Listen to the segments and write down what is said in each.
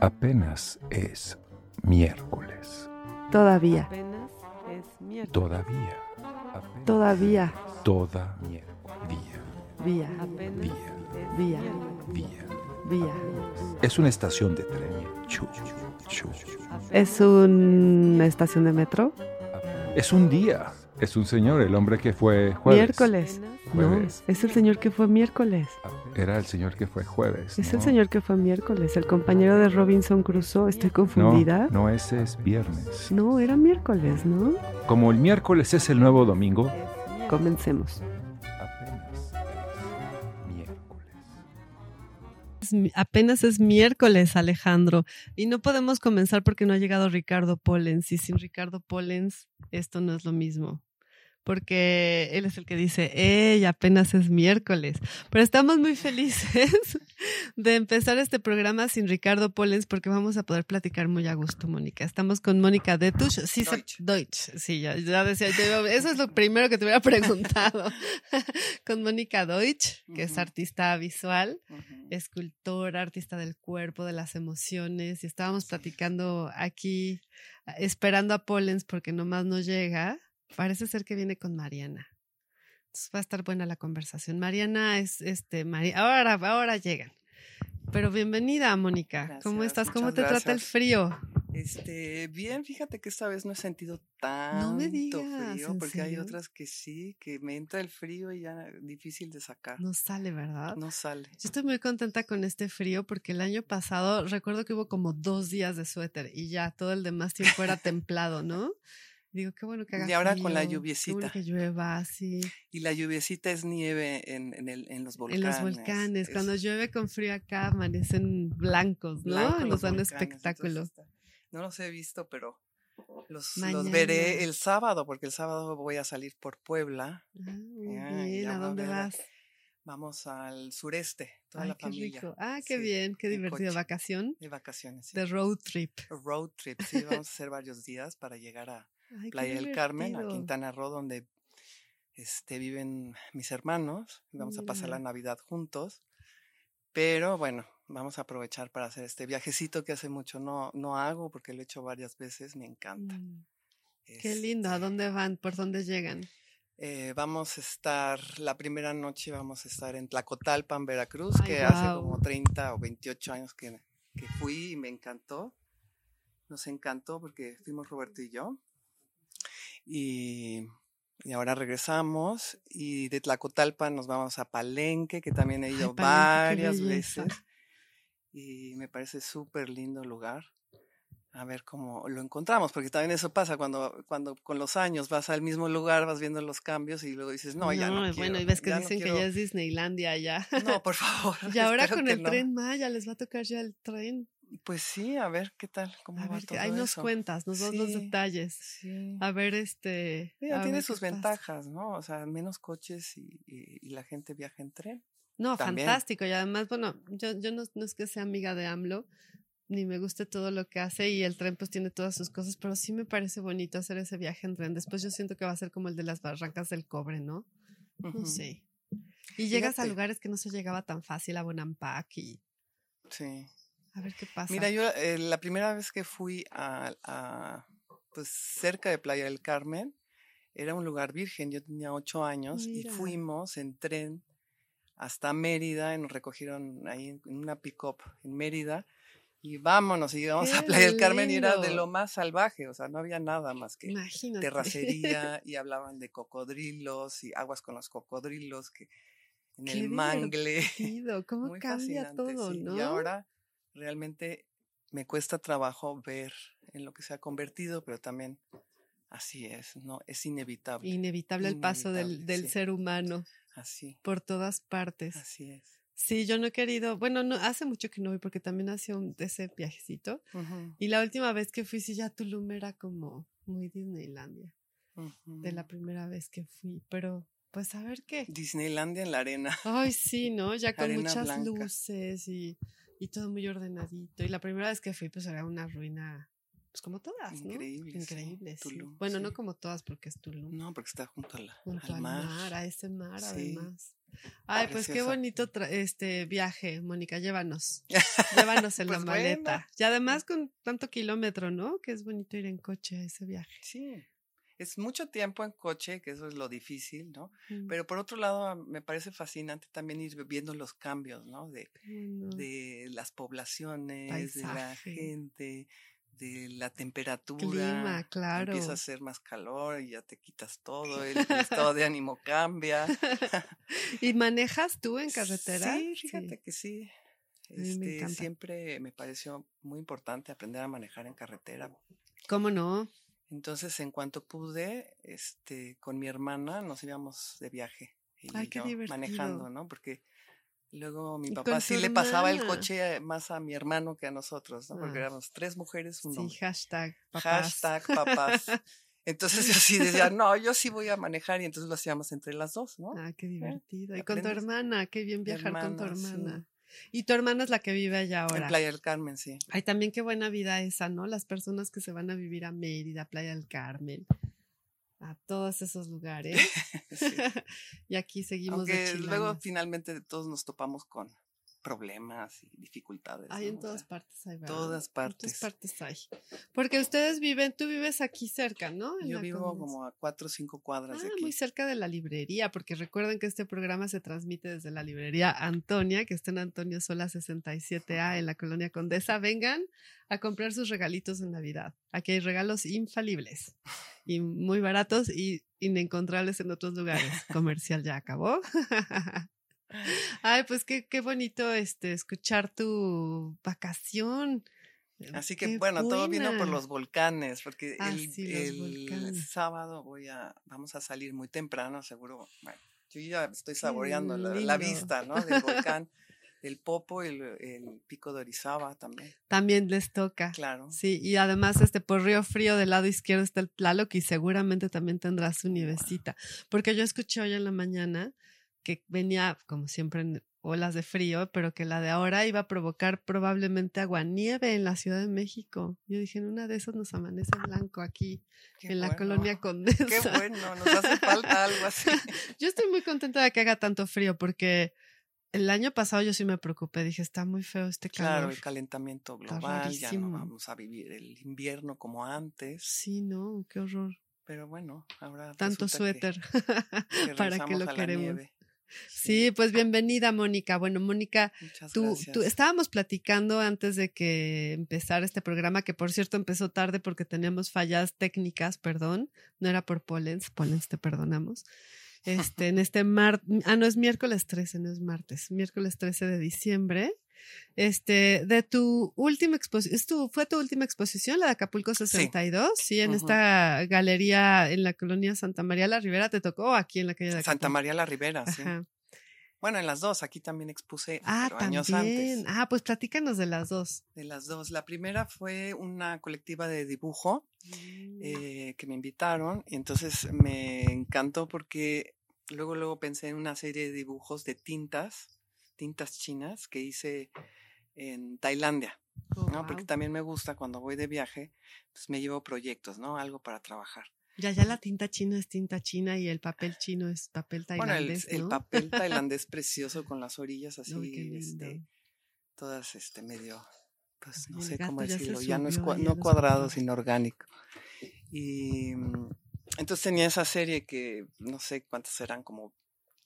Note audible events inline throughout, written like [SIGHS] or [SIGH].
Apenas es miércoles. Todavía, Apenas es miércoles. Todavía. Apenas todavía, Toda día. vía, Apenas Día. miércoles. Día. vía. Es una estación de tren. Chu, chu. ¿Es una estación de metro? Es un día. Es un señor, el hombre que fue jueves. Miércoles. No, es el señor que fue miércoles. Era el señor que fue jueves. Es ¿no? el señor que fue miércoles, el compañero de Robinson Crusoe. ¿Estoy No, confundida? no, ese es viernes. No, era miércoles, ¿no? Como el miércoles es el nuevo domingo. Comencemos. Apenas es miércoles. Es mi- Apenas es miércoles, Alejandro, y no podemos comenzar porque no ha llegado Ricardo Pollens, y sin Ricardo Pollens esto no es lo mismo, porque él es el que dice, ¡Ey, apenas es miércoles! Pero estamos muy felices [LAUGHS] de empezar este programa sin Ricardo Pollens porque vamos a poder platicar muy a gusto, Mónica. Estamos con Mónica Detush, sí, se- Deutsch. Deutsch, sí, ya, ya decía, yo- eso es lo primero que te hubiera [LAUGHS] preguntado, [LAUGHS] con Mónica Deutsch, que es artista visual Ujú. escultora, artista del cuerpo, de las emociones, y estábamos platicando aquí, esperando a Pollens porque nomás no llega. Parece ser que viene con Mariana. Entonces va a estar buena la conversación. Mariana es, este, Mari- ahora, ahora llegan. Pero bienvenida, Mónica. ¿Cómo estás? ¿Cómo te trata el frío? Este, bien, fíjate que esta vez no he sentido tanto No me digas, frío, ¿en porque hay otras que sí, que me entra el frío y ya difícil de sacar. No sale, ¿verdad? No sale. Yo estoy muy contenta con este frío porque el año pasado recuerdo que hubo como dos días de suéter y ya todo el demás tiempo era templado, ¿no? Digo, qué bueno que haga Y ahora con la frío, qué bueno lluviecita. que llueva, sí. Y la lluviecita es nieve en, en, el, en los En volcanes. los volcanes, es cuando llueve con frío acá amanecen blancos, ¿no? blanco Nos dan volcanes, espectáculo. entonces está- No los he visto, pero los, los veré el sábado, porque el sábado voy a salir por Puebla. Ah, muy Ya, bien, ¿a va a dónde vas? Vamos al sureste, toda Ay, la qué familia. rico. Ah, qué Sí, bien, qué en divertido. Vacación De vacaciones. sí. de road trip. Road trip, sí, vamos a [LAUGHS] hacer varios días para llegar a Ay, Playa del Carmen, a. Quintana Roo, donde este, viven mis hermanos. Vamos a pasar la Mira. Navidad juntos. Pero bueno, vamos a aprovechar para hacer este viajecito que hace mucho no, no hago porque lo he hecho varias veces, me encanta. Mm, Qué lindo. ¿A Este, dónde van? ¿Por dónde llegan? eh, vamos a estar, la primera noche vamos a estar en Tlacotalpan, Veracruz, Ay, que hace como 30 o 28 años que, que fui y me encantó. Nos encantó porque fuimos Roberto y yo. Y, y ahora regresamos y de Tlacotalpan nos vamos a Palenque, que también he Ay, ido Palenque, varias veces. Y me parece súper lindo lugar. A ver cómo lo encontramos, porque también eso pasa cuando, cuando con los años vas al mismo lugar, vas viendo los cambios y luego dices, no, ya no. bueno, quiero, y ves que no dicen que quiero". ya es Disneylandia ya. No, [LAUGHS] por favor. y ahora con el no. tren Maya les va a tocar ya el tren. Pues sí, a ver qué tal, cómo A va ver, todo ahí nos eso. cuentas, nos das los detalles. Sí. A ver, este. Mira, a tiene ver sus pasa. ventajas, ¿no? O sea, menos coches y, y- y la gente viaja en tren. No, También. fantástico. Y además, bueno, yo, yo no, no es que sea amiga de AMLO, ni me guste todo lo que hace y el tren pues tiene todas sus cosas, pero sí me parece bonito hacer ese viaje en tren. Después yo siento que va a ser como el de las barrancas del cobre, ¿no? No Ujú, sé. Y llegas a lugares que no se llegaba tan fácil a Bonampak y Sí. A ver qué pasa. Mira, yo eh, la primera vez que fui a, a, pues cerca de Playa del Carmen, era un lugar virgen. Yo tenía ocho años Mira. y fuimos en tren hasta Mérida y nos recogieron ahí en una pick-up en Mérida. Y vámonos, y llegamos a ¡Qué Playa del Carmen y era de lo más salvaje, o sea, no había nada más que Imagínate. [LAUGHS] terracería y hablaban de cocodrilos y aguas con los cocodrilos que en Qué el mangle. [LAUGHS] ¿Cómo Muy cambia todo, sí. no? Y ahora realmente me cuesta trabajo ver en lo que se ha convertido, pero también así es, ¿no? Es inevitable. Inevitable el paso del, Inevitable, del sí. ser humano Así, por todas partes. así es. Sí, yo no he querido, bueno, no, hace mucho que no voy porque también hacía un, ese viajecito. Y la última vez que fui, sí, ya Tulum era como muy Disneylandia, de la primera vez que fui, pero pues a ver qué. Disneylandia en la arena. Ay, sí, ¿no? Ya con muchas blanca. luces y, y todo muy ordenadito. Y la primera vez que fui, pues era una ruina, pues como todas, ¿no? Increíble, sí, Increíble, sí. Tulum, Bueno, no como todas porque es Tulum. No, porque está junto a la- Junto al al mar. mar, a ese mar además. Ay, pues qué bonito tra- este viaje, Mónica, llévanos. [LAUGHS] Llévanos en Pues la bueno. maleta. Y además con tanto kilómetro, ¿no? Que es bonito ir en coche a ese viaje. Sí, es mucho tiempo en coche, que eso es lo difícil, ¿no? Mm, Pero por otro lado, me parece fascinante también ir viendo los cambios, ¿no? De, de las poblaciones, de la gente, de la temperatura. Clima, claro. Empieza a hacer más calor y ya te quitas todo, el estado de [LAUGHS] ánimo cambia. [LAUGHS] ¿Y manejas tú en carretera? Sí, fíjate que sí. Me Este, encanta. siempre me pareció muy importante aprender a manejar en carretera. ¿Cómo no? Entonces, en cuanto pude, este, con mi hermana nos íbamos de viaje. Y Ay, qué yo divertido. manejando, ¿no? Porque luego mi papá sí le pasaba el coche más a mi hermano que a nosotros, ¿no? Porque Ah. éramos tres mujeres, un Sí, hombre. hashtag papás. Hashtag papás. [LAUGHS] Entonces yo sí decía, no, yo sí voy a manejar y entonces lo hacíamos entre las dos, ¿no? Ah, qué divertido. Y con tu hermana, qué bien viajar con tu sí. hermana. Y tu hermana es la que vive allá En ahora. Playa del Carmen, sí. Ay, también qué buena vida esa, ¿no? Las personas que se van a vivir a Mérida, Playa del Carmen, a todos esos [LAUGHS] lugares. Sí. [LAUGHS] y aquí seguimos de Aunque luego finalmente todos nos topamos con problemas y dificultades. Hay en ¿no? O todas partes hay, ¿verdad? todas En partes. todas partes hay. Porque ustedes viven, tú vives aquí cerca, ¿no? En Yo vivo como a cuatro o cinco cuadras de Ah, aquí. muy cerca de la librería, porque recuerden que este programa se transmite desde la librería Antonia, que está en Antonio Sola 67A en la colonia Condesa. Vengan a comprar sus regalitos de Navidad. Aquí hay regalos infalibles y muy baratos y inencontrables en otros lugares. [LAUGHS] Comercial ya acabó. [LAUGHS] Ay, pues qué, qué bonito este escuchar tu vacación. Así que Qué bueno, todo vino por los volcanes, porque Ah, el, sí, el volcanes. sábado voy a, vamos a salir muy temprano, seguro. Bueno, yo ya estoy saboreando la, vista, ¿no? Del volcán, del Popo, el, el pico de Orizaba también, También les toca. claro. Sí, y además este por Río Frío del lado izquierdo está el Tlaloc y seguramente también tendrá su nievecita. Porque yo escuché hoy en la mañana que venía, como siempre, en olas de frío, pero que la de ahora iba a provocar probablemente aguanieve en la Ciudad de México. Yo dije, en una de esas nos amanece blanco aquí, Qué en la colonia [LAUGHS] Condesa. Qué bueno, nos hace falta algo así. [LAUGHS] Yo estoy muy contenta de que haga tanto frío porque el año pasado yo sí me preocupé. Dije, está muy feo este calor. Claro, el calentamiento global, ya no vamos a vivir el invierno como antes, Sí, no, qué horror. pero bueno, ahora Tanto que- suéter que [LAUGHS] para que lo queremos. nieve. Sí, pues bienvenida, Mónica. Bueno, Mónica, tú, tú estábamos platicando antes de que empezara este programa, que por cierto empezó tarde porque teníamos fallas técnicas, perdón, no era por Pollens, Pollens te perdonamos. [LAUGHS] Este, en este mar, ah, no es miércoles 13, no es martes, miércoles 13 de diciembre. Este, de tu última exposición, ¿fue tu última exposición, la de Acapulco 62? Sí, en Ujú. esta galería en la colonia Santa María la Ribera, ¿te tocó aquí en la calle de Santa Acapulco? María la Ribera, sí. Ajá. Bueno, en las dos, aquí también expuse Ah, pero años también. antes. Ah, pues platícanos de las dos. De las dos. La primera fue una colectiva de dibujo Mm. eh, que me invitaron y entonces me encantó porque luego, luego pensé en una serie de dibujos de tintas, tintas chinas que hice en Tailandia, Oh, ¿no? Porque también me gusta cuando voy de viaje, pues me llevo proyectos, ¿no? Algo para trabajar. Ya, ya la tinta china es tinta china y el papel chino es papel Bueno, el, tailandés, el ¿no? papel [LAUGHS] tailandés precioso con las orillas así, Uy, este, todas este medio, pues no El sé cómo ya decirlo, ya no es cua- a no cuadrado, sino orgánico. Y mm, entonces tenía esa serie que no sé cuántas eran, como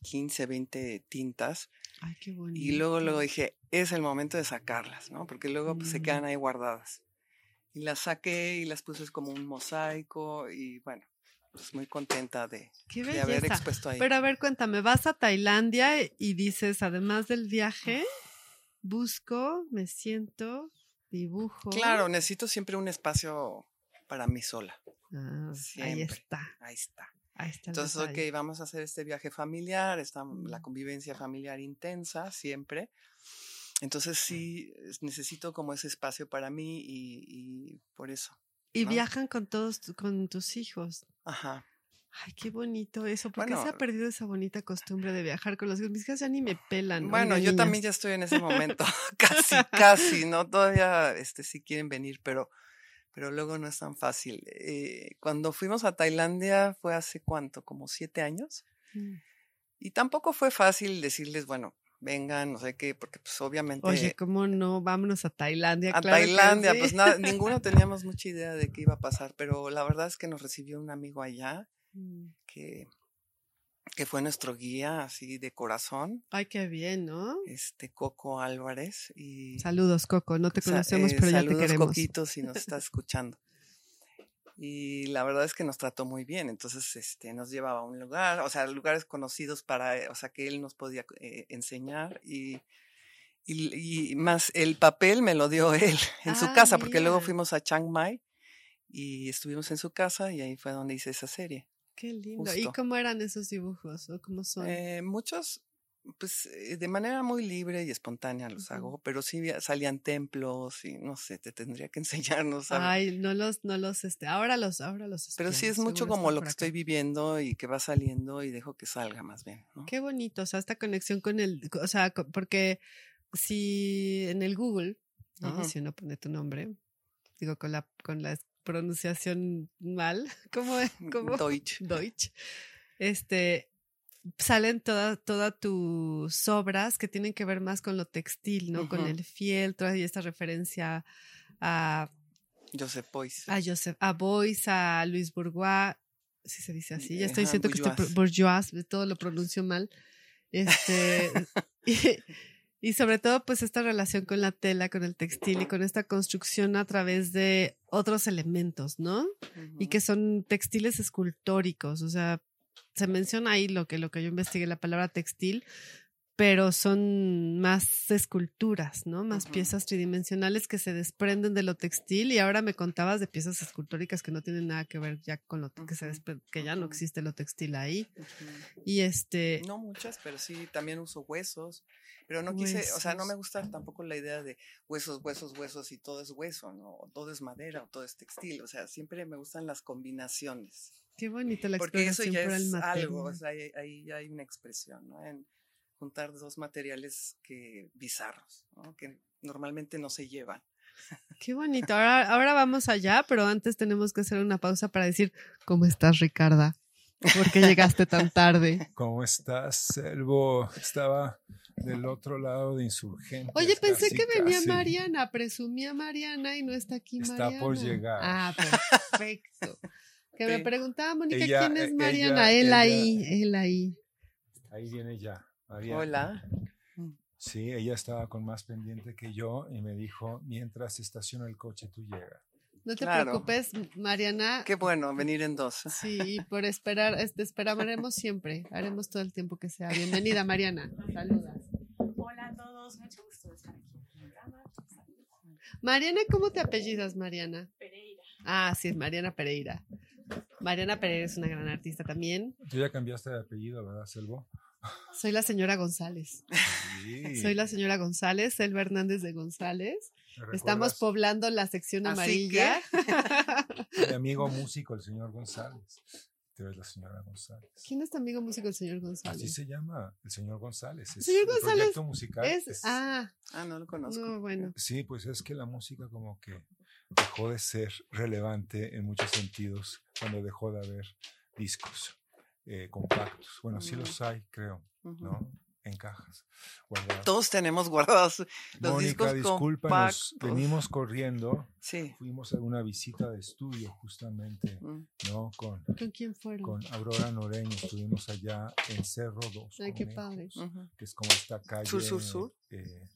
15, 20 tintas. Ay, qué bonito. Y luego, luego dije, es el momento de sacarlas, ¿no? Porque luego pues, se Mm. quedan ahí guardadas. Y las saqué y las puse como un mosaico y bueno, pues muy contenta de, de haber expuesto ahí. Pero a ver, cuéntame, vas a Tailandia y dices, además del viaje, [GASPS] busco, me siento, dibujo. Claro, necesito siempre un espacio para mí sola. Ah, ahí está, Ahí está. Ahí está. el Entonces, ok, vamos a hacer este viaje familiar, está la convivencia familiar intensa siempre. Entonces sí, es- necesito como ese espacio para mí y, y por eso. Y ¿no? viajan con todos, con tus hijos. Ajá. Ay, qué bonito eso. ¿Por qué se Bueno, ha perdido esa bonita costumbre de viajar con los hijos? Mis hijas ya ni me pelan. Bueno, yo niñas. también ya estoy en ese momento, [LAUGHS] [LAUGHS] casi, casi, ¿no? Todavía este, sí quieren venir, pero, pero luego no es tan fácil. Eh, cuando fuimos a Tailandia fue hace cuánto, como siete años. Mm. Y tampoco fue fácil decirles, bueno, vengan, no sé qué, porque pues obviamente... Oye, ¿cómo no? Vámonos a Tailandia. A claro Tailandia, sí. pues nada, [LAUGHS] ninguno teníamos mucha idea de qué iba a pasar, pero la verdad es que nos recibió un amigo allá Mm. que, que fue nuestro guía, así de corazón, Ay, qué bien, ¿no? este Coco Álvarez. Y, Saludos, Coco. No te conocemos, eh, pero ya te saludos, queremos. Coquito, si nos [LAUGHS] estás escuchando. Y la verdad es que nos trató muy bien. Entonces, este, nos llevaba a un lugar, o sea, lugares conocidos para, eh, o sea, que él nos podía eh, enseñar y, y, y más el papel me lo dio él [LAUGHS] en su Ah, casa, porque luego fuimos a Chiang Mai y estuvimos en su casa y ahí fue donde hice esa serie. Qué lindo. ¿Y cómo eran esos dibujos? ¿O cómo son? Eh, muchos, pues eh, de manera muy libre y espontánea los hago, pero sí salían templos y no sé, te tendría que [LAUGHS] enseñarnos. ¿sabes? Ay, no los, no los, este, ahora los, ahora los Pero sí es mucho como lo que acá. estoy viviendo y que va saliendo y dejo que salga más bien. ¿no? Qué bonito, o sea, esta conexión con el, o sea, porque si en el Google. Si uno pone tu nombre, digo, con la, con la pronunciación mal, [LAUGHS] ¿cómo es? ¿Cómo? Deutsch. Deutsch, este, salen todas todas tus obras que tienen que ver más con lo textil, ¿no? Con el fieltro y esta referencia a, Joseph Boyce. a Joseph, a Boyce, a Luis Bourgois, si se dice así, ya estoy Ajá, diciendo que estoy Bourgeois. bourgeois, todo lo pronuncio mal. Este, [LAUGHS] y, y sobre todo, pues esta relación con la tela, con el textil y con esta construcción a través de otros elementos, ¿no? y que son textiles escultóricos, o sea, se menciona ahí lo que, lo que yo investigué, la palabra textil, pero son más esculturas, ¿no? Más Ujú. piezas tridimensionales que se desprenden de lo textil y ahora me contabas de piezas escultóricas que no tienen nada que ver ya con lo que se Ujú, despre- que ya no existe lo textil ahí. Ujú. Y este, No muchas, pero sí, también uso huesos. Pero no quise, o sea, no me Huesos. gusta tampoco la idea de huesos, huesos, huesos y todo es hueso, ¿no? O todo es madera o todo es textil. O sea, siempre me gustan las combinaciones. qué bonita la Porque eso exploración ya por el es material. algo, o sea, ahí, ahí ya hay una expresión, ¿no? En juntar dos materiales que bizarros, ¿no? Que normalmente no se llevan. Qué bonito. Ahora, ahora vamos allá, pero antes tenemos que hacer una pausa para decir, ¿cómo estás, Ricarda? ¿Por qué llegaste tan tarde? ¿Cómo estás, Selvo? Estaba del otro lado de Insurgentes. Oye, pensé casi, que venía casi. Mariana, presumía Mariana y no está aquí Está Mariana. por llegar. Ah, perfecto. Que me preguntaba Mónica, Ella- ¿quién es e- Mariana? ella- él ella- ahí, él ahí. Ahí viene ya. María. Hola. Sí, ella estaba con más pendiente que yo y me dijo, mientras estaciona el coche, tú llegas. No te Claro. preocupes, Mariana. Qué bueno venir en dos. Sí, y por esperar, este, esperaremos siempre. Haremos todo el tiempo que sea. Bienvenida, Mariana. Saludas. Hola a todos, mucho gusto estar aquí en el programa. Mariana, ¿cómo te apellidas, Mariana? Pereira. Ah, sí, es Mariana Pereira. Mariana Pereira es una gran artista también. Tú ya cambiaste de apellido, ¿verdad, Selvo? Soy la señora González. Sí. Soy la señora González, Selva Hernández de González. ¿Me Estamos poblando la sección Así amarilla. [LAUGHS] Mi amigo músico, el señor González. Tú eres la señora González. ¿Quién es tu amigo músico, el señor Así González? se llama, el señor González. Es Señor el González proyecto musical. Es, es- ah, Ah, no lo conozco. no, bueno. Sí, pues es que la música como que dejó de ser relevante en muchos sentidos cuando dejó de haber discos eh, compactos. Bueno, sí los hay, creo. ¿no? En cajas. Todos tenemos guardados los Mónica, discos discúlpanos, compactos. venimos corriendo. Sí. Fuimos a una visita de estudio justamente, Mm. ¿no? Con, ¿Con quién fueron? con Aurora Noreño. Estuvimos allá en Cerro dos Ay, qué Conejos, padre. Ujú. que es como esta calle Sur, sur, sur. eh,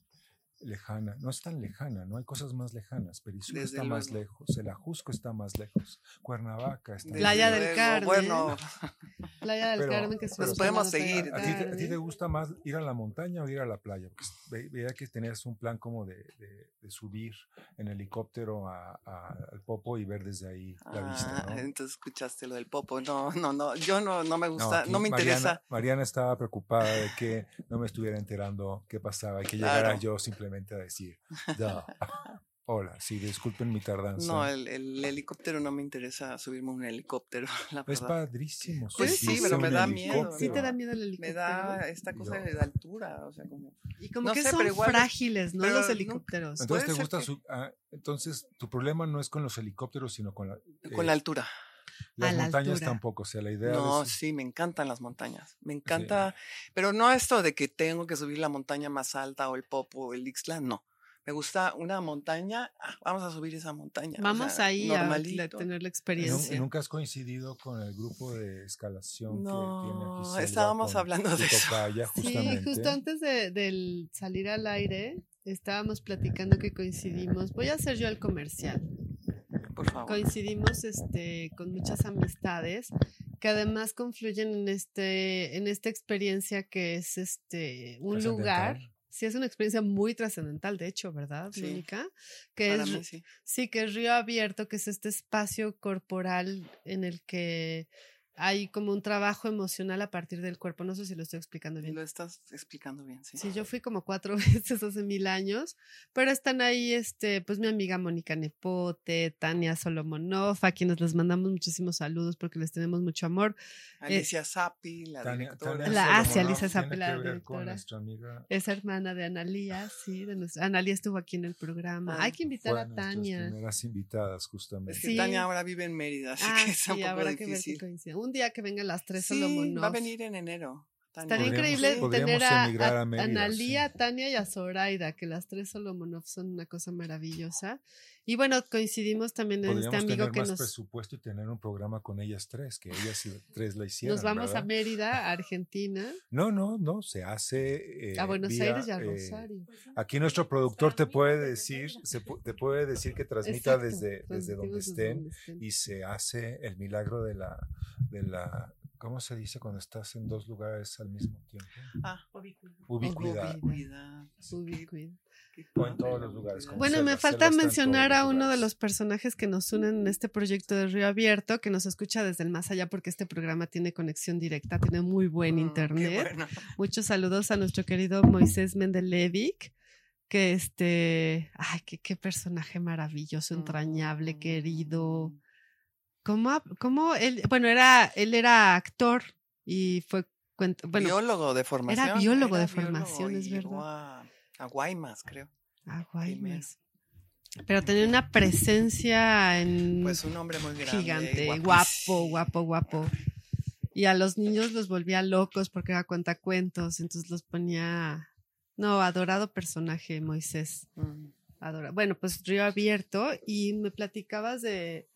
lejana. No es tan lejana, no hay cosas más lejanas. Perisur está más lejos, el Ajusco está más lejos, Cuernavaca está Playa más del. Carmen. Bueno, [LAUGHS] Playa del Pero- Carmen, que pero estuvimos podemos seguir. ¿A ti, te- a ti te Carmen. gusta más ir a la montaña o ir a la playa? Porque ve- veía que tenías un plan como de, de- de subir en helicóptero a- a- al Popo y ver desde ahí la vista, ah, ¿no? entonces escuchaste lo del popo. No, no, no. Yo no, no me gusta, no, me Mariana- interesa. Mariana estaba preocupada de que no me estuviera enterando qué pasaba y que llegara Claro. yo simplemente a decir, "Da". [LAUGHS] hola, sí, disculpen mi tardanza. No, el, el helicóptero no me interesa subirme un helicóptero, [LAUGHS] la es verdad. padrísimo. Pues sí, pero me da miedo. Sí te da miedo el Me helicóptero. da esta cosa de altura, o sea, como... Y como no que sé, son igual es- frágiles, ¿no? Los helicópteros. Entonces te gusta que- su- ah, entonces tu problema no es con los helicópteros, sino con la Con eh, la altura. Las a la montañas altura. tampoco, o sea, la idea No, sí, me encantan las montañas. Me encanta, pero no esto de que tengo que subir la montaña más alta o el Popo o el Ixtlan, no. Me gusta una montaña, ah, vamos a subir esa montaña. o Vamos sea, ahí a normalito. tener la ¿Nu- experiencia. ¿Nunca has coincidido con el grupo de escalación que No, tiene aquí Selva estábamos con hablando de eso. tocaya, Sí, justo antes de, del salir al aire, estábamos platicando que coincidimos. Voy a hacer yo el comercial. Por favor. Coincidimos este, con muchas amistades que además confluyen en, este, en esta experiencia que es este, un lugar. Sí, es una experiencia muy trascendental, de hecho, ¿verdad, Sí. Mónica? Que Para es, mí sí. Sí, que es río abierto, que es este espacio corporal en el que hay como un trabajo emocional a partir del cuerpo. No sé si lo estoy explicando bien. lo estás explicando bien, sí. Sí, yo fui como cuatro [LAUGHS] veces hace mil años, pero están ahí, este, pues mi amiga Mónica Nepote, Tania Solomonov, a quienes les mandamos muchísimos saludos porque les tenemos mucho amor. Alicia Sapi, la Tania- directora. Tania La- ah, sí, Solomonov Alicia Zapela, que ver con directora. nuestra amiga Es hermana de Analía, sí, de nuestra, Analía estuvo aquí en el programa. Ah, Hay que invitar fue a Tania. primeras invitadas, Es justamente. que Sí. Tania ahora vive en Mérida, así Ah, que es un sí, poco habrá que Un día que vengan las tres Sí, Solomonov. va a venir en enero. Estaría increíble tener a, a- a Mérida, Analía, sí. Tania y a Zoraida, que las tres Solomonov son una cosa maravillosa. Y bueno, coincidimos también en este Podríamos amigo tener que más nos, presupuesto y tener un programa con ellas tres, que ellas tres la hicieron. nos vamos a ¿verdad? Mérida, a Argentina, No, no, no, se hace. eh, a Buenos vía, Aires y a eh, Rosario. Aquí nuestro productor te puede decir, se te puede decir que transmita Exacto, desde, desde donde estén donde estén. y se hace el milagro de la, de la, ¿cómo se dice cuando estás en dos lugares al mismo tiempo? Ah, Ubicuidad. Ubicuidad. Ubicuidad. O en todos los lugares, Bueno, me falta mencionar a uno de los personajes que nos unen en este proyecto de Río Abierto, que nos escucha desde el más allá porque este programa tiene conexión directa, tiene muy buen Mm, qué internet. bueno. Muchos saludos a nuestro querido Moisés Mendelevic, que este, ay, qué, qué personaje maravilloso, entrañable, querido. ¿Cómo, cómo él, bueno, era, él era actor y fue, bueno, biólogo de formación. biólogo de formación, es verdad. A, a Guaymas, creo. guay, primero. más. Pero tenía una presencia en Pues un hombre muy grande. gigante, guapo, guapo, guapo. Y a los niños los volvía locos porque era cuentacuentos, entonces los ponía, no, adorado personaje, Moisés. Mm. Adora. Bueno, pues Río Abierto y me platicabas de,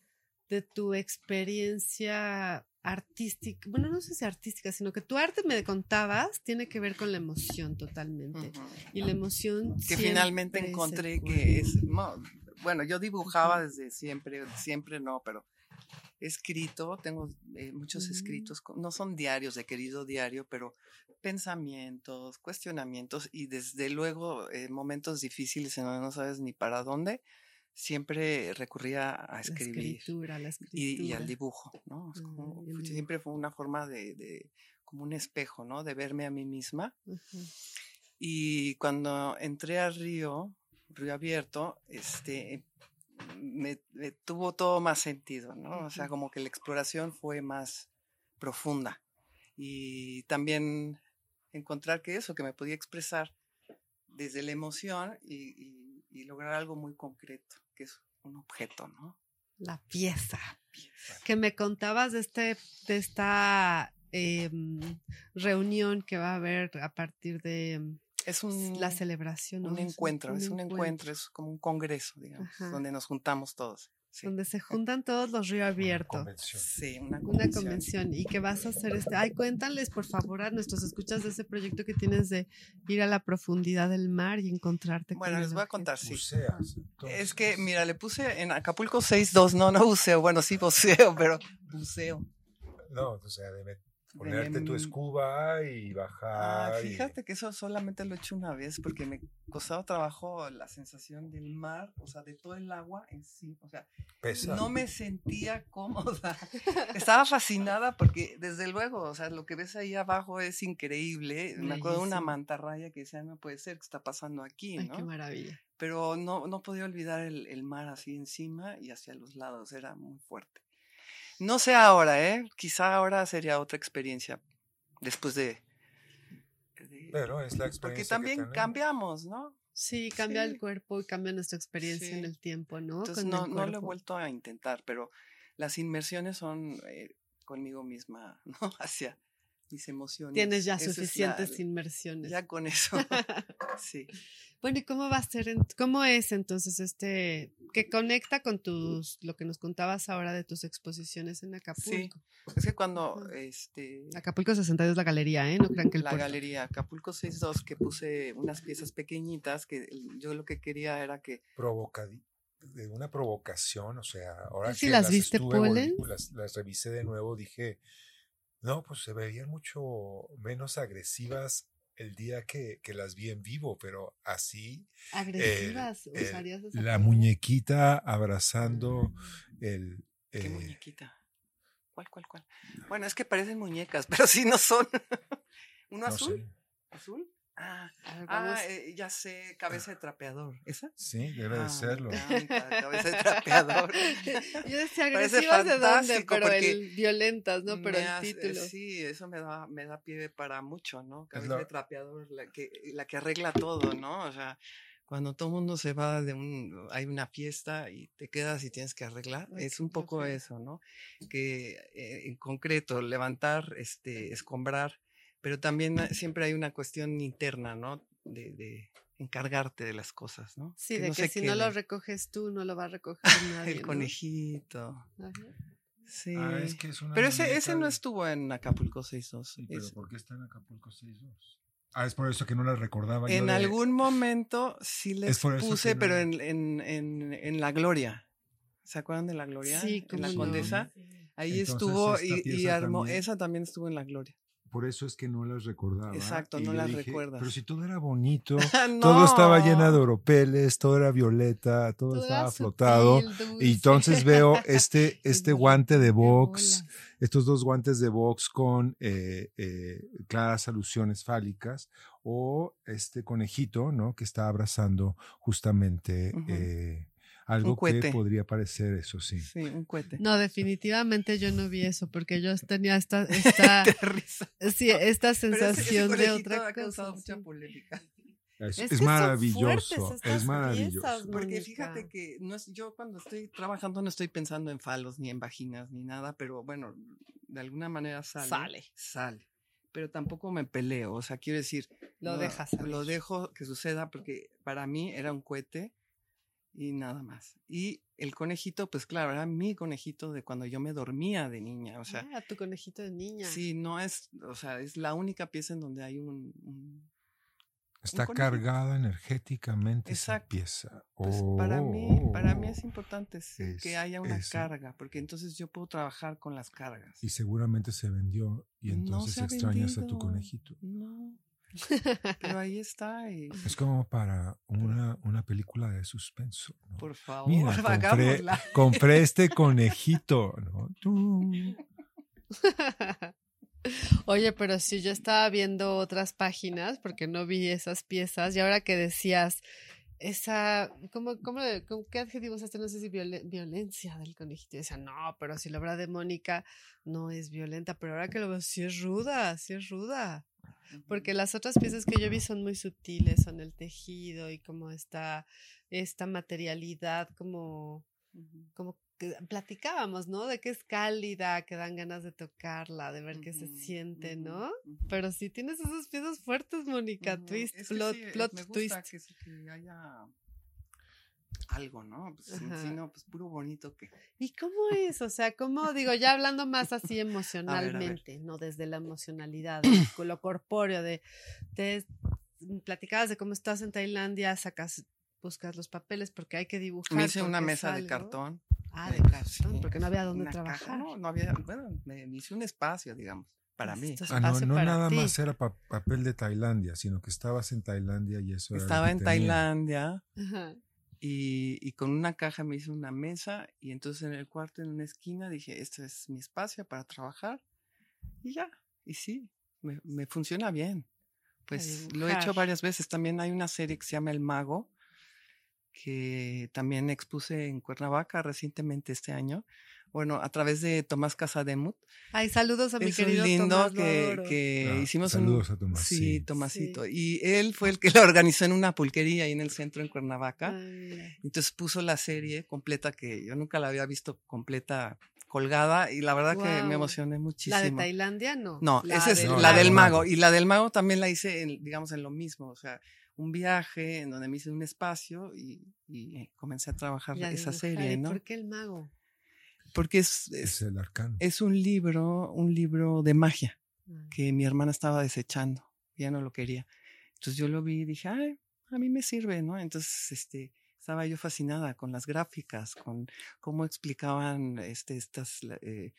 de tu experiencia artística, bueno, no sé si artística, sino que tu arte me contabas tiene que ver con la emoción totalmente. Y la emoción... que finalmente encontré que es, bueno, yo dibujaba desde siempre, siempre no, pero he escrito, tengo eh, muchos Mm. escritos, no son diarios de querido diario, pero pensamientos, cuestionamientos y desde luego eh, momentos difíciles en donde no sabes ni para dónde, siempre recurría a La escribir escritura, la y, escritura. y al dibujo, ¿no? Es como- dibujo. siempre fue una forma de, de- como un espejo, ¿no? De verme a mí misma. Y cuando entré a Río, Río Abierto, este, me, me tuvo todo más sentido, ¿no? O sea, como que la exploración fue más profunda. Y también encontrar que eso, que me podía expresar desde la emoción y, y- y lograr algo muy concreto, que es un objeto, ¿no? La pieza. Que me contabas de este, de esta em, reunión que va a haber a partir de em, Es un, la celebración. un encuentro, es un encuentro, es como un congreso, digamos, Ajá. donde nos juntamos todos. Sí, Donde se juntan todos los río abierto. Convención. sí una Una convención. convención y que vas a hacer este. Ay, cuéntales por favor a nuestros escuchas de ese proyecto que tienes de ir a la profundidad del mar y encontrarte Bueno, con les el voy a contar, sí. Buceas, Es que, mira, le puse en Acapulco 6.2, no, no buceo, bueno, sí buceo, pero buceo. No, o sea, De ponerte tu escuba y Ah, bajar. y- fíjate que eso solamente lo he hecho una vez porque me costaba trabajo la sensación del mar, o sea, de todo el agua en sí, o sea, pesa. no me sentía cómoda. [LAUGHS] Estaba fascinada porque, desde luego, o sea, lo que ves ahí abajo es increíble. Me acuerdo de una mantarraya que decía, no puede ser, ¿qué está pasando aquí? Ay, ¿no? qué maravilla. pero no, no podía olvidar el, el mar así encima y hacia los lados, era muy fuerte. No sé ahora, ¿eh? Quizá ahora sería otra experiencia después de... de- Pero es la experiencia. porque que también cambiamos, ¿no? Sí, cambia Sí. el cuerpo y cambia nuestra experiencia en el tiempo, ¿no? Entonces no, no lo he vuelto a intentar, pero las inmersiones son eh, conmigo misma, [LAUGHS] ¿no? Hacia mis emociones. Tienes ya la- suficientes inmersiones. Ya con eso. [LAUGHS] sí. Bueno, ¿y cómo va a ser, en- cómo es entonces este, que conecta con tus, lo que nos contabas ahora de tus exposiciones en Acapulco? Es que cuando este Acapulco 62 la galería, ¿eh? No crean que el la puerto. galería Acapulco 62 que puse unas piezas pequeñitas que yo lo que quería era que de una provocación, o sea, ahora ¿Tú sí que las viste, estuve las revisé de nuevo, dije, no, pues se veían mucho menos agresivas el día que, que las vi en vivo, pero así Agresivas, el- usarías esa la palabra? muñequita abrazando Mm. el... ¿Qué eh, muñequita? ¿Cuál, cuál, cuál? Bueno, es que parecen muñecas, [LAUGHS] pero sí no son. ¿Uno no azul? sé. ¿Azul? Ah, ah, eh, ya sé, cabeza de trapeador. ¿Esa? Sí, debe Ah, de serlo. me encanta, cabeza de [LAUGHS] trapeador. Yo decía agresivas de dónde, pero el violentas, ¿no? Pero el hace- título. Sí, eso me da, me da pie para mucho, ¿no? Cabeza lo- de trapeador, la que, la que arregla todo, ¿no? O sea, cuando todo el mundo se va de un, hay una fiesta y te quedas y tienes que arreglar, Ay, es un poco eso, ¿no? Que eh, en concreto, levantar, este, escombrar, pero también siempre hay una cuestión interna, ¿no? De, de encargarte de las cosas, ¿no? Sí, de que si no lo recoges tú, no lo va a recoger [LAUGHS] nadie. El conejito. Sí. Ah, es que es una pero ese, ese no estuvo en Acapulco 62. Sí, pero es- ¿por qué está en Acapulco 62? Ah, es por eso que no la recordaba yo En de- algún momento sí les puse, pero en, en, en, en La Gloria. ¿Se acuerdan de La Gloria? Sí, En La no. Condesa. Ahí Entonces, estuvo y, y armó. también- Esa también estuvo en La Gloria. Por eso es que no las recordaba. Exacto, no las dije, recuerdas. Pero si todo era bonito, [LAUGHS] Ah, todo estaba llena de oropeles, todo era violeta, todo, Todo estaba flotado. sutil. Y entonces veo [LAUGHS] este, este guante de box, estos dos guantes de box con eh, eh, claras alusiones fálicas, o este conejito, ¿no? Que está abrazando justamente eh, algo que podría parecer eso, sí. Sí, un cohete. No, definitivamente yo no vi eso, porque yo tenía esta, [LAUGHS] esta, Qué risa. sí, esta Pero ese- ese sensación de otra ha causado cosa. mucha sí. polémica. Es, Es es que son maravilloso, es maravilloso. piezas, Porque fíjate que no es, yo cuando estoy trabajando no estoy pensando en falos ni en vaginas ni nada, pero bueno, de alguna manera sale. Sale. Sale. Pero tampoco me peleo, o sea, quiero decir, Lo no, dejas Lo dejo que suceda porque para mí era un cohete y nada más. Y el conejito, pues claro, era mi conejito de cuando yo me dormía de niña, o sea, ah, tu conejito de niña. sí, no es, o sea, es la única pieza en donde hay un, un- Está conejito. cargada energéticamente Exacto. esa pieza. Pues para mí, para mí Oh. es importante sí, Es- que haya una carga, porque entonces yo puedo trabajar con las cargas. Y seguramente se vendió y No entonces se extrañas a tu conejito. No. Pero ahí está y Es como para una, una película de suspenso. ¿no? por favor, Mira, [LAUGHS] compré, compré este [LAUGHS] conejito, ¿no? Tú. Oye, pero si yo estaba viendo otras páginas, porque no vi esas piezas, y ahora que decías esa, ¿cómo, cómo, cómo- qué adjetivo usaste? No sé si violen- violencia del conejito. Y decía, no, pero si la obra de Mónica no es violenta, pero ahora que lo veo, sí es ruda, sí es ruda. Porque las otras piezas que yo vi son muy sutiles, son el tejido y como esta, esta materialidad, como, como que platicábamos, ¿no? De que es cálida, que dan ganas de tocarla, de ver qué se siente, ¿no? Pero sí tienes esas piezas fuertes, Mónica. Twist, Es que plot, sí, eh, plot me gusta twist. Que, sí- que haya algo, ¿no? Pues, si- no, pues puro bonito que. ¿Y cómo es? O sea, ¿cómo digo, ya hablando más así ver. emocionalmente, no desde la emocionalidad, con lo corpóreo, de te platicabas de cómo estás en Tailandia, sacas, buscas los papeles porque hay que dibujar. Me hice una es mesa de cartón. Ah, de cartón, sí, porque no había dónde caja, trabajar. no, no había, bueno, me, me hice un espacio, digamos, para mí. Ah, no, no para nada ti. más era pa- papel de Tailandia, sino que estabas en Tailandia y eso Estaba en tenía. Tailandia Ajá. y, y con una caja me hice una mesa y entonces en el cuarto, en una esquina, dije, este es mi espacio para trabajar y ya, y sí, me, me funciona bien. Pues lo he hecho varias veces. También hay una serie que se llama El Mago, que también expuse en Cuernavaca recientemente este año. Bueno, a través de Tomás Casademut. Ay, saludos a mi es un querido lindo Tomás, que, que Ah, hicimos un- saludos a Tomás, Sí, sí. Tomasito. Sí. Y él fue el que [LAUGHS] lo organizó en una pulquería ahí en el centro en Cuernavaca. Ay, mira. Entonces puso la serie completa que yo nunca la había visto completa colgada y la verdad que me emocioné muchísimo. ¿La de Tailandia? No. No, esa es No, la la del del mago. mago. Y la del mago también la hice, en, digamos, en lo mismo. O sea, un viaje en donde me hice un espacio y, y, eh, comencé a trabajar Y a esa serie, ¿Y ¿no? ¿Por qué el mago? Porque es, Es es, el arcano. es un libro, un libro de magia Ah. que mi hermana estaba desechando. Ya no lo quería. Entonces yo lo vi y dije, ay, a mí me sirve, ¿no? Entonces, este, estaba yo fascinada con las gráficas, con cómo explicaban este, estas, eh,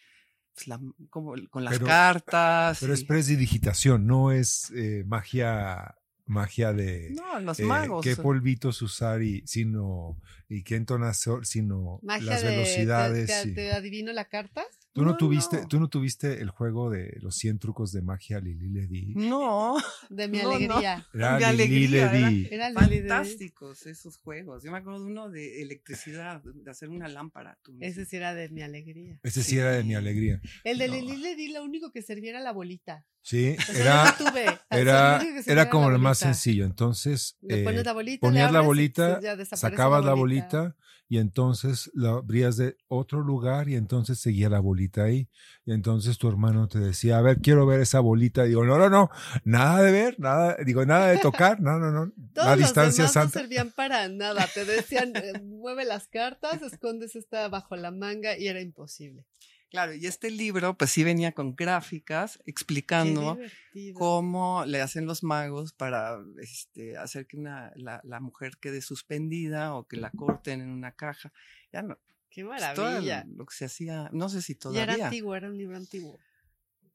pues, la- con las Pero- cartas. Pero es y- prestidigitación, no es eh, magia magia de no, los eh, magos. qué polvitos usar y sino y qué entonación, sino Magia las de, te- velocidades. Te, y- te adivino la carta? ¿Tú no, No, tuviste, no. tú no tuviste el juego de los 100 trucos de magia Lili Ledi? No, De mi [LAUGHS] No, no. alegría. Era Mi Lili alegría, era- Ledi. Era Lili de- fantásticos esos juegos. Yo me acuerdo de uno de electricidad, de hacer una lámpara. tú mismo. Ese sí era de mi alegría. Ese sí era de mi alegría. El de No. Lili le di lo único que servía era la bolita. Sí, O sea, era, tuve. [LAUGHS] Era, era como lo más sencillo. Entonces, eh, pones la bolita, ponías la bolita, sacabas la bolita y entonces la abrías de otro lugar y entonces seguía la bolita ahí. Y entonces tu hermano te decía, a ver, quiero ver esa bolita. Digo, no, no, no, nada de ver, nada, digo, nada de tocar, no, no, no. [LAUGHS] Todos la los distancia demás no santa. servían para nada. Te decían, eh, mueve las cartas, escondes esta bajo la manga y era imposible. Claro, y este libro, pues sí venía con gráficas explicando cómo le hacen los magos para este, hacer que una, la, la mujer quede suspendida o que la corten en una caja. Ya no, Qué pues, todo maravilla. lo que se hacía, no sé si Ya era todavía. antiguo, era un libro antiguo.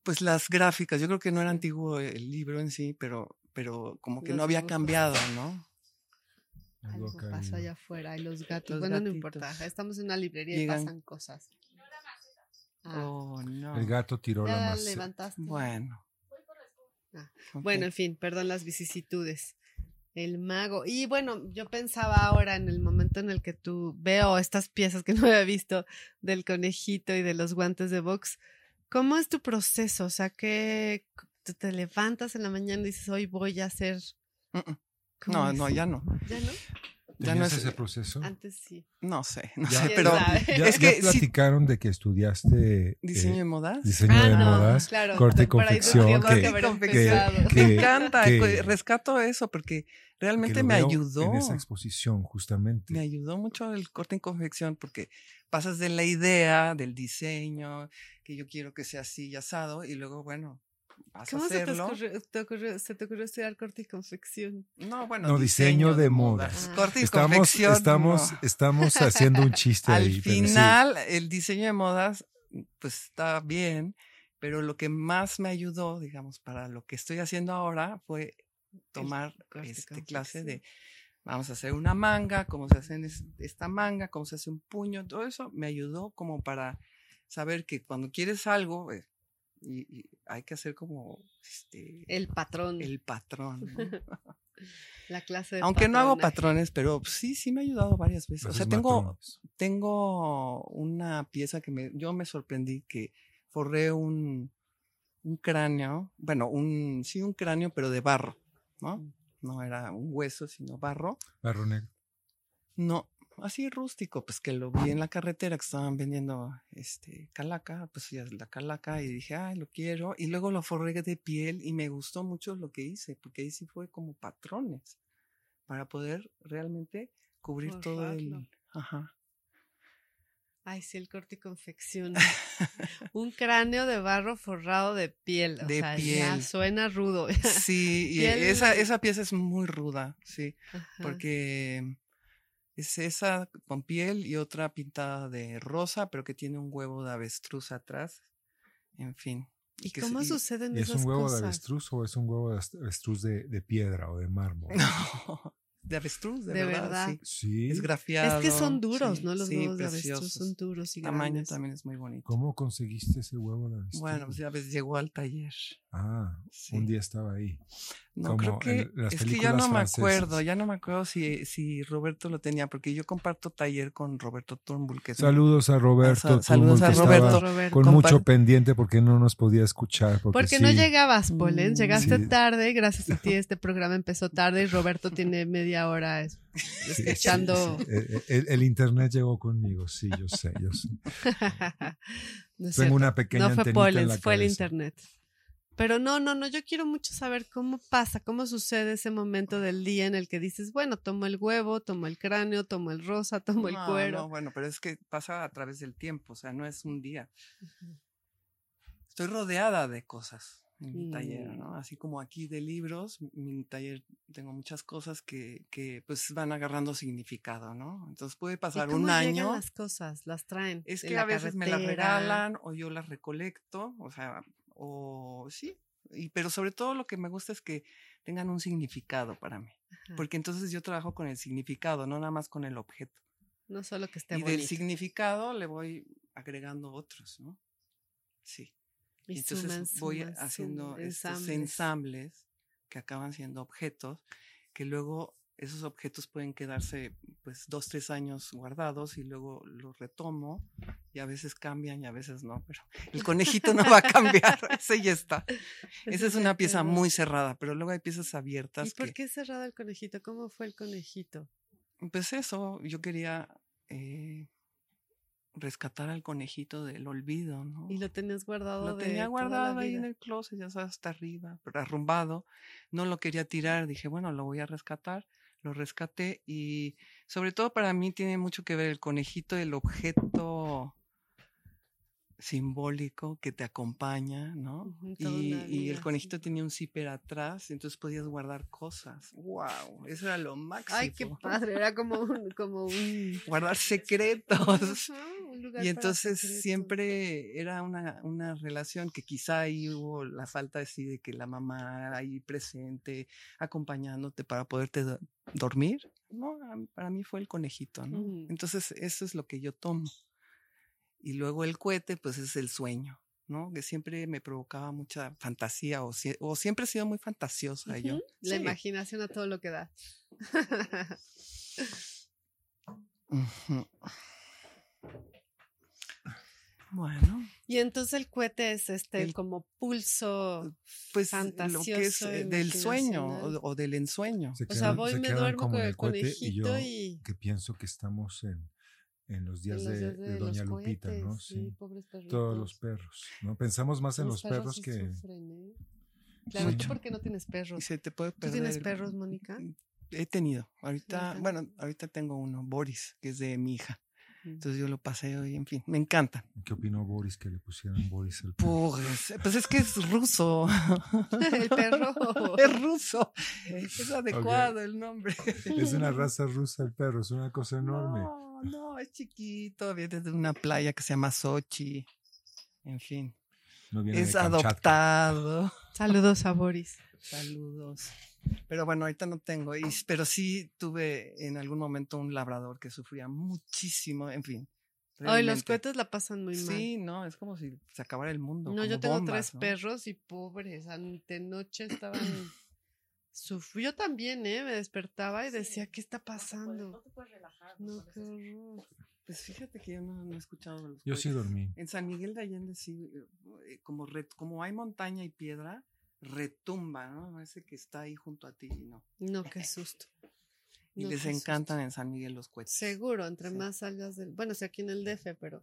Pues las gráficas, yo creo que no era antiguo el libro en sí, pero, pero como que Los no había dibujos. cambiado, ¿no? Algo en- allá afuera y los gatos. Los bueno, no importa. Estamos en una librería Llegan- y pasan cosas. Ah, Oh, no. El gato tiró la ya maceta. levantaste. Bueno. Ah, Ok. Bueno, en fin, perdón las vicisitudes. El mago. Y bueno, yo pensaba ahora en el momento en el que tú veo estas piezas que [LAUGHS] no había visto del conejito y de los guantes de box. ¿Cómo es tu proceso? O sea, que tú te levantas en la mañana y dices, hoy voy a hacer. Mm, mm. ¿Cómo No, es? no, ya no. ¿Ya no? Ya no ¿Tenías es- ese proceso? Antes sí. No sé, no Ya, sé, ¿Quién pero ya, es ya que sí- platicaron de que estudiaste eh, diseño de modas. diseño Ah, de no, modas, claro, corte y confección, que- que que- que- Me encanta, rescato eso porque que realmente me ayudó. en esa exposición justamente. Me ayudó mucho el corte en confección porque pasas de la idea, del diseño, que yo quiero que sea así y asado, y luego, bueno, vas a ¿Cómo se te, hacerlo. ocurrió, te ocurrió- se te ocurrió estudiar corte y confección? No, bueno, No, diseño de modas. Ah. Corte y Estamos, confección. estamos, no. estamos haciendo un chiste [LAUGHS] Al ahí. pero sí. final, el diseño de modas, pues está bien, pero lo que más me ayudó, digamos, para lo que estoy haciendo ahora fue tomar este clase de vamos a hacer una manga, cómo se hace es- esta manga, cómo se hace un puño, todo eso me ayudó como para saber que cuando quieres algo eh, y, y hay que hacer como este El patrón. el patrón. ¿no? [LAUGHS] la clase de Aunque no hago patrones, pero sí, sí me ha ayudado varias veces. O sea, tengo, matrones. tengo una pieza que me, yo me sorprendí que forré un, un cráneo, bueno, un, sí, un cráneo, pero de barro, ¿no? Mm. No era un hueso, sino barro. Barro negro. No, así rústico, pues que lo vi en la carretera que estaban vendiendo este calaca, pues ya la calaca y dije, ay, lo quiero. Y luego lo forré de piel y me gustó mucho lo que hice, porque ahí sí fue como patrones para poder realmente cubrir todo el. Ajá. Ay, sí, el corte y confección. Un cráneo de barro forrado de piel. O De sea, ya piel. suena rudo. Sí, [LAUGHS] y esa, esa pieza es muy ruda, sí, Ajá. porque es esa con piel y otra pintada de rosa, pero que tiene un huevo de avestruz atrás. En fin. ¿Y que cómo se- suceden ¿Y es esas un huevo cosas? de avestruz o es un huevo de avestruz de, de piedra o de mármol? [LAUGHS] No, de avestruz, de, De verdad, verdad. sí. Sí. Es grafiado. Es que son duros, sí, ¿no? Los sí, huevos de avestruz preciosos. son duros y El tamaño grandes. también es muy bonito. ¿Cómo conseguiste ese huevo de avestruz? Bueno, pues ya ves, llegó al taller. Ah, Sí. un día estaba ahí. No, Como creo que en las es que ya no me acuerdo, ya no me acuerdo si, si Roberto lo tenía, porque yo comparto taller con Roberto Turnbull, que es un- Saludos a Roberto. Sa- saludos Turnbull, a Roberto. Roberto. Con mucho pendiente porque no nos podía escuchar. Porque, Porque no llegabas, Polen. Mm, Llegaste sí. tarde. Gracias a ti este programa empezó tarde y Roberto tiene media hora es- sí, sí, escuchando. sí. Eh, El, el internet llegó conmigo, sí, yo sé, yo sé. [LAUGHS] No Tengo cierto. una pequeña No fue antenita en Pollens, la fue el internet. Pero no, no, no, yo quiero mucho saber cómo pasa, cómo sucede ese momento del día en el que dices, bueno, tomo el huevo, tomo el cráneo, tomo el rosa, tomo el No, cuero. no, bueno, pero es que pasa a través del tiempo, o sea, no es un día. Estoy rodeada de cosas en mi taller. ¿no? Así como aquí de libros, mi taller tengo muchas cosas que, que pues van agarrando significado, ¿no? Entonces puede ¿Y pasar cómo un año. las cosas? ¿Las traen? Es que a veces me las regalan o yo las recolecto, o sea, o sí. Y, pero sobre todo lo que me gusta es que tengan un significado para mí, Ajá. porque entonces yo trabajo con el significado, no nada más con el objeto. No solo que esté y del significado le voy agregando otros, ¿no? Sí. Y entonces suman, voy suman, haciendo suman, estos ensambles. ensambles que acaban siendo objetos, que luego esos objetos pueden quedarse pues dos, tres años guardados y luego los retomo y a veces cambian y a veces no, pero [LAUGHS] el conejito no va a cambiar, [LAUGHS] ese ya está. Esa es una pieza muy cerrada, pero luego hay piezas abiertas ¿Y por que, qué cerrado el conejito? ¿Cómo fue el conejito? pues eso, yo quería eh, rescatar al conejito del olvido, ¿no? Y lo tenías guardado Lo tenía guardado ahí en el closet, ya sabes, hasta arriba, pero arrumbado. No lo quería tirar, dije, bueno, lo voy a rescatar. Lo rescaté y sobre todo para mí tiene mucho que ver el conejito, el objeto simbólico que te acompaña, ¿no? Y, el conejito sí. tenía un zipper atrás, entonces podías guardar cosas. ¡Wow! Eso era lo máximo. Ay, qué padre, era como un, como un, [LAUGHS] Guardar secretos. Ajá, un lugar Y entonces secretos. siempre era una, una relación que quizá ahí hubo la falta así de que la mamá ahí presente, acompañándote para poderte do- dormir. No, para mí fue el conejito, ¿no? Entonces eso es lo que yo tomo. Y luego el cohete, pues es el sueño, ¿no? Que siempre me provocaba mucha fantasía o, sie- o siempre he sido muy fantasiosa yo. La Sí. imaginación a todo lo que da. Bueno. y entonces el cohete es este El- como pulso. pues lo que es fantasioso, eh, del sueño o, del ensueño. Se O sea, voy se y me duermo con el conejito y y. yo que pienso que estamos en, en los días, en los de, Doña los Lupita, ¿no? Sí. Todos los perros, ¿no? Pensamos más en los, perros sí que... sufren, ¿eh? Claro, Sí. ¿tú por qué no tienes Y perros? se te puede ¿Tú tienes perros, Mónica? He tenido. Ahorita, bueno, ahorita tengo uno, Boris, que es de mi hija. Entonces yo lo paseo y en fin, me encanta. ¿Qué opinó Boris que le pusieran Boris al perro? Pues, pues es que es ruso. [LAUGHS] El perro. [LAUGHS] es ruso. Es adecuado el nombre. Es una raza rusa el perro, es una cosa enorme. No, no, es chiquito, viene de una playa que se llama Sochi. En fin, No viene de es adoptado. Saludos a Boris. Saludos. Pero bueno, ahorita no tengo, y- pero sí tuve en algún momento un labrador que sufría muchísimo, en fin. Hoy los cohetes la pasan muy mal. Sí, no, es como si se acabara el mundo. No, yo tengo bombas, tres ¿no? perros y pobres, antenoche estaban... suf- Yo también, ¿eh? Me despertaba y decía, ¿qué está pasando? No te puedes relajar. No, qué horror. Pues fíjate que yo no, no he escuchado de los Yo sí cohetes. dormí. En San Miguel de Allende sí, eh, como, re- como hay montaña y piedra, retumba, ¿no? Parece que está ahí junto a ti y no. No, [LAUGHS] qué susto. Y No, les encantan susto. en San Miguel los cohetes. Seguro, entre Sí. más salgas del... Bueno, sí, aquí en el DF, pero...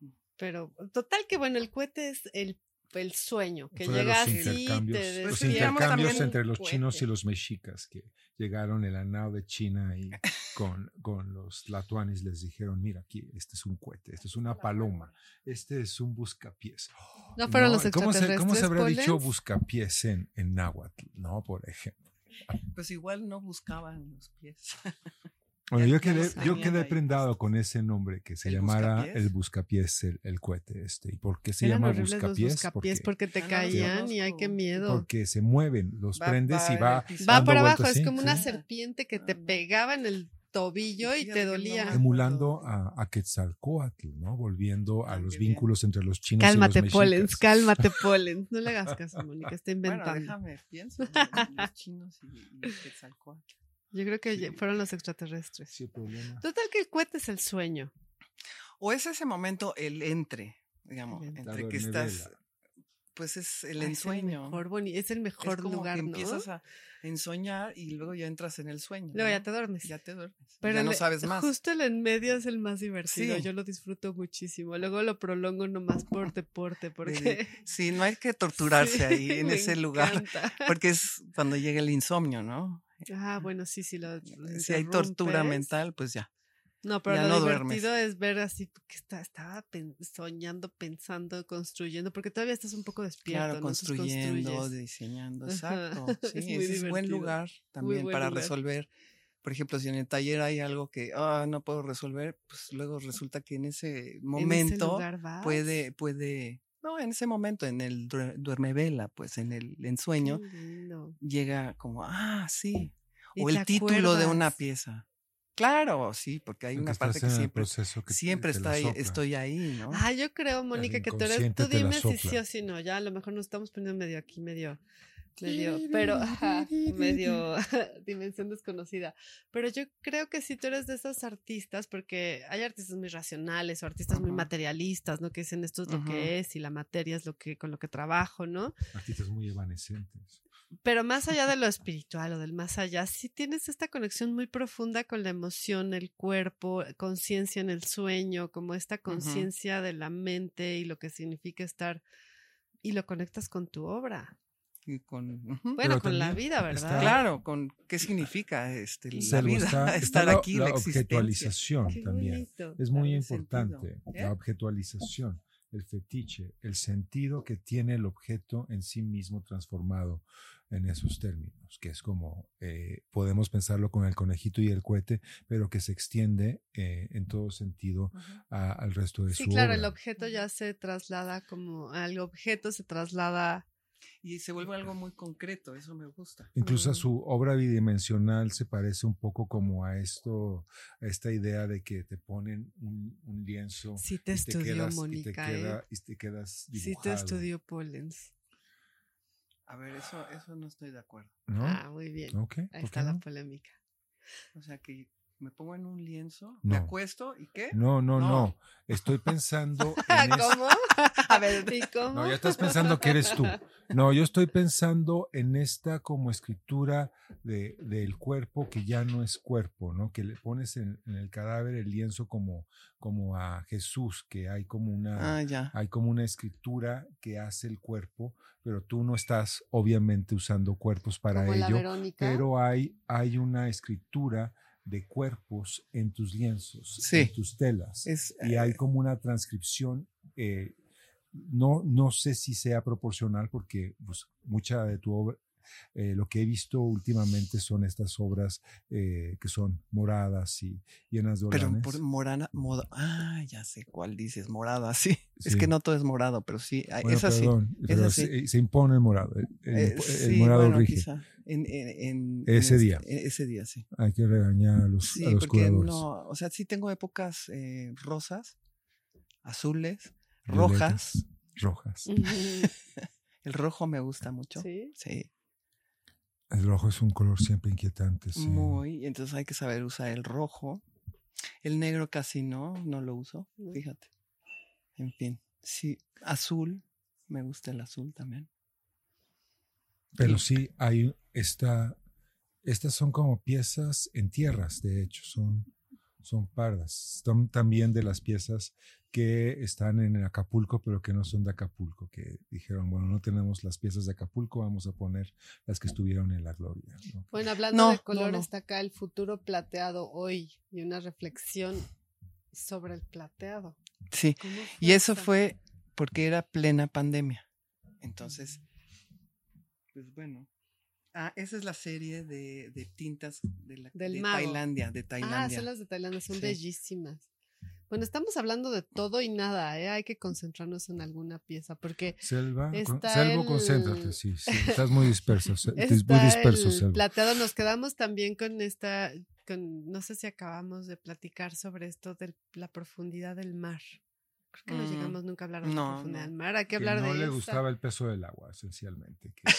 Mm. Pero, total que bueno, el cohete es el, el sueño, que Fue llega los así, intercambios, te los intercambios entre los chinos y los mexicas que llegaron en la nao de China y [LAUGHS] con, con los latuanis les dijeron, mira aquí, este es un cohete, este es una paloma, este es un buscapiés. [GASPS] ¿No fueron los ¿cómo se, ¿Cómo se habrá dicho buscapiés en, en náhuatl? No, por ejemplo. Pues igual no buscaban los pies. [LAUGHS] Bueno, yo quedé, yo quedé prendado con ese nombre que se ¿El llamara buscapiés? el buscapiés, el, el cohete este. ¿Y por qué se Eran llama buscapiés? buscapiés porque, te Ah, no caían y ay, qué miedo. porque se mueven, los Va- prendes va y va. Va por abajo, vueltas, es sí, como una serpiente que te pegaba en el tobillo y te dolía. Emulando a, a Quetzalcóatl, ¿no? Volviendo a Ah, los vínculos entre los chinos Cálmate, y los Polens, mexicas. cálmate, [LAUGHS] Polens. No le hagas caso, Mónica, está Bueno, inventando. déjame, pienso en los chinos y, y Quetzalcóatl. Yo creo que Sí. fueron los extraterrestres. Sí, problema. Total que el cohete es el sueño. O es ese momento el entre, digamos, El entre. que estás. Pues es el Ah, Es el ensueño. mejor, es el es mejor como lugar, que ¿no? empiezas a ensoñar y luego ya entras en el sueño. Luego ya ¿no? te duermes. Ya te duermes. Pero ya no sabes más. Justo el en medio es el más divertido. Sí. Yo lo disfruto muchísimo. Luego lo prolongo nomás por deporte, [LAUGHS] porque. [LAUGHS] Sí, no hay que [LAUGHS] torturarse Sí, ahí en ese lugar, porque es cuando llega el insomnio, ¿no? Ah, bueno, sí, sí. Lo, Si hay tortura mental, pues ya. No, pero ya lo no duermes. divertido es ver así que está, estaba pen- soñando, pensando, construyendo, porque todavía estás un poco despierto. Claro, ¿no? Construyendo, diseñando, Ajá, exacto. [LAUGHS] Sí, es ese es buen lugar también buen para lugar. resolver. Por ejemplo, si en el taller hay algo que ah, no puedo resolver, pues luego resulta que en ese En ese momento puede, puede, no, en ese momento, en el duer- duermevela, pues en el ensueño, llega como, ah, sí. O el título de una pieza. Claro, sí, porque hay Porque una parte que siempre, proceso que siempre está ahí- estoy ahí, ¿no? Ah, yo creo, Mónica, que tú eres. Tú dime si sí o si no. Ya a lo mejor nos estamos poniendo medio aquí, medio. Medio, pero, ajá, medio [LAUGHS] dimensión desconocida. Pero yo creo que si tú eres de esos artistas, porque hay artistas muy racionales o artistas muy materialistas, ¿no? Que dicen esto es lo que es y la materia es lo que, con lo que trabajo, ¿no? Artistas muy evanescentes. Pero más allá de lo espiritual o del más allá, sí tienes esta conexión muy profunda con la emoción, el cuerpo, conciencia en el sueño, como esta conciencia de la mente y lo que significa estar y lo conectas con tu obra. Y con. Bueno, con la vida, está- ¿verdad? Claro, con qué significa este, la vida, está, [LAUGHS] estar aquí, la la, objetualización Qué también. bonito. Es muy importante ¿Eh? la objetualización, el fetiche, el sentido que tiene el objeto en sí mismo transformado en esos términos, que es como eh, podemos pensarlo con el conejito y el cohete, pero que se extiende eh, en todo sentido a- al resto de Sí, su claro, obra. el objeto ya se traslada como al objeto se traslada. Y se vuelve algo muy concreto, eso me gusta. Incluso a su obra bidimensional se parece un poco como a esto, a esta idea de que te ponen un, un lienzo Sí te y estudió, quedas, y te queda- ¿eh? y te quedas Sí te dibujado, estudió Pollens. A ver, eso, eso no estoy de acuerdo. ¿no? Ah, muy bien. Ok, Ahí ¿por está la polémica. O sea, que me pongo en un lienzo, me acuesto y qué? No, no, no, No. Estoy pensando [LAUGHS] en es- ¿Cómo? A ver, ¿Y [LAUGHS] cómo? No, ya estás pensando que eres tú. No, yo estoy pensando en esta como escritura de, del cuerpo que ya no es cuerpo, ¿no? Que le pones en, en el cadáver el lienzo como, como a Jesús, que hay como una, ah, ya. hay como una escritura que hace el cuerpo, pero tú no estás obviamente usando cuerpos para Como la ello, Verónica. pero hay, hay una escritura de cuerpos en tus lienzos, Sí. en tus telas Es, y hay eh, como una transcripción. eh, no, no sé si sea proporcional porque pues, mucha de tu obra, eh, lo que he visto últimamente son estas obras eh, que son moradas y llenas de pero oranes. por morana, moda, ah, ya sé cuál dices, morada, [LAUGHS] sí. Es que no todo es morado, pero sí, ah, Bueno, es así. perdón, pero sí. se, se impone el morado. El, el- Eh, el sí, morado bueno, rige. quizá, En, en- en- Ese en día. en ese día, sí. Hay que regañar a los, Sí, a los porque curadores. no, o sea, sí tengo épocas eh, rosas, azules, Violetas. rojas. Rojas. [LAUGHS] El rojo me gusta mucho. Sí. Sí, El rojo es un color siempre inquietante. sí. muy. Entonces hay que saber usar el rojo. El negro casi no, no lo uso, fíjate. En fin, sí, azul, me gusta el azul también. Pero Sí. sí hay esta, estas son como piezas en tierras, de hecho, son, son pardas. Son también de las piezas que están en Acapulco, pero que no son de Acapulco, que dijeron, bueno, no tenemos las piezas de Acapulco, vamos a poner las que estuvieron en la gloria. ¿no? Bueno, hablando No, de color, no. está acá el futuro plateado hoy y una reflexión sobre el plateado. Sí, ¿Cómo y eso esta? fue porque era plena pandemia. Entonces, pues bueno. Ah, esa es la serie de, de tintas de, la, Del de. Tailandia, de Ah, Tailandia. son las de Tailandia, son Sí. bellísimas. Bueno, estamos hablando de todo y nada, ¿eh? Hay que concentrarnos en alguna pieza, porque Selva, con- Está Selvo, el- concéntrate, sí, sí, estás muy disperso, se- muy disperso, el Selvo. plateado. Nos quedamos también con esta, con, no sé si acabamos de platicar sobre esto de la profundidad del mar. Creo que no Mm, llegamos nunca a hablar de la no, profundidad no. del mar. Hay que Que hablar no de le esta. gustaba el peso del agua, esencialmente. Que,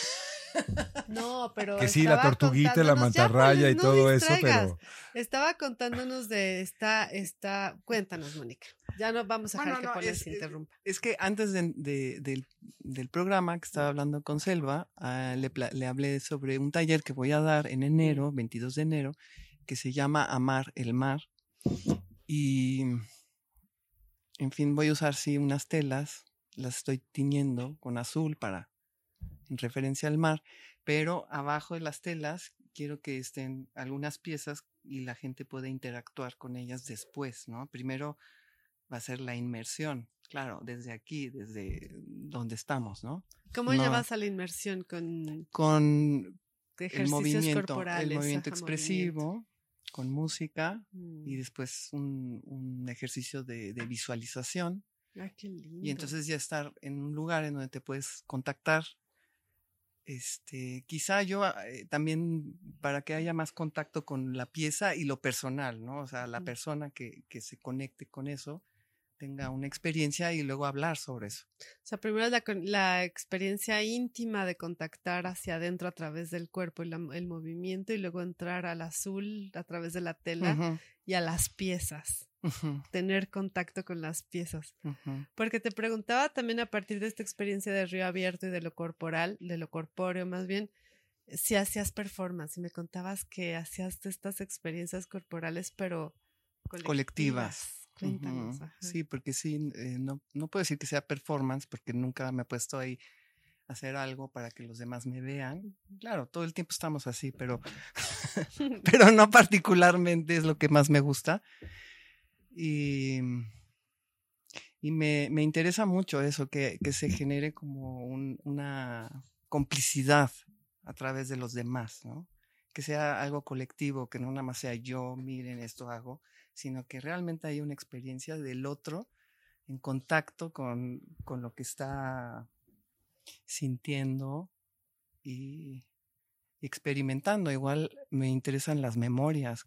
No, pero que sí, la tortuguita, la ya, mantarraya y no todo eso, distraigas. pero Estaba contándonos de esta, esta, cuéntanos, Mónica. Ya no vamos a dejar Bueno, que no, es- se interrumpa. Es que antes de- de- del, del programa que estaba hablando con Selva, ah, le, le hablé sobre un taller que voy a dar en enero, 22 de enero, que se llama Amar el Mar. Y, en fin, voy a usar, sí, unas telas, las estoy tiñendo con azul para, referencia al mar, pero abajo de las telas quiero que estén algunas piezas y la gente pueda interactuar con ellas después, ¿no? Primero va a ser la inmersión, claro, desde aquí, desde donde estamos, ¿no? ¿Cómo no. llevas a la inmersión con Con el ejercicios movimiento, corporales? el movimiento expresivo, con música movimiento? y después un, un ejercicio de, de visualización. Mm, Ay, qué lindo. Y entonces ya estar en un lugar en donde te puedes contactar. Este, quizá yo ah, eh, también para que haya más contacto con la pieza y lo personal, ¿no? O sea, la persona que, que se conecte con eso tenga una experiencia y luego hablar sobre eso. O sea, primero la, la experiencia íntima de contactar hacia adentro a través del cuerpo y la- el movimiento y luego entrar al azul a través de la tela y a las piezas, tener contacto con las piezas. Porque te preguntaba también a partir de esta experiencia de río abierto y de lo corporal, de lo corpóreo más bien, si hacías performance y me contabas que hacías estas experiencias corporales, pero colectivas. Colectivas. Cuéntanos. Sí, porque sí, eh, no, no puedo decir que sea performance porque nunca me he puesto ahí a hacer algo para que los demás me vean. Claro, todo el tiempo estamos así, pero, [LAUGHS] [LAUGHS] pero no particularmente es lo que más me gusta. Y, y me, me interesa mucho eso, que, que se genere como un- una complicidad a través de los demás, ¿no? Que sea algo colectivo, que no nada más sea yo, miren, esto hago, sino que realmente hay una experiencia del otro en contacto con, con lo que está sintiendo y experimentando. Igual me interesan las memorias,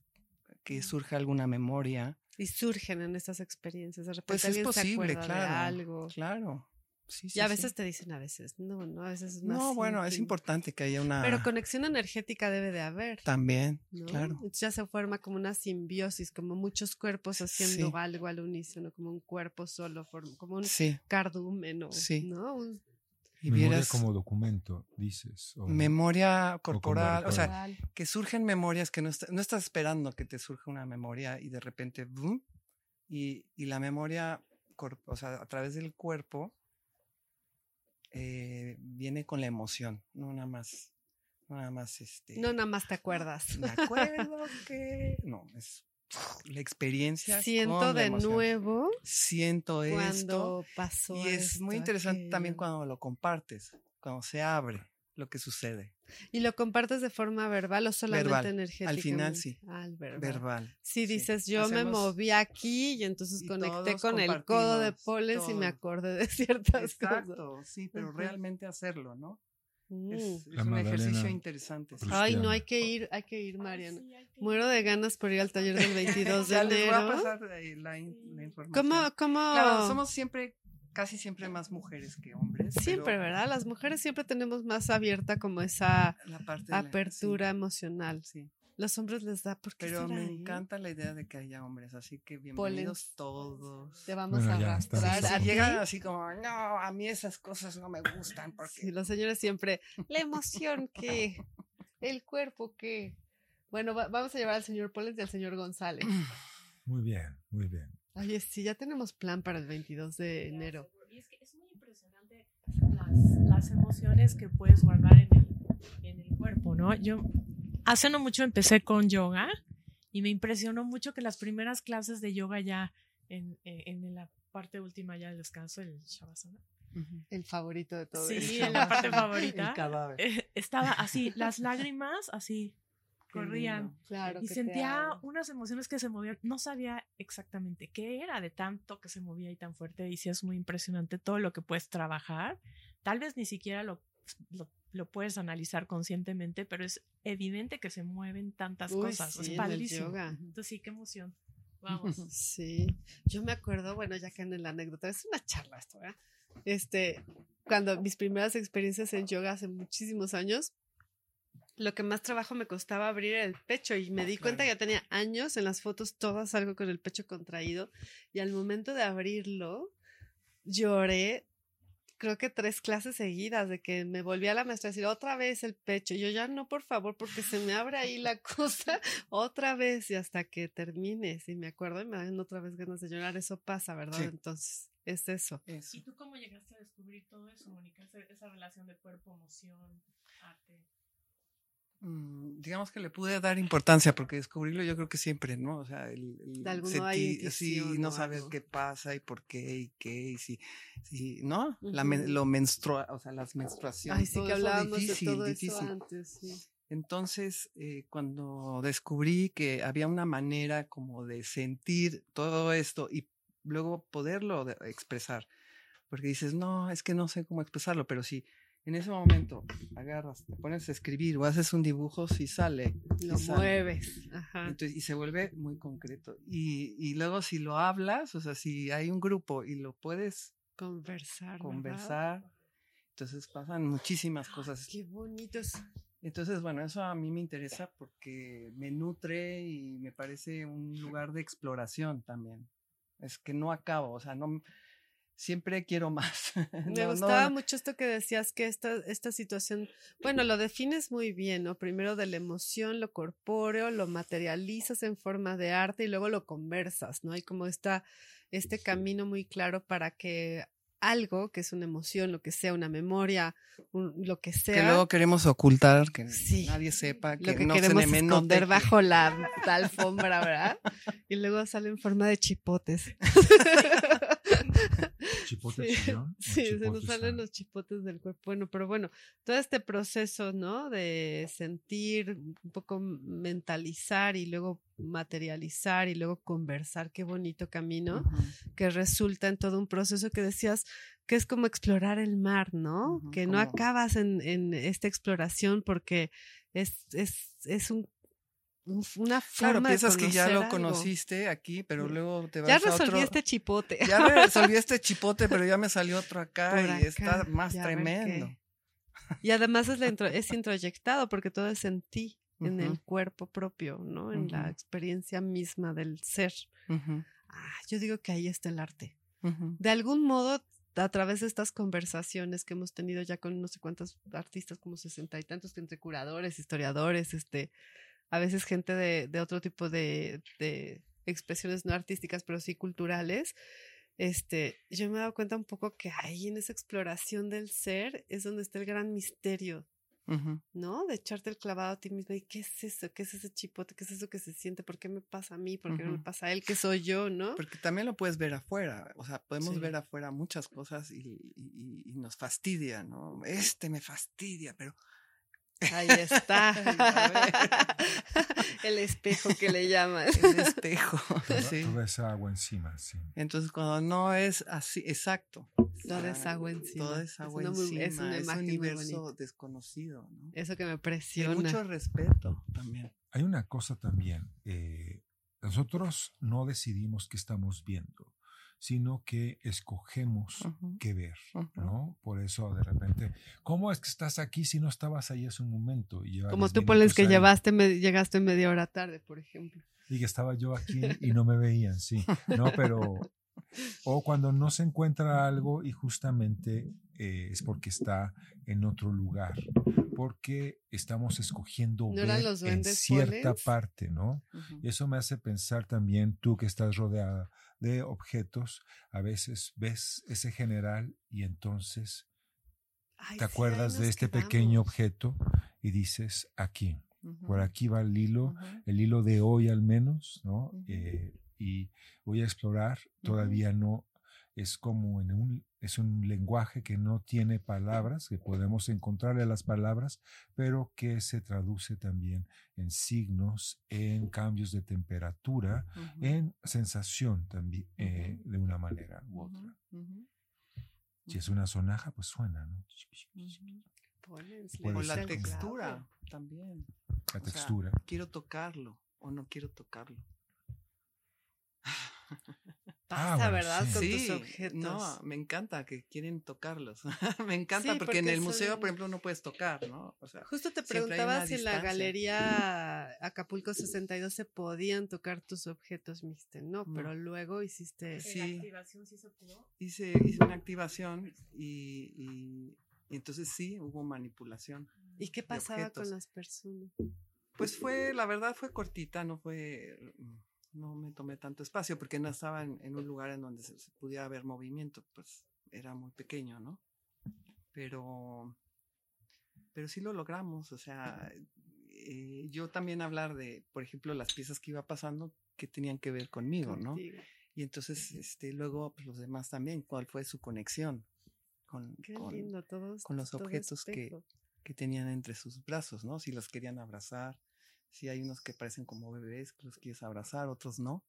que surja alguna memoria. Y surgen en estas experiencias. De repente Pues es se posible, de claro. algo. Claro. Sí, sí, y a sí. veces te dicen a veces, no, no, a veces es más. No, bueno, es importante que haya una... Pero conexión energética debe de haber. También, ¿no? claro. Ya se forma como una simbiosis, como muchos cuerpos haciendo Sí. algo al unísono, como un cuerpo solo, form- como un Sí. cardumen, o- Sí. ¿no? Un Y memoria vieras como documento, dices. o- memoria corporal, o sea, recuerdo. ritual. que surgen memorias que no, está- no estás esperando que te surja una memoria y de repente, ¡bum! y, y la memoria, cor- o sea, a través del cuerpo, eh, viene con la emoción, no nada más, no nada más este. No, nada más te acuerdas. Me acuerdo que. No, es [LAUGHS] la experiencia. Siento con la de emoción. nuevo Siento esto. cuando pasó. Y es muy esto, interesante también cuando lo compartes, cuando se abre lo que sucede. ¿Y lo compartes de forma verbal o solamente Verbal. energética? Al final sí. Al verbal. Verbal. Sí, Sí. dices, yo me moví aquí y entonces y conecté con el codo de Pollens y me acordé de [LAUGHS] ciertas cosas. Exacto, sí, pero realmente hacerlo, ¿no? Mm. Es, un ejercicio interesante. sí. Ay, no, hay que ir, hay que ir, Mariana. Muero de ganas por ir al taller del 22 de [LAUGHS] Ya les voy a enero. pasar eh, la, in- la información. ¿Cómo, cómo? Claro, somos siempre, casi siempre más mujeres que hombres. Siempre, pero ¿verdad? Las mujeres siempre tenemos más abierta como esa La parte de la- apertura sí, emocional. sí. Los hombres les da, ¿por qué Pero me eh? encanta la idea de que haya hombres, así que bienvenidos todos. Te vamos Bueno, a arrastrar Si llegan así como, no, a mí esas cosas no me gustan porque Sí, los señores siempre, la emoción que, el cuerpo que. Bueno, va- vamos a llevar al señor Pollens y al señor González. Muy bien, muy bien. Oye, sí, ya tenemos plan para el 22 de enero. Y es que es muy impresionante las, las emociones que puedes guardar en el, en el cuerpo, ¿no? Yo hace no mucho empecé con yoga y me impresionó mucho que las primeras clases de yoga ya en, en, en la parte última ya del descanso, el shavasana. El favorito de todos. Sí, en la parte favorita. [LAUGHS] el cadáver. eh, estaba así, las lágrimas así corrían. Claro. Y sentía unas emociones que se movían. No sabía exactamente qué era de tanto que se movía y tan fuerte. Y sí es muy impresionante todo lo que puedes trabajar. Tal vez ni siquiera lo lo, lo puedes analizar conscientemente, pero es evidente que se mueven tantas Uy, cosas. sí, es en el padrísimo. yoga. Entonces sí, qué emoción. Vamos. [LAUGHS] Sí, yo me acuerdo, bueno, ya que en la anécdota, es una charla esto, ¿verdad? Este, cuando mis primeras experiencias en yoga hace muchísimos años, lo que más trabajo me costaba abrir el pecho y me di cuenta que ya tenía años en las fotos todas algo con el pecho contraído y al momento de abrirlo lloré creo que tres clases seguidas de que me volví a la maestra a decir otra vez el pecho. Yo ya no, por favor, porque se me abre ahí la [LAUGHS] cosa otra vez y hasta que termine. Si me acuerdo y me dan otra vez ganas de llorar, eso pasa, ¿verdad? Sí. Entonces, es eso. Eso. ¿Y tú cómo llegaste a descubrir todo eso, Mónica? Esa relación de cuerpo, emoción, arte. Mm, digamos que le pude dar importancia porque descubrirlo yo creo que siempre, ¿no? O sea, el, el De sentir- sí, no o saber algo. qué pasa y por qué y qué y si, si ¿no? La men- Ujú. lo menstrua, o sea, las menstruaciones. Ay, sí todo que hablábamos difícil, de todo difícil. eso antes, sí. Entonces, eh, cuando descubrí que había una manera como de sentir todo esto y luego poderlo de- expresar, porque dices, no, es que no sé cómo expresarlo, pero si en ese momento agarras, te pones a escribir o haces un dibujo, sí sale. Lo sale. mueves. Ajá. Entonces, y se vuelve muy concreto. Y, y luego si lo hablas, o sea, si hay un grupo y lo puedes Conversar. ¿verdad? conversar, entonces pasan muchísimas cosas. Qué bonitos. Entonces, bueno, eso a mí me interesa porque me nutre y me parece un lugar de exploración también. Es que no acabo, o sea, no siempre quiero más. [LAUGHS] Me No, no, gustaba mucho esto que decías que esta, esta situación, bueno, lo defines muy bien, ¿no? Primero de la emoción, lo corpóreo, lo materializas en forma de arte y luego lo conversas, ¿no? Hay como esta, este camino muy claro para que algo, que es una emoción, lo que sea, una memoria, un- lo que sea, que luego queremos ocultar, que Sí. nadie sepa, que, lo que no queremos se me esconder bajo la, la alfombra, ¿verdad? Y luego sale en forma de chipotes. [LAUGHS] Chipote Sí, chillón. [LAUGHS] Sí, se nos salen los chipotes del cuerpo. Bueno, pero bueno, todo este proceso, ¿no? De sentir, un poco mentalizar y luego materializar y luego conversar, qué bonito camino, que resulta en todo un proceso que decías que es como explorar el mar, ¿no? Que no acabas en, en esta exploración porque es, es, es un- una forma Claro, de piensas que ya lo algo. conociste aquí, pero Sí. luego te vas Ya a resolví otro... este chipote. Ya resolví [LAUGHS] este chipote, pero ya me salió otro acá Por y está más ya tremendo. Y además es, la intro- [LAUGHS] es introyectado porque todo es en ti, en el cuerpo propio, ¿no? En la experiencia misma del ser. Ah, yo digo que ahí está el arte. De algún modo, a través de estas conversaciones que hemos tenido ya con no sé cuántos artistas, como sesenta y tantos, entre curadores, historiadores, este, a veces gente de, de otro tipo de, de expresiones no artísticas, pero sí culturales, este, yo me he dado cuenta un poco que ahí en esa exploración del ser es donde está el gran misterio, Ujú. ¿no? De echarte el clavado a ti mismo y qué es eso, qué es ese chipote, qué es eso que se siente, por qué me pasa a mí, por qué no me pasa a él, qué soy yo, ¿no? Porque también lo puedes ver afuera, o sea, podemos Sí. ver afuera muchas cosas y, y- y nos fastidia, ¿no? Este me fastidia, pero Ahí está. [LAUGHS] [LAUGHS] El espejo que le llaman. el espejo, Toda, sí. toda esa agua encima, sí. Entonces, cuando no es así, exacto. Todo es agua encima. Todo Es es agua muy- encima. es una Es, imagen un muy universo desconocido, ¿no? Eso que me Hay presiona. mucho respeto también. Hay una cosa también. eh, nosotros no decidimos qué estamos viendo, sino que escogemos Ujú, qué ver. ¿no? Por eso de repente, ¿cómo es que estás aquí si no estabas ahí hace un momento? Y Como 10 tú pones que llevaste, me- llegaste media hora tarde, por ejemplo. Y que estaba yo aquí [LAUGHS] y no me veían, sí. No, pero... [LAUGHS] O cuando no se encuentra algo y justamente eh, es porque está en otro lugar, porque estamos escogiendo ¿No ver en cierta parte, ¿no? Y eso me hace pensar también, tú que estás rodeada de objetos, a veces ves ese general y entonces Ay, te sí, acuerdas de este pequeño objeto y dices, aquí, por aquí va el hilo, el hilo de hoy al menos, ¿no? Eh, y voy a explorar, todavía no, es como en un, es un lenguaje que no tiene palabras, que podemos encontrarle las palabras, pero que se traduce también en signos, en cambios de temperatura, en sensación también, eh, de una manera u otra. Si es una sonaja, pues suena, ¿no? O la textura también. La O sea, textura. quiero tocarlo o no quiero tocarlo. [LAUGHS] Pasa, bueno, ¿verdad? sí. Con sí, tus objetos. no, me encanta que quieren tocarlos. [LAUGHS] me encanta Sí, porque en el museo, son- por ejemplo, no puedes tocar, ¿no? O sea, Justo te preguntaba si en la galería Acapulco 62 se podían tocar tus objetos, mixte. No, No. pero luego hiciste. Sí. ¿En la activación sí se pudo? hice, hice una activación y, y- y entonces sí, hubo manipulación. ¿Y qué pasaba con las personas? Pues fue, la verdad fue cortita, no fue, no me tomé tanto espacio porque no estaba en, en un lugar en donde se, se pudiera ver movimiento, pues era muy pequeño, ¿no? Pero, pero sí lo logramos, o sea, eh, yo también hablar de, por ejemplo, las piezas que iba pasando que tenían que ver conmigo, ¿no? Y entonces, este, luego pues, los demás también, cuál fue su conexión con, Qué con- lindo, todos. con los objetos que- que tenían entre sus brazos, ¿no? Si los querían abrazar, si hay unos que parecen como bebés que los quieres abrazar, otros no.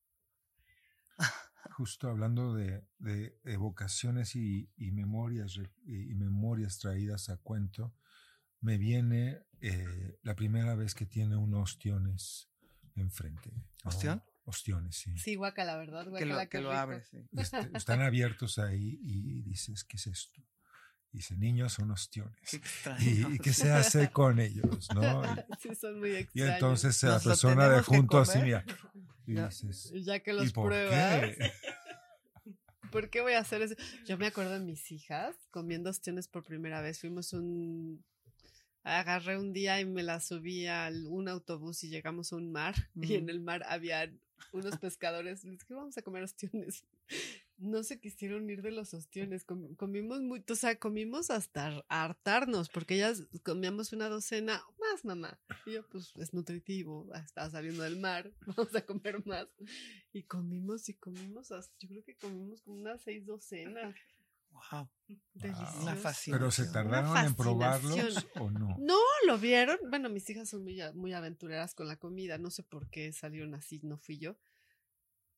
Justo hablando de, de evocaciones y, y memorias y, y memorias traídas a cuento, me viene eh, la primera vez que tiene un ostiones enfrente. ¿no? ¿Ostión? Ostiones, sí. Sí, guaca, la verdad, Que lo, qué que lo abres. sí. Este, están abiertos ahí y dices, ¿qué es esto? Dice, niños son ostiones. Qué ¿Y, y qué se hace con ellos? ¿no? [LAUGHS] sí, son muy Y, y extraños. entonces la Nos lo persona de junto así, mira, y Ya. dices, Y ya que ¿y los por pruebas. qué? [LAUGHS] ¿Por qué voy a hacer eso? Yo me acuerdo de mis hijas comiendo ostiones por primera vez. Fuimos un. Agarré un día y me la subí a un autobús y llegamos a un mar. Y en Mm. el mar había unos pescadores. Les dije, vamos a comer ostiones. No se quisieron ir de los ostiones. com- comimos mucho, o sea, comimos hasta hartarnos, porque ellas comíamos una docena más, mamá. Y yo, pues es nutritivo, ah, estaba saliendo del mar, [LAUGHS] vamos a comer más. Y comimos y comimos, hasta, yo creo que comimos como unas seis docenas. Wow. Delicioso. Una. Pero se tardaron en probarlos o no. No, lo vieron. Bueno, mis hijas son muy, muy aventureras con la comida. No sé por qué salieron así, no fui yo.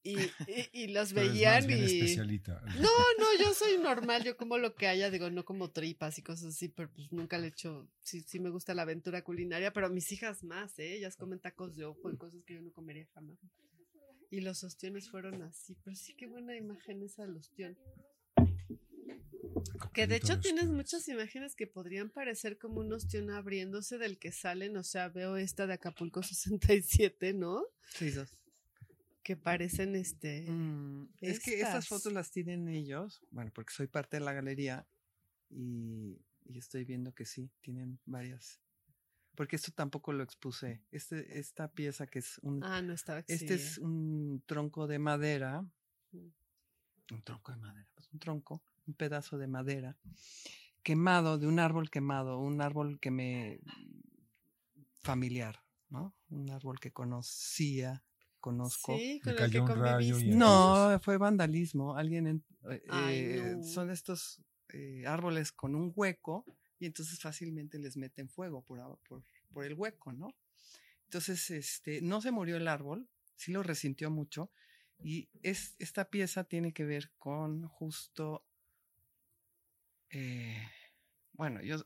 Y, y, y los veían y. especialita. No, no, yo soy normal, yo como lo que haya, digo, no como tripas y cosas así, pero pues nunca le he hecho, sí, sí me gusta la aventura culinaria, pero mis hijas más, ¿eh? Ellas comen tacos de ojo y cosas que yo no comería jamás. Y los ostiones fueron así, pero sí qué buena imagen esa del ostión. Que de hecho tienes muchas imágenes que podrían parecer como un ostión abriéndose del que salen, o sea, veo esta de Acapulco 67, ¿no? Sí, dos. Que parecen este... Mm, es que estas fotos las tienen ellos, bueno, porque soy parte de la galería y, y estoy viendo que sí, tienen varias. Porque esto tampoco lo expuse. Este, esta pieza que es un, Ah, no estaba este es un tronco de madera, Mm. un tronco de madera, pues un tronco, un pedazo de madera quemado de un árbol quemado, un árbol que me familiar, ¿no? Un árbol que conocía, conozco. Sí, con el que cayó un rayo y conviviste. No, fue vandalismo. Alguien, en- eh, Ay, eh, no. son estos eh, árboles con un hueco y entonces fácilmente les meten fuego por, por, por el hueco, ¿no? Entonces, este, no se murió el árbol, sí lo resintió mucho y es, esta pieza tiene que ver con justo, eh, bueno, yo,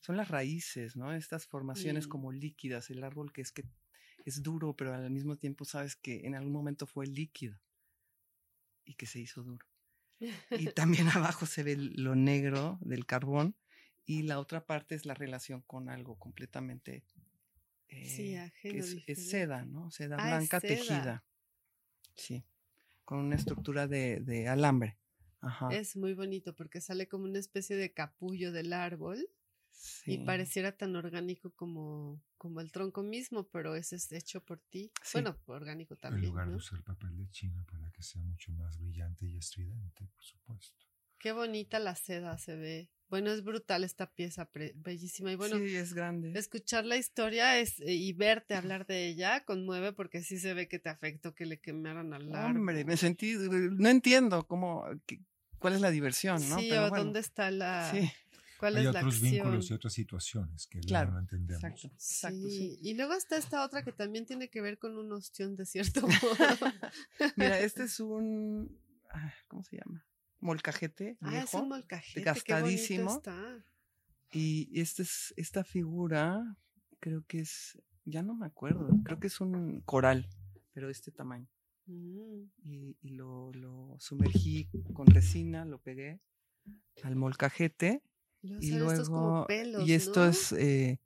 son las raíces, ¿no? Estas formaciones Mm. como líquidas, el árbol que es que es duro, pero al mismo tiempo sabes que en algún momento fue líquido y que se hizo duro. Y [LAUGHS] también abajo se ve lo negro del carbón y la otra parte es la relación con algo completamente Sí, eh, ajeno, que es, seda, ¿no? Seda Ah, blanca seda. tejida. Sí, con una estructura de, de alambre. Ajá. Es muy bonito porque sale como una especie de capullo del árbol y pareciera tan orgánico como, como el tronco mismo, pero ese es hecho por ti. Sí. Bueno, orgánico En también. lugar de usar papel de China para que sea mucho más brillante y estridente, por supuesto. Qué bonita la seda se ve. Bueno, es brutal esta pieza, bellísima. Y bueno, sí, es grande. escuchar la historia es, eh, y verte hablar de ella conmueve porque sí se ve que te afectó que le quemaran al árbol. Hombre, me sentí, no entiendo cómo, cuál es la diversión, ¿no? Sí, Pero o bueno, dónde está la... Sí, ¿Cuál Hay es la otros vínculos y otras situaciones que Claro, no entendemos. exacto, exacto, Sí, sí. y luego está esta otra que también tiene que ver con un ostión de cierto [LAUGHS] modo. Mira, este es un, ah, ¿cómo se llama? Molcajete ah, es un molcajete. gastadísimo. Qué bonito está. Y este es, esta figura, creo que es, ya no me acuerdo, creo que es un coral, pero de este tamaño. Mm. Y, y lo, lo sumergí con resina, lo pegué al molcajete Y salen estos como luego pelos, y esto ¿no? es eh,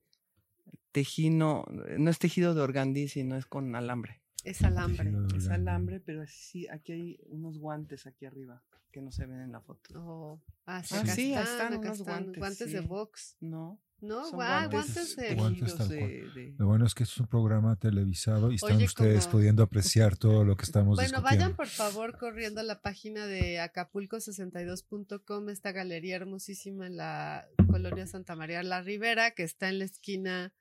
tejino no es tejido de organdí sino es con alambre Es alambre. Es alambre pero sí aquí hay unos guantes aquí arriba que no se ven en la foto Oh, ah, sí, Ah, acá sí, ahí están, están acá unos están, guantes, guantes de box. no No, son guantes, guantes de guantes de- Lo bueno es que es un programa televisado y están Oye, ustedes como- pudiendo apreciar todo lo que estamos Bueno, discutiendo. vayan por favor corriendo a la página de acapulco62.com, esta galería hermosísima en la colonia Santa María la Ribera, que está en la esquina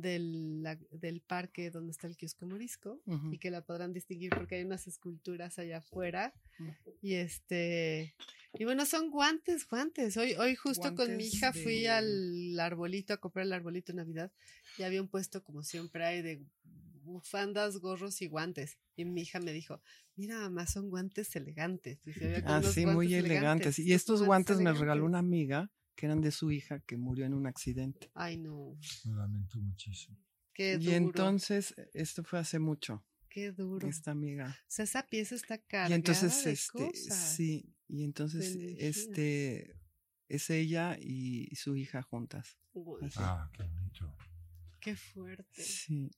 del, la- del parque donde está el kiosco morisco y que la podrán distinguir porque hay unas esculturas allá afuera. Mm. Y este y bueno, son guantes, guantes. Hoy, hoy justo con mi hija fui al arbolito a comprar el arbolito de Navidad y había un puesto como siempre hay de bufandas, gorros y guantes. Y mi hija me dijo, mira mamá, son guantes elegantes. Y se ah sí muy elegantes y Estos guantes me regaló una amiga que eran de su hija que murió en un accidente Ay, no, Lo lamento muchísimo. qué y duro. entonces esto fue hace mucho qué duro. esta amiga O sea, esa pieza está cargada Y entonces, de este, cosas. sí, y entonces, este, es ella y su hija juntas. Uy. Ah, qué bonito. qué fuerte. Sí.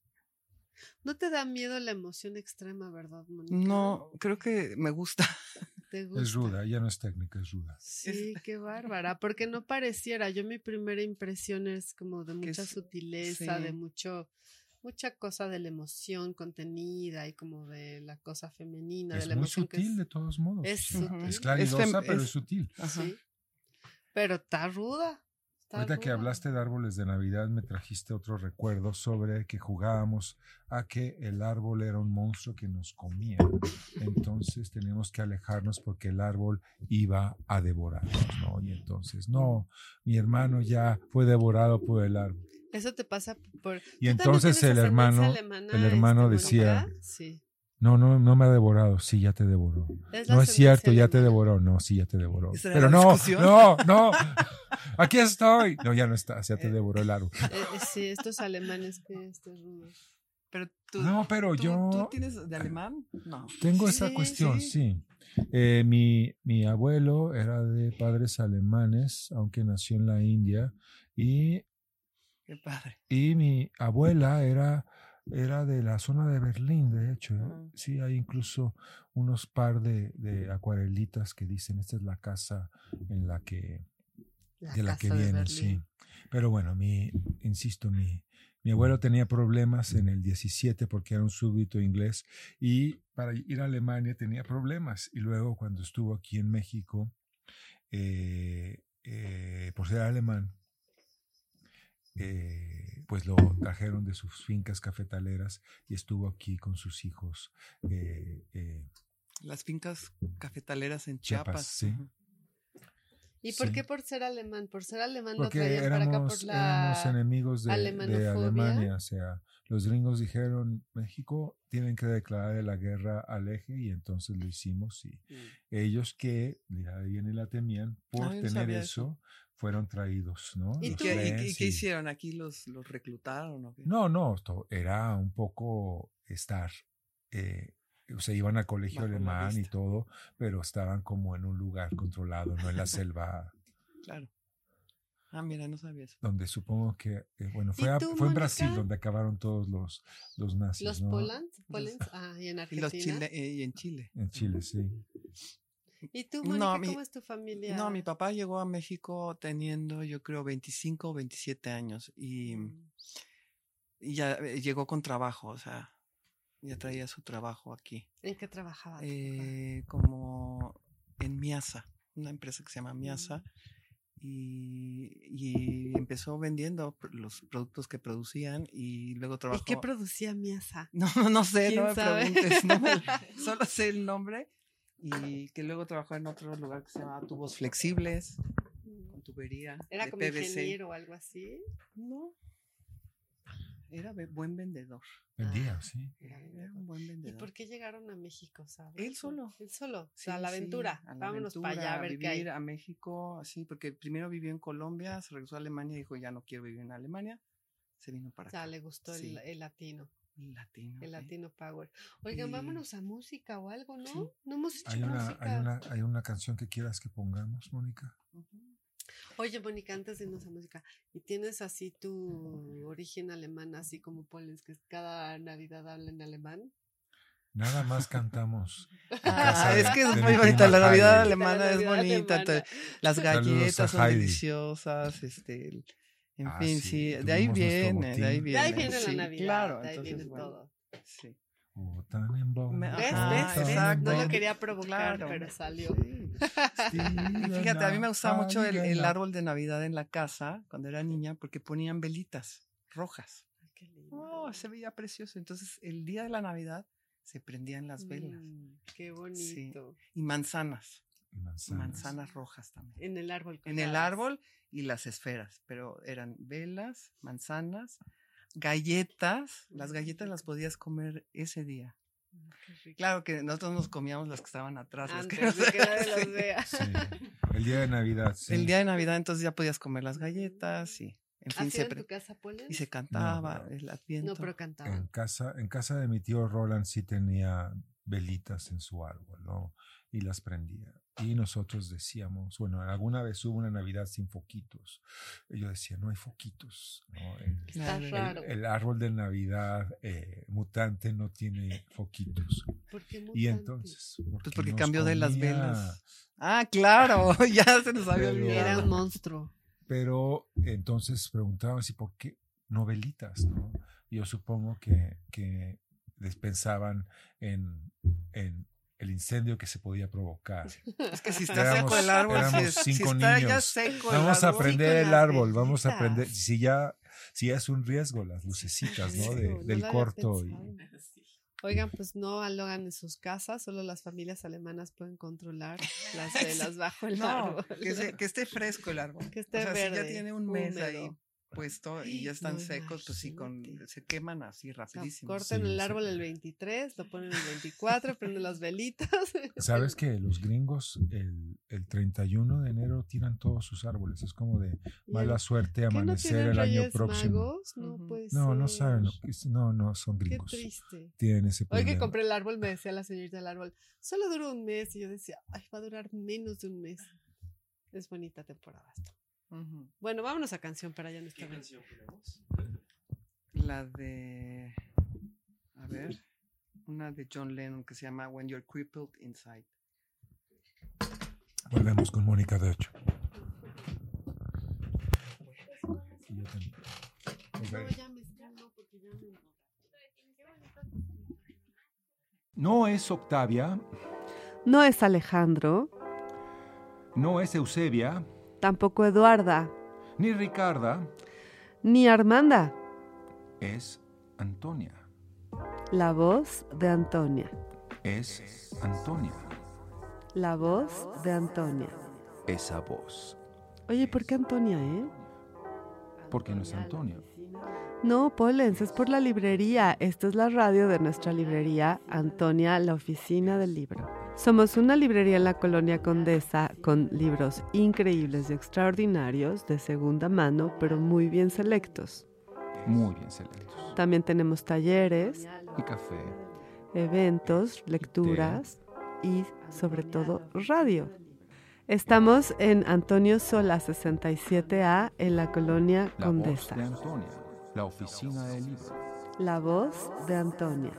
¿No te da miedo la emoción extrema, verdad, Mónica? No, creo que me gusta. [LAUGHS] ¿Te gusta? Es ruda, ya no es técnica, es ruda. Sí, [LAUGHS] qué bárbara, porque no pareciera. Yo mi primera impresión es como de mucha es- sutileza, de mucho, mucha cosa de la emoción contenida y como de la cosa femenina, de Es la muy emoción que sutil es- de todos modos. es Sí. sutil. Es Es claridosa, fem- pero es- es sutil. Ajá. Sí. Pero está ruda. Ahorita que hablaste de árboles de Navidad, me trajiste otro recuerdo sobre que jugábamos a que el árbol era un monstruo que nos comía. Entonces teníamos que alejarnos porque el árbol iba a devorarnos, ¿no? Y entonces, no, mi hermano ya fue devorado por el árbol. Eso te pasa por. Y ¿Tú también entonces el hermano, el hermano este, decía, Mónica? Sí. No, no, no me ha devorado, sí, ya te devoró. Es No es cierto, ya te devoró, no, sí, ya te devoró. ¿Esa era Pero no, discusión? no, no, [LAUGHS] aquí estoy. No, ya no estás, ya te Eh, devoró el árbol. Eh, eh, sí, estos alemanes que estos rudos. Pero tú, No, pero tú- yo ¿tú tienes de alemán? No. tengo esa cuestión, sí. sí. Eh, mi, mi abuelo era de padres alemanes, aunque nació en la India, y, Qué padre. y mi abuela era, era de la zona de Berlín, de hecho. Ah. Sí, hay incluso unos par de, de acuarelitas que dicen, esta es la casa en la que, La de la que vienen, sí. Pero bueno, mi, insisto, mi, mi abuelo tenía problemas en el 17 porque era un súbdito inglés y para ir a Alemania tenía problemas. Y luego cuando estuvo aquí en México, eh, eh, por ser alemán, eh, pues lo trajeron de sus fincas cafetaleras y estuvo aquí con sus hijos. eh, eh, Las fincas cafetaleras en Chiapas, Chiapas. sí. ¿Y por Sí. qué por ser alemán? Por ser alemán Porque lo traían para acá éramos, por la... éramos enemigos de, de. Alemania. O sea, los gringos dijeron, México tienen que declarar la guerra al eje y entonces lo hicimos. Y ellos que ya viene la temían por Ah, no tener eso. Fueron traídos, ¿no? ¿Y ¿Y qué, y qué- y qué y- hicieron? ¿Aquí los, los reclutaron o qué? No, no, esto era un poco estar... eh, o sea, iban al colegio Bajo alemán y todo, pero estaban como en un lugar controlado, no en la [LAUGHS] selva Claro. Ah, mira, no sabía eso. donde supongo que, eh, bueno, fue, a- tú, fue en Brasil donde acabaron todos los, los nazis, Los ¿no? Polans, Polans, ah, y en [LAUGHS] Y Argentina. los Chile, eh, y en Chile. En Chile, sí. ¿Y tú, No, Mónica, mi- cómo es tu familia? No, mi papá llegó a México teniendo, yo creo, 25 o 27 años y, Mm. y ya eh, llegó con trabajo, o sea, ya traía su trabajo aquí. ¿En qué trabajaba? Eh, como en Miasa, una empresa que se llama Miasa, Mm. y, y empezó vendiendo los productos que producían y luego trabajó. ¿Y qué producía Miasa? [LAUGHS] No, no sé, no ¿Quién me sabe? preguntes, no me- [LAUGHS] solo sé el nombre y que luego trabajó en otro lugar que se llama Tubos Flexibles, con tubería ¿Era de como PVC. ingeniero o algo así? No. era buen vendedor. Vendía, sí. Era un buen ¿Y vendedor. por qué llegaron a México, sabes? Él solo. Él solo. O Sí, sea, a la sí, aventura. a la Vámonos aventura, para allá a ver qué hay. vivir a México, así, porque primero vivió en Colombia, se regresó a Alemania y dijo, ya no quiero vivir en Alemania. Se vino para O sea, acá. le gustó Sí. el, el latino, latino. el latino power. Oigan, Y- vámonos a música o algo, ¿no? Sí. No hemos hecho Hay una, música. hay, una, hay una canción que quieras que pongamos, Mónica. Oye, Mónica, antes de irnos a música, ¿y tienes así tu origen alemán, así como Pollens, que cada Navidad habla en alemán? Nada más cantamos. [LAUGHS] Ah, es que es muy bonita. La Navidad Heidi. alemana La es bonita. alemana. Las galletas son deliciosas. Este, el- en Ah, fin, sí, sí. De ahí viene, de ahí viene. De ahí viene sí, la Navidad, Claro, de ahí entonces, viene bueno, todo. Sí. O Tannenbaum, Me- ¿Ves? Ajá, ¿Ves? ¿Ves? exacto. No lo quería provocar, Claro. pero salió. Sí. Y fíjate, a mí me gustaba mucho el, árbol de Navidad en la casa cuando era niña porque ponían velitas rojas. Ay, qué lindo. Oh, se veía precioso. Entonces, el día de la Navidad se prendían las velas. Mm, qué bonito. Y manzanas, Manzanas. manzanas rojas también. En el árbol. En el árbol y las esferas, pero eran velas, manzanas, galletas. Las galletas las podías comer ese día. Rico. Claro que nosotros nos comíamos las que estaban atrás. las que Antes de que nadie Sí. los vea. Sí. [LAUGHS] El día de Navidad, sí. El día de Navidad entonces ya podías comer las galletas y en fin ¿Así se en tu casa, y se cantaba el adviento. No, pero En cantaban. casa, en casa de mi tío Roland sí tenía velitas en su árbol, ¿no? Y las prendía. Y nosotros decíamos, bueno, alguna vez hubo una Navidad sin foquitos. Y yo decía, no hay foquitos, ¿no? El, Está el- raro. el árbol de Navidad eh, mutante no tiene foquitos. ¿Por qué Y mutante? entonces, Pues porque cambió de las velas. Ah, claro, [LAUGHS] ya se nos había olvidado. Era un monstruo. Pero entonces preguntaba si por qué no velitas, ¿no? Y Yo supongo que, que les pensaban en, en el incendio que se podía provocar. Es que si está Éramos- seco el árbol, si, éramos es- si cinco está ya niños. seco el Vamos a árbol, prender con el árbol, vamos a prender. Si ya, si ya es un riesgo, las lucecitas, ¿no? De- no del había corto. Y. Oigan, pues no lo hagan en sus casas, solo las familias alemanas pueden controlar las [LAUGHS] velas bajo el No, árbol. que, se- que esté fresco el árbol. Que esté o sea, verde, si ya tiene un mes ahí húmedo. Puesto y ya están No, secos, pues sí, con, se queman así O sea, rapidísimo. corten Sí, el sí. árbol el 23, lo ponen el 24, prenden las velitas. [LAUGHS] ¿Sabes que los gringos el, el 31 de enero tiran todos sus árboles? Es como de mala suerte ¿Qué no amanecer el año próximo. Magos? No Ujú. puede No, no ser. saben. lo que es- No, no, son Qué gringos. triste. Tienen ese Hoy que compré el árbol, me decía la señorita del árbol, solo dura un mes. Y yo decía, ay, va a durar menos de un mes. Es bonita temporada esto. Bueno, vámonos a canción para ya no estar bien. La de. A ver. Una de John Lennon que se llama When You're Crippled Inside. Volvemos con Mónica de 8. Y yo también. No, Ok. ya me calmo porque ya me... No es Octavia, No es Alejandro, no es Eusebia, tampoco Eduarda, ni Ricarda, ni Armanda. es Antonia. La voz de Antonia. Es Antonia. La voz de Antonia. Esa voz. Oye, ¿por qué Antonia, eh? Porque no es Antonia. No, Polens, es por la librería. Esta es la radio de nuestra librería, Antonia, la oficina del libro. Somos una librería en la colonia Condesa con libros increíbles y extraordinarios de segunda mano, pero muy bien selectos. Muy bien selectos. También tenemos talleres, Y café. eventos, lecturas y sobre todo radio. Estamos en Antonio Sola 67A en la colonia La voz Condesa. de Antonia. La oficina del libro. La voz de Antonia.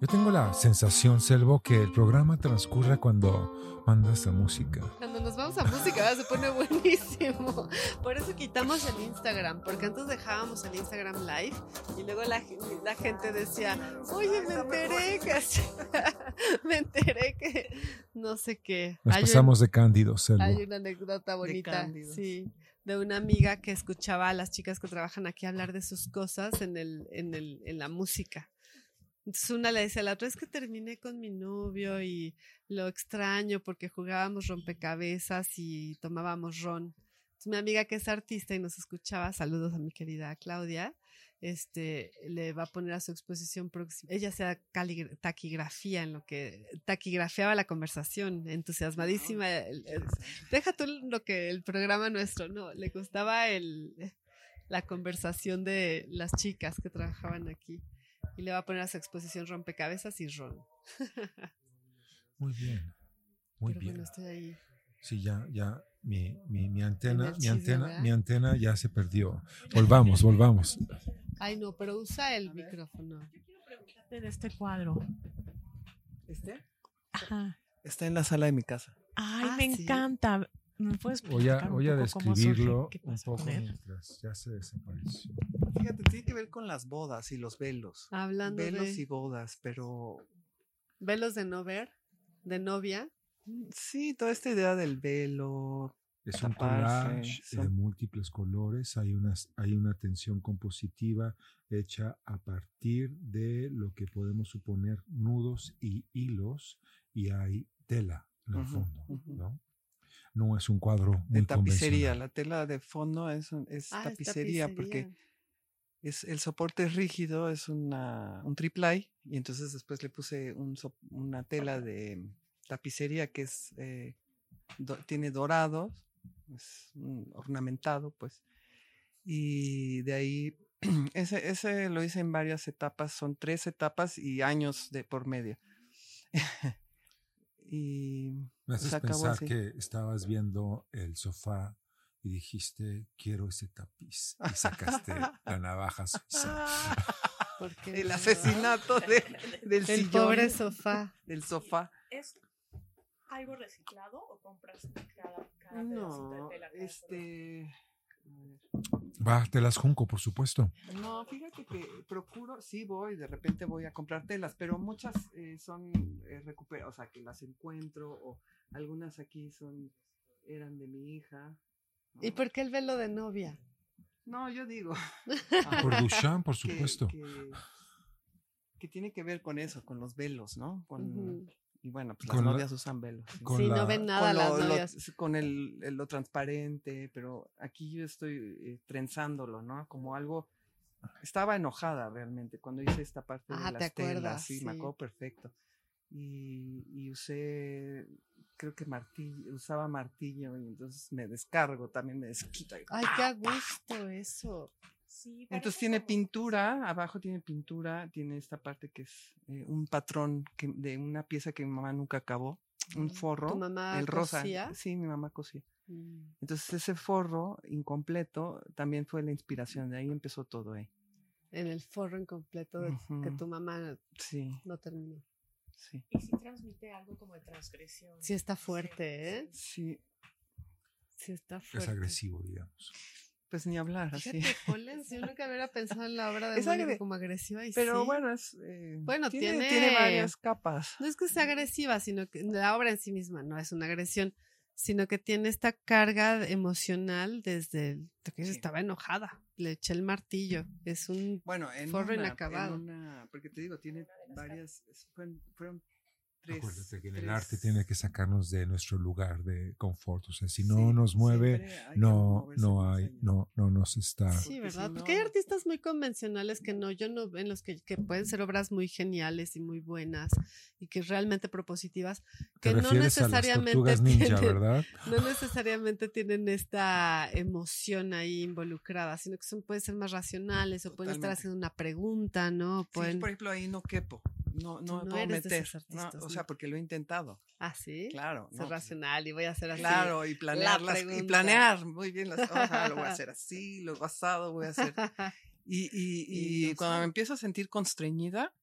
Yo tengo la sensación, Selvo, que el programa transcurre cuando mandas la música. Cuando nos vamos a música se pone [LAUGHS] buenísimo. Por eso quitamos el Instagram, porque antes dejábamos el Instagram live y luego la, gen- la gente decía, oye, me enteré que [LAUGHS] me enteré que no sé qué. Nos Hay un- pasamos de cándido, Selvo. Hay una anécdota bonita, Cándido. sí, de una amiga que escuchaba a las chicas que trabajan aquí hablar de sus cosas en el, en el, en la música. Entonces una le dice a la otra, es que terminé con mi novio y lo extraño porque jugábamos rompecabezas y tomábamos ron. Entonces, mi amiga que es artista y nos escuchaba, saludos a mi querida Claudia, este, le va a poner a su exposición próxima. Ella hacía taquigrafía en lo que taquigrafiaba la conversación, entusiasmadísima. [LAUGHS] deja tú lo que el programa nuestro, no, le gustaba el, la conversación de las chicas que trabajaban aquí. Y le va a poner a su exposición rompecabezas y ron. Muy bien. Muy Pero bien. bueno, estoy ahí. Sí, ya, ya, mi, mi, mi antena, mi antena, ¿verdad? mi antena ya se perdió. Volvamos, volvamos. Ay, no, pero usa el micrófono. De este cuadro. ¿Este? Ajá. Está en la sala de mi casa. Ay, Ah, me sí. encanta. ¿Me puedes Voy a, voy surge? describirlo ¿Qué un poco mientras ya se desapareció. Fíjate, tiene que ver con las bodas y los velos. Hablando Velos de y bodas, pero velos de no ver, de novia. mm, sí, toda esta idea del velo. Es un collage de múltiples colores. Hay, unas, hay una tensión compositiva hecha a partir de lo que podemos suponer nudos y hilos y hay tela en el fondo. ¿no? No es un cuadro muy de tapicería. La tela de fondo es, es Ah, es tapicería, porque es el soporte rígido es una, un triplay y entonces después le puse un una tela de tapicería que es eh, do- tiene dorados, es un ornamentado pues y de ahí [CLEARS THROAT] ese, ese lo hice en varias etapas, son tres etapas y años de por medio. [LAUGHS] y Me haces se acabó pensar así. que estabas viendo el sofá y dijiste, quiero ese tapiz. Y sacaste [LAUGHS] la navaja suiza. [LAUGHS] Porque el no? asesinato de- [LAUGHS] del El sillón, pobre sofá. del sofá. ¿Es algo reciclado o compras cada, cada pedacito de No, tela? cada este. Va, te las junco, por supuesto. No, fíjate que procuro, sí voy, de repente voy a comprar telas, pero muchas eh, son eh, recuperadas, o sea, que las encuentro, o algunas aquí son, eran de mi hija. ¿Y por qué el velo de novia? No, yo digo. [LAUGHS] Por Duchamp, por supuesto. Que, que tiene que ver con eso, con los velos, ¿no? Con. Y bueno, pues las la- novias usan velos. sí. la- no ven nada con las lo, lo- novias. con el, el- lo transparente, pero aquí yo estoy eh, trenzándolo, ¿no? Como algo. Estaba enojada realmente cuando hice esta parte Ah, de ¿te las telas, acuerdas? sí, Sí. me acuerdo perfecto. Y, y usé, creo que martillo, usaba martillo y entonces me descargo, también me desquito. y Ay, qué a gusto eso. Sí, entonces tiene como- pintura, abajo tiene pintura, tiene esta parte que es eh, un patrón que, de una pieza que mi mamá nunca acabó, un forro, ¿Tu mamá el rosa. cosía? Sí, mi mamá cosía. Mm. Entonces ese forro incompleto también fue la inspiración, de ahí empezó todo ahí. En el forro incompleto de- que tu mamá Sí, no terminó. sí, Y sí transmite algo como de transgresión. Sí está fuerte, ¿eh? sí, Sí está Es fuerte. agresivo, digamos. Pues ni hablar así. Fíjate, [LAUGHS] Pollens, yo nunca hubiera pensado en la obra de Es como agresiva y Pero sí. bueno, es, eh, Bueno, tiene, tiene- varias capas. No es que sea agresiva, sino que la obra en sí misma no es una agresión, sino que tiene esta carga emocional desde el, que ella Sí. estaba enojada. Le eché el martillo. Es un Bueno, en Forro una, inacabado. en una- porque te digo, tiene varias, fueron, fueron tres. Acuérdate que en el arte tiene que sacarnos de nuestro lugar de confort. O sea, si no Sí, nos mueve, hay que no, no hay, no, no nos está. Sí, Porque ¿verdad? si Porque hay artistas muy convencionales que no, yo no, en los que, que pueden ser obras muy geniales y muy buenas y que realmente propositivas, que no refieres a las necesariamente ninja, tienen- ¿verdad? [LAUGHS] no necesariamente tienen esta emoción ahí involucrada, sino que son, pueden ser más racionales o pueden estar haciendo una pregunta, ¿no? Sí, Pueden... por ejemplo, ahí no quepo. No, no, No me puedo meter. No, o sea, ¿no? porque lo he intentado. Ah, sí. Claro. Ser no, racional y voy a hacer así. Claro, y planear las, y planear muy bien las cosas. lo voy a hacer [LAUGHS] así, lo pasado voy a hacer. [LAUGHS] Y, y, Y y cuando sé. me empiezo a sentir constreñida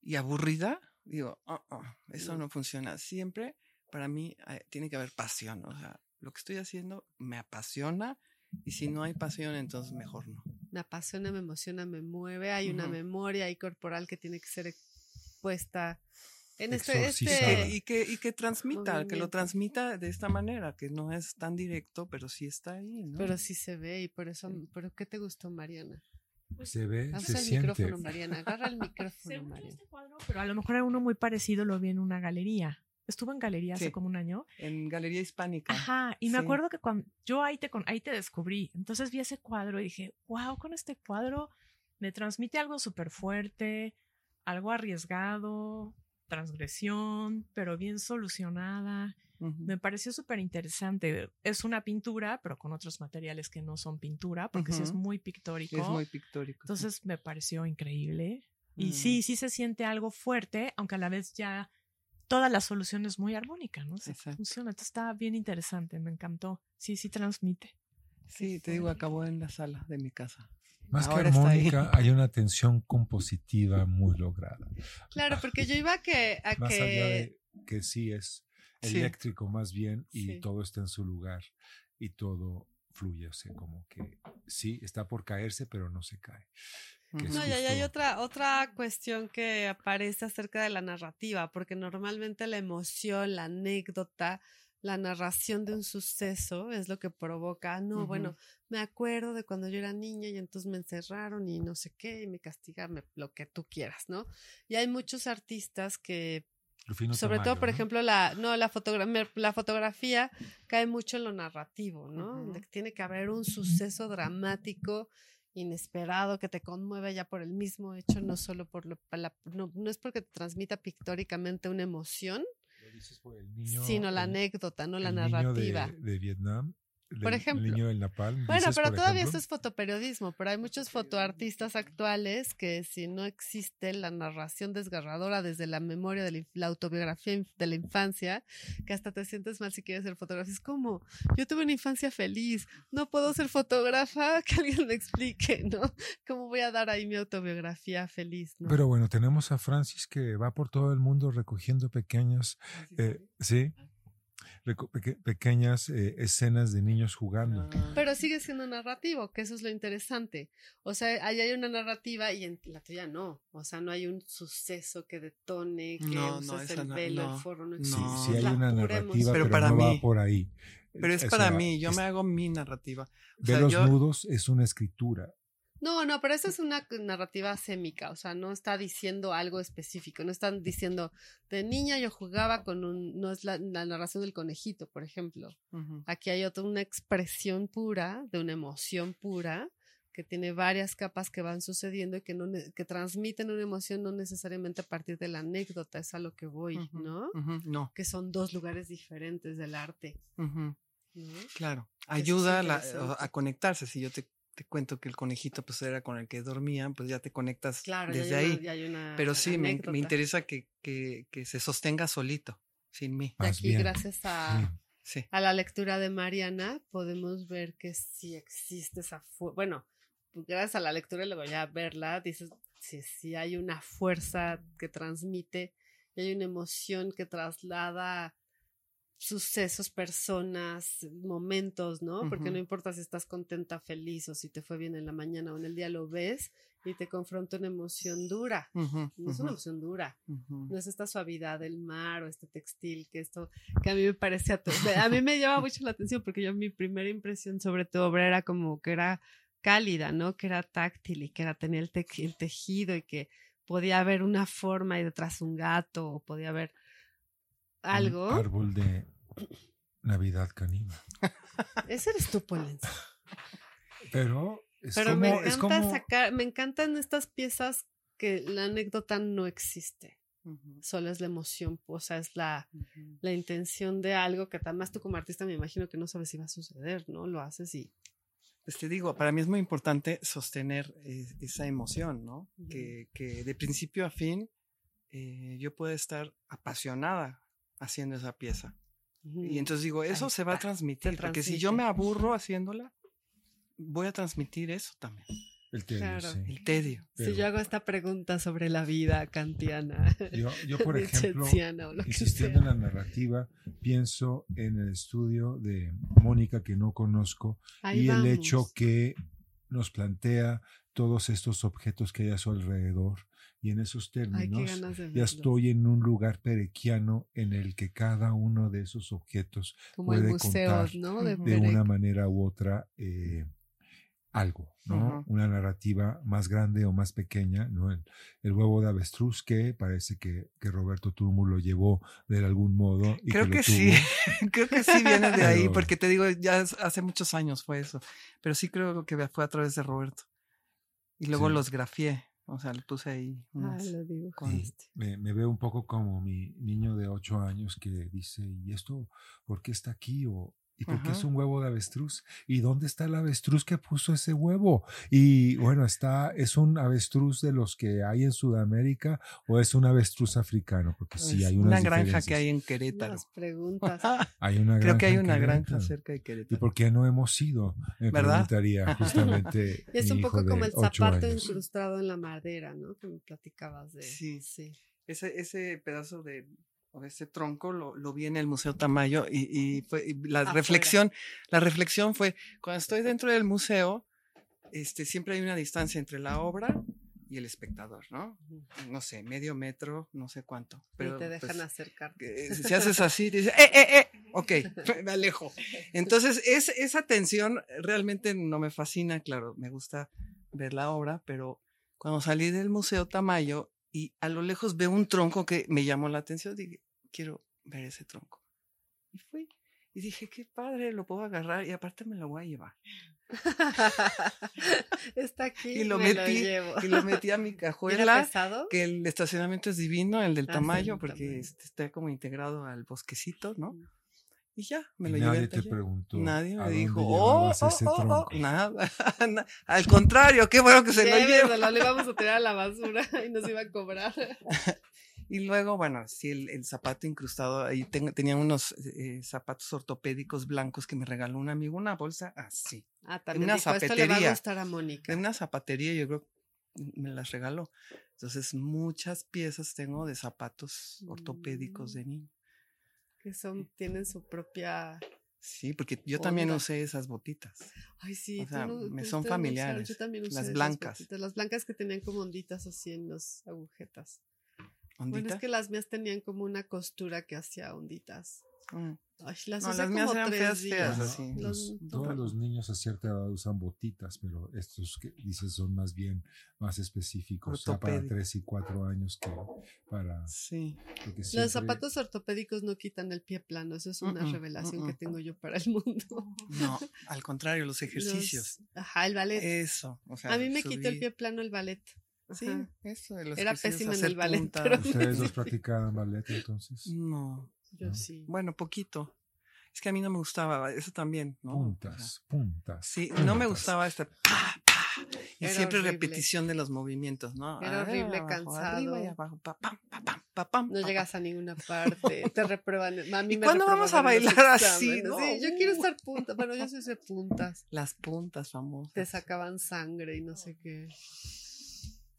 y aburrida, digo, "Ah, ah, eso No. funciona. Siempre para mí eh, tiene que haber pasión. O sea, lo que estoy haciendo me apasiona y si no hay pasión, entonces mejor no. me apasiona, me emociona, me mueve. Hay una Ujú. memoria ahí corporal que tiene que ser puesta en este, este Y que, y que transmita, que movimiento. lo transmita de esta manera, que no es tan directo, pero sí está ahí, ¿no? pero sí se ve y por eso, Sí. ¿pero qué te gustó, Mariana? Se ve, se el siente. micrófono, Mariana. Agarra el [LAUGHS] micrófono, Según Mariana. este cuadro, pero a lo mejor hay uno muy parecido, lo vi en una galería. Estuve en galería hace Sí. como un año. En Galería Hispánica. Ajá, y me Sí. acuerdo que cuando yo ahí te, con- ahí te descubrí, entonces vi ese cuadro y dije, wow, con este cuadro me transmite algo súper fuerte, algo arriesgado, transgresión, pero bien solucionada. Me pareció súper interesante. Es una pintura, pero con otros materiales que no son pintura, porque sí es muy pictórico. Es muy pictórico. sí. Entonces me pareció increíble. Y Mm. sí, sí se siente algo fuerte, aunque a la vez ya toda la solución es muy armónica, ¿no? Se Exacto. funciona. Entonces está bien interesante, me encantó. Sí, sí transmite. Sí, te digo, acabó en la sala de mi casa. Más que Ahora ahí. armónica, hay una tensión compositiva muy lograda. Claro, porque yo iba a que, a [LAUGHS] Más allá que de que sí es Sí. eléctrico más bien y Sí. todo está en su lugar y todo fluye, o sea, como que sí, está por caerse, pero no se cae. que No, y ahí hay otra, otra cuestión que aparece acerca de la narrativa, porque normalmente la emoción, la anécdota, la narración de un suceso es lo que provoca, "Ah, no, bueno, me acuerdo de cuando yo era niña y entonces me encerraron y no sé qué, y me castigaron, lo que tú quieras, ¿no? Y hay muchos artistas que Rufino sobre todo, por ¿no? ejemplo, la, no, la, fotogra- la fotografía cae mucho en lo narrativo, ¿no? Tiene que haber un suceso dramático, inesperado, que te conmueve ya por el mismo hecho, no solo por lo, la- no, no es porque te transmita pictóricamente una emoción, dices por el niño, sino la el- anécdota, no la niño narrativa. de, de Vietnam. Por el- ejemplo. El niño del Napalm. Bueno, dices, pero todavía ejemplo. esto es fotoperiodismo, pero hay muchos fotoartistas actuales que si no existe la narración desgarradora desde la memoria de la, autobiografía de la infancia, que hasta te sientes mal si quieres ser fotógrafo. Es como, yo tuve una infancia feliz, no puedo ser fotógrafa, [LAUGHS] que alguien me explique, ¿no? ¿Cómo voy a dar ahí mi autobiografía feliz? ¿no? Pero bueno, tenemos a Francis que va por todo el mundo recogiendo pequeños, eh, sí, peque- pequeñas eh, escenas de niños jugando. Ah, Pero sigue siendo narrativo, que eso es lo interesante. O sea, ahí hay una narrativa y en la tuya no. O sea, no hay un suceso que detone, que No, el no- velo, no, el forro, no no. Sí, existe. sí hay La una narrativa, pero, Pero para no va mí- por ahí. Pero es para mí, yo es- me hago mi narrativa. O Ver sea, los yo- nudos es una escritura. No, no, pero esa es una narrativa sémica, o sea, no está diciendo algo específico, no están diciendo, de niña yo jugaba con un, no es la, la narración del conejito, por ejemplo. Aquí hay otra, una expresión pura, de una emoción pura, que tiene varias capas que van sucediendo y que, no, que transmiten una emoción no necesariamente a partir de la anécdota, es a lo que voy. ¿no? No, Que son dos lugares diferentes del arte, claro. Ayuda a, la- a conectarse. Si yo te, te cuento que el conejito pues era con el que dormía, pues ya te conectas Claro, ya desde hay una- ahí. ya hay una Pero sí, me, me interesa que, que, que se sostenga solito, sin mí. Y aquí, bien. gracias a, Sí. A la lectura de Mariana, podemos ver que sí existe esa fuerza. Bueno, pues, gracias a la lectura y luego ya verla, dices, sí, sí hay una fuerza que transmite y hay una emoción que traslada sucesos, personas, momentos, ¿no? Porque no importa si estás contenta, feliz o si te fue bien en la mañana o en el día, lo ves y te confronta una emoción dura. No es una emoción dura, no es esta suavidad del mar o este textil que esto que a mí me parecía to- a mí me llama mucho la atención porque yo mi primera impresión sobre tu obra era como que era cálida no que era táctil y que era tenía el, te- el tejido y que podía haber una forma y detrás un gato o podía haber Un algo árbol de Navidad canina. ese eres tú Polens Pero es pero como, me es encanta como- sacar me encantan estas piezas que la anécdota no existe solo es la emoción o sea es la la intención de algo que además tú como artista me imagino que no sabes si va a suceder, ¿no? Lo haces y... Pues te digo, para mí es muy importante sostener eh, esa emoción, ¿no? Que, que de principio a fin eh, yo pueda estar apasionada haciendo esa pieza. Y entonces digo, eso se va a transmitir, porque si yo me aburro haciéndola, voy a transmitir eso también, el tedio, Claro. sí. el tedio. Si yo hago esta pregunta sobre la vida kantiana, [LAUGHS] yo, yo, [LAUGHS] por ejemplo, insistiendo en la narrativa, pienso en el estudio de Mónica que no conozco Ahí y el hecho que nos plantea todos estos objetos que hay a su alrededor y en esos términos ya estoy en un lugar perequiano en el que cada uno de esos objetos Como puede contar ¿no? De, una manera u otra eh, algo, ¿no? Una narrativa más grande o más pequeña, ¿no? El, el huevo de avestruz que parece que, que Roberto Turmo lo llevó de algún modo. Y Creo que sí, [LAUGHS] creo que sí viene de ahí, Pero- porque te digo, ya hace muchos años fue eso, pero sí creo que fue a través de Roberto. Y luego Sí. los grafié, o sea, le puse ahí Ah, lo digo. con- Y me, me veo un poco como mi niño de ocho años que dice, ¿y esto por qué está aquí? O, ¿Y por qué es un huevo de avestruz? ¿Y dónde está el avestruz que puso ese huevo? Y bueno, está, ¿es un avestruz de los que hay en Sudamérica o es un avestruz africano? Porque sí es hay una unas granja que hay en Querétaro. Las [LAUGHS] preguntas. Hay una Creo que hay una granja cerca de ¿Y Querétaro. por qué no hemos ido? Me ¿Verdad? preguntaría [LAUGHS] justamente. Y es un poco como el zapato incrustado en la madera, ¿no? Que me platicabas de. Sí. sí. Ese, ese pedazo de, ese tronco lo, lo vi en el Museo Tamayo y, y fue y la Afuera. reflexión, la reflexión fue, cuando estoy dentro del museo, este, siempre hay una distancia entre la obra y el espectador, ¿no? No sé, medio metro, no sé cuánto. Pero y te dejan pues, acercar. que si haces así, dices, [LAUGHS] ¡eh, eh, eh! Ok, [LAUGHS] me alejo. [LAUGHS] Entonces, es, esa tensión realmente no me fascina, claro, me gusta ver la obra, pero cuando salí del Museo Tamayo y a lo lejos veo un tronco que me llamó la atención, dije, quiero ver ese tronco. Y fui. Y dije, qué padre, lo puedo agarrar y aparte me lo voy a llevar. [LAUGHS] Está aquí. Y lo me metí, llevo. Y lo metí a mi [LAUGHS] ¿Y ¿Era cajuela. Que el estacionamiento es divino, el del Ah, sí, Tamayo, el porque este, está como integrado al bosquecito, ¿no? Mm. Y ya, me lo llevé. nadie te preguntó. Nadie ¿a me dijo, oh, oh, oh, oh", nada, [LAUGHS] na- Al contrario, qué bueno que se lo lleva. Lléveselo, le vamos a tirar a la basura y nos iba a cobrar. [LAUGHS] Y luego, bueno, sí, el, el zapato incrustado, ahí tenía unos eh, zapatos ortopédicos blancos que me regaló un amigo, una bolsa así. Ah, también Una dijo, esto le va a zapatería. gustar a Mónica. De una zapatería, yo creo me las regaló. Entonces, muchas piezas tengo de zapatos ortopédicos Mm. de niño. Que son, tienen su propia... Sí, porque yo también usé esas botitas. Ay, sí. O sea, no- me son no familiares, Yo también usé las esas blancas. botitas, Las blancas que tenían como onditas así en las agujetas. Bueno, ¿Ondita? es que las mías tenían como una costura que hacía onditas. Mm. Ay, las No, las mías como eran tres feas, días. feas, así. Los- todos los niños a cierta edad usan botitas, pero estos que dices son más bien más específicos, ya para Ortopédicos. tres y cuatro años que para... Sí. Los zapatos ortopédicos no quitan el pie plano, eso es una revelación que tengo yo para el mundo. No, [LAUGHS] al contrario, los ejercicios. Los- ajá, el ballet. Eso. O sea, a mí me quitó el pie plano el ballet. Sí. Ajá, eso de los Era pésima en el ballet, pero- ¿Ustedes [LAUGHS] dos practicaban ballet entonces? No, Yo ¿no? sí. bueno, poquito. Es que a mí no me gustaba, eso también, ¿no? O sea, Puntas, puntas. Sí, no me puntas. gustaba este pa, pa, y Era siempre horrible. repetición de los movimientos, ¿no? Era horrible, abajo, arriba y cansado. abajo, pa, pam, pa, pam, pa, pam, No pa, llegas a ninguna [LAUGHS] parte, te reprueban. A mí ¿Y me cuándo vamos a bailar así, no? Sí, yo quiero estar punta. Bueno, yo sí sé puntas. Las puntas famosas. Te sacaban sangre y no sé qué.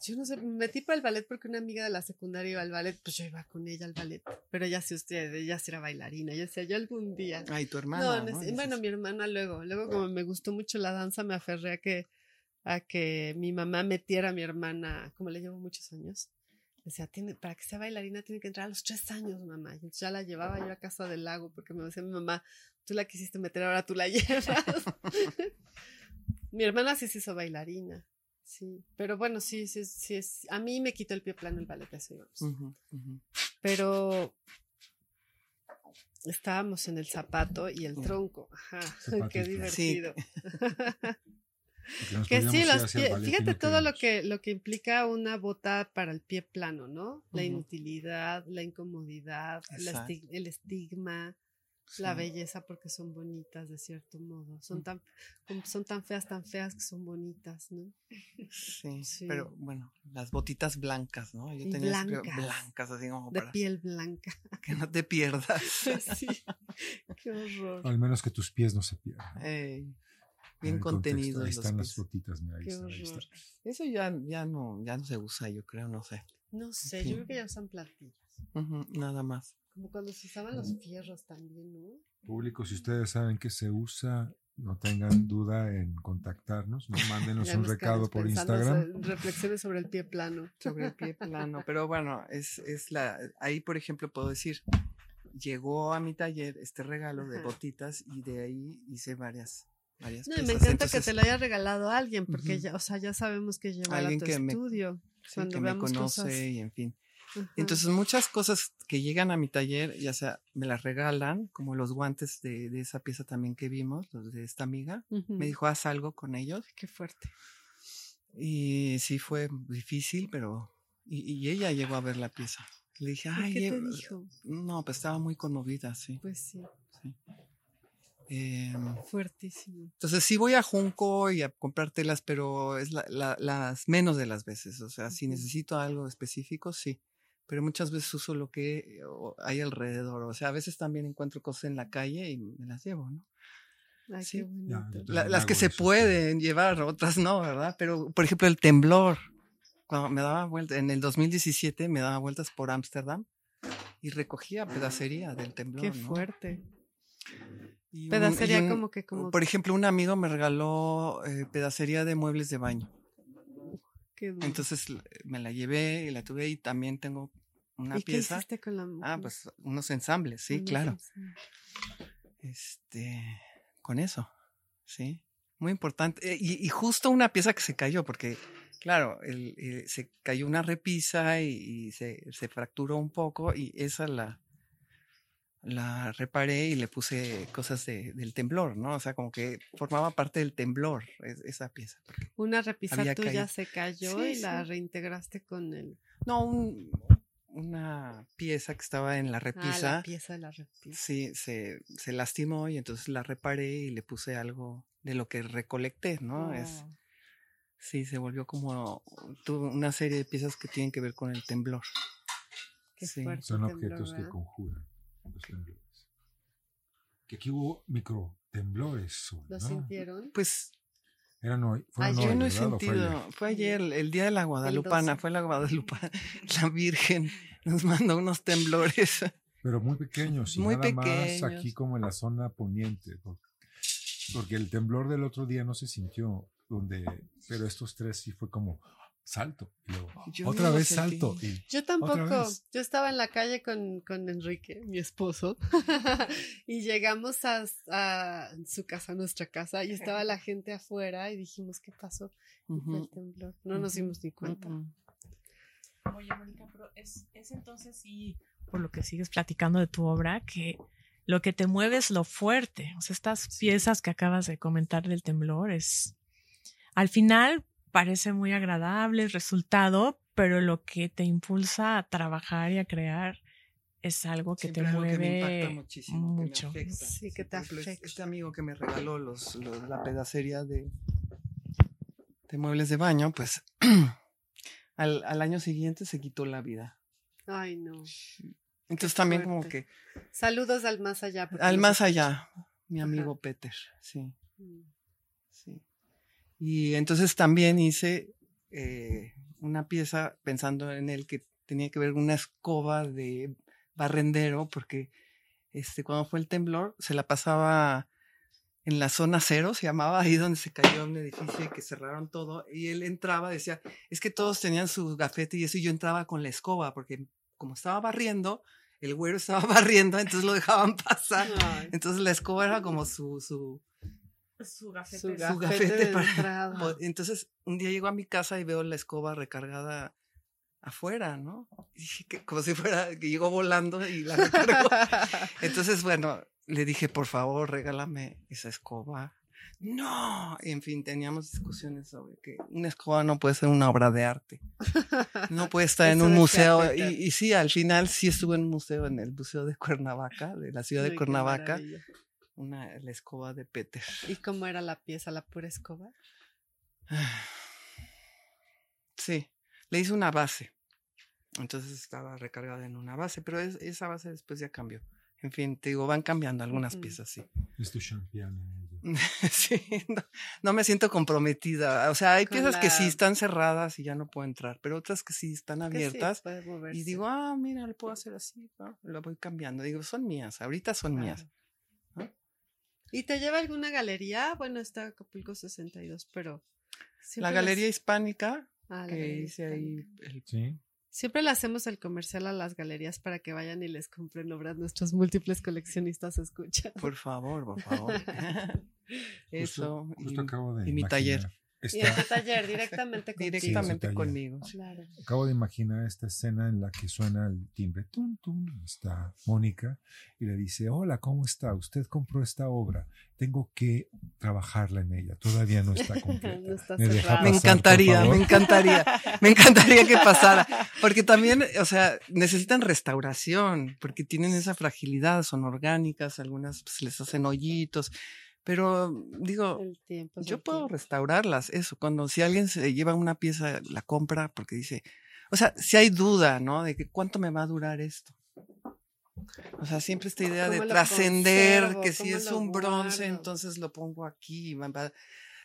Yo no sé, me metí para el ballet porque una amiga de la secundaria iba al ballet, pues yo iba con ella al ballet. Pero ella sí, usted, ella sí era bailarina. Yo decía, yo algún día. Ay, tu hermana. no bueno, mi hermana luego, luego como me gustó mucho la danza, me aferré a que, a que mi mamá metiera a mi hermana, como le llevo muchos años. Decía, tiene, para que sea bailarina tiene que entrar a los tres años, mamá. Y entonces ya la llevaba yo a casa del lago porque me decía mi mamá, tú la quisiste meter, ahora tú la [LAUGHS] llevas. [LAUGHS] mi hermana sí se hizo bailarina, sí. Pero bueno, sí, sí, sí, es, a mí me quitó el pie plano el ballet, ujú, ujú. Pero estábamos en el zapato y el tronco. Ajá, [LAUGHS] qué divertido. [LAUGHS] Nos Que sí, los pie- fíjate no todo lo que, lo que implica una bota para el pie plano, ¿no? La inutilidad, la incomodidad, la el estigma, la Sí. belleza porque son bonitas de cierto modo. Son Mm. tan, son tan feas, tan feas que son bonitas, ¿no? Sí, [LAUGHS] Sí. pero bueno, las botitas blancas, ¿no? Yo tenía blancas. blancas, así como De para piel blanca. [LAUGHS] que no te pierdas. [LAUGHS] sí. Qué horror. Al menos que tus pies no se pierdan. Ey, En bien contexto. contenidos Ahí los están las botitas, mira, ahí Qué está, ahí está. horror. Eso ya, ya no, ya no se usa, yo creo, no sé. No sé, Sí. yo creo que ya usan platillos. Ujú, nada más. Como cuando se usaban los fierros también, ¿no? Público, si ustedes saben que se usa, no tengan duda en contactarnos. ¿no? Mándenos Ya un nos recado por Instagram. sobre- reflexiones sobre el pie plano. Sobre el pie plano. Pero bueno, es, es la. Ahí, por ejemplo, puedo decir, llegó a mi taller este regalo de botitas y de ahí hice varias varias No, y me encanta Entonces, que te lo haya regalado a alguien, porque Ujú. ya, o sea, ya sabemos que lleva a tu que me- estudio. sí, cuando que me conoce cosas. y en fin. Entonces, muchas cosas que llegan a mi taller, ya sea me las regalan, como los guantes de, de esa pieza también que vimos, los de esta amiga. Me dijo, haz algo con ellos. Qué fuerte. Y sí fue difícil, pero... Y, y ella llegó a ver la pieza. Le dije, ¿Y ay, qué te lle- dijo? no, pues estaba muy conmovida, sí. Pues sí, sí. Em, fuertísimo. entonces sí voy a Junco y a comprar telas, pero es la- la- las menos de las veces. O sea, si necesito algo específico, sí. Pero muchas veces uso lo que o- hay alrededor. O sea, a veces también encuentro cosas en la calle y me las llevo, ¿no? Ay, Sí. Ya, La- las que se eso, pueden llevar, otras no, ¿verdad? Pero, por ejemplo, el temblor. Cuando me daba vueltas, en el 2017 me daba vueltas por Ámsterdam y recogía pedacería del temblor. Qué ¿no? fuerte. Y un- Pedacería y un- como que como Por ejemplo, un amigo me regaló eh, pedacería de muebles de baño. Qué duro. Entonces me la llevé y la tuve y también tengo una ¿Y qué pieza. hiciste con la Ah, pues unos ensambles, sí, Unos claro. ensambles. Este, con eso, sí. Muy importante. Eh, Y, y justo una pieza que se cayó, porque, claro, el- eh, se cayó una repisa y, y se, se fracturó un poco y esa la, la reparé y le puse cosas de- del temblor, ¿no? O sea, como que formaba parte del temblor es- esa pieza. Una repisa tuya caído. se cayó Sí, y la reintegraste con el No, un- una pieza que estaba en la ah, repisa. la pieza de la repisa. Sí, se, se lastimó y entonces la reparé y le puse algo de lo que recolecté, ¿no? Es, Oh, sí, se volvió como tuvo una serie de piezas que tienen que ver con el temblor. qué sí. fuerte Son temblor, objetos que conjuran los temblores. Que aquí hubo micro temblores. Sol, ¿Lo ¿no? sintieron? Pues Eran hoy. fueron Ayer hoy, no he ¿verdad? ¿O fue ayer? sentido, fue ayer, el día de la 12. Guadalupana, fue la Guadalupana, [LAUGHS] la Virgen nos mandó unos temblores. Pero muy pequeños y Muy nada más pequeños. aquí como en la zona poniente. Porque, porque el temblor del otro día no se sintió, donde, pero estos tres sí fue como salto. y luego, Yo otra no vez sentí. salto. y- Yo tampoco. Yo estaba en la calle con, con Enrique, mi esposo, [LAUGHS] y llegamos a, a su casa, nuestra casa, y estaba la gente afuera y dijimos, ¿qué pasó? El temblor. No nos dimos ni cuenta. ujú. Oye, Mónica, pero es, es entonces sí, por lo que sigues platicando de tu obra, que lo que te mueve es lo fuerte. O sea, estas piezas que acabas de comentar del temblor es. Al final parece muy agradable el resultado, pero lo que te impulsa a trabajar y a crear es algo que Siempre te algo mueve que me impacta muchísimo, que me mucho. afecta. Sí, que te afecta. Este amigo que me regaló los, los- la pedacería de, de muebles de baño, pues [CLEARS THROAT] al, al año siguiente se quitó la vida. Ay, no. Entonces también como que Saludos al más allá. al más allá, mi Ajá. amigo Peter, sí, Mm. Y entonces también hice eh, una pieza pensando en él que tenía que ver con una escoba de barrendero, porque este, cuando fue el temblor se la pasaba en la zona cero, se llamaba ahí donde se cayó un edificio y que cerraron todo, y él entraba, decía, es que todos tenían su gafete y eso, y yo entraba con la escoba, porque como estaba barriendo, el güero estaba [LAUGHS] barriendo, entonces lo dejaban pasar. Entonces la escoba era como su, su, Su gafete. su es- Su gafete, gafete de para- entrada. Entonces, un día llego a mi casa y veo la escoba recargada afuera, ¿no? Y dije que como si fuera que llegó volando y la recargó. [LAUGHS] Entonces, bueno, le dije, por favor, regálame esa escoba. No, y en fin, teníamos discusiones sobre que una escoba no puede ser una obra de arte. No puede [LAUGHS] estar en un museo. Y, y sí, al final sí estuve en un museo, en el Museo de Cuernavaca, de la ciudad Ay, de Cuernavaca. Una, la escoba de Peter. ¿Y cómo era la pieza, la pura escoba? [SIGHS] Sí, le hice una base. Entonces estaba recargada en una base, pero es- esa base después ya cambió. En fin, te digo, van cambiando algunas piezas, sí. Es tu champion. [LAUGHS] sí, no, no me siento comprometida. O sea, hay Con piezas que sí están cerradas y ya no puedo entrar, pero otras que sí están sí, abiertas. y digo, ah, mira, lo puedo hacer así, ¿no? lo voy cambiando. Digo, son mías, ahorita son mías. ¿Y te lleva alguna galería? Bueno, está Acapulco 62, pero... La Galería las- Hispánica, Ah, la que Galería hice ahí, el- Sí. Siempre le hacemos el comercial a las galerías para que vayan y les compren obras nuestros múltiples coleccionistas escuchan. por favor, por favor. [LAUGHS] Eso. Justo y- acabo de y mi taller. Imaginar Y en tu [LAUGHS] taller, directamente contigo. directamente taller. conmigo. sí. Claro. acabo de imaginar esta escena en la que suena el timbre. Tum, tum, está Mónica y le dice, hola, ¿cómo está? Usted compró esta obra. Tengo que trabajarla en ella. Todavía no está [LAUGHS] completa. No está ¿Me. Me pasar, por encantaría, me encantaría, me encantaría que [LAUGHS] pasara, porque también, o sea, necesitan restauración, porque tienen esa fragilidad, son orgánicas, algunas pues, les hacen hoyitos, pero digo, tiempo. es yo puedo tiempo. restaurarlas, eso, cuando si alguien se lleva una pieza, la compra porque dice, o sea, si hay duda, ¿no? De que cuánto me va a durar esto. O sea, siempre esta idea de ¿Cómo lo trascender, que si ¿Cómo es un bronce, entonces lo pongo aquí.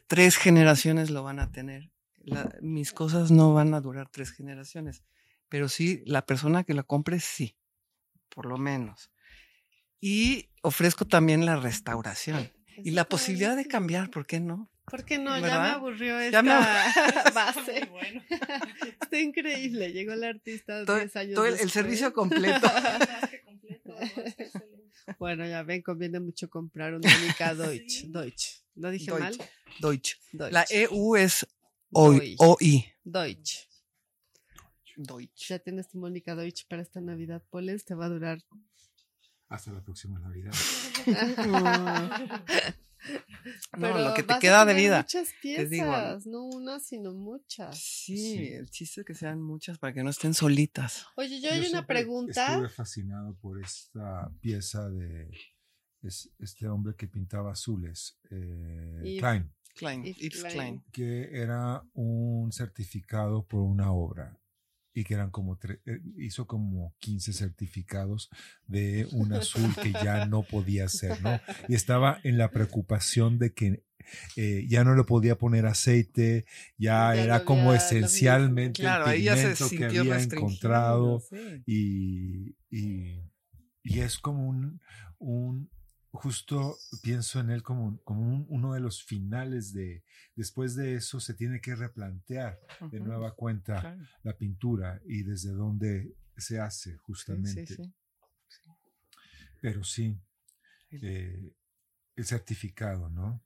tres generaciones lo van a tener. La- mis cosas no van a durar tres generaciones, pero sí, la persona que la compre, sí, por lo menos. Y ofrezco también la restauración y la posibilidad de cambiar, ¿por qué no? ¿Por qué no? Ya me aburrió esta [LAUGHS] me base. Muy [LAUGHS] bueno. Está increíble. Llegó el artista Todo, 10 años todo el, servicio [LAUGHS] completo. Bueno, ya ven, conviene mucho comprar un Mónica Deutsch. Deutsch. ¿Lo dije Deutsch. mal? Deutsch. Deutsch. La EU es OI. Deutsch. Deutsch. Deutsch. Ya tienes tu Mónica Deutsch para esta Navidad, Poles. Te va a durar. Hasta la próxima Navidad. [LAUGHS] No, Pero lo que te queda de vida. Muchas piezas, digo. no una, sino muchas. Sí, Sí. el chiste es que sean muchas para que no estén solitas. Oye, yo hay una pregunta. Estuve fascinado por esta pieza de es- este hombre que pintaba azules, eh, Yves. Klein, Klein, Yves Klein. Klein. que era un certificado por una obra y que eran como tre- eh, hizo como 15 certificados de un azul que [LAUGHS] ya no podía ser, ¿no? Y estaba en la [LAUGHS] preocupación de que eh, ya no le podía poner aceite, ya, Ya era como esencialmente Claro, el pigmento que había encontrado sí. y, y, y es como un, un, justo pienso en él como, como un- uno de los finales de, después de eso se tiene que replantear de nueva cuenta claro. la pintura y desde dónde se hace Sí, justamente. sí, sí. Pero sí, eh, el certificado, ¿no?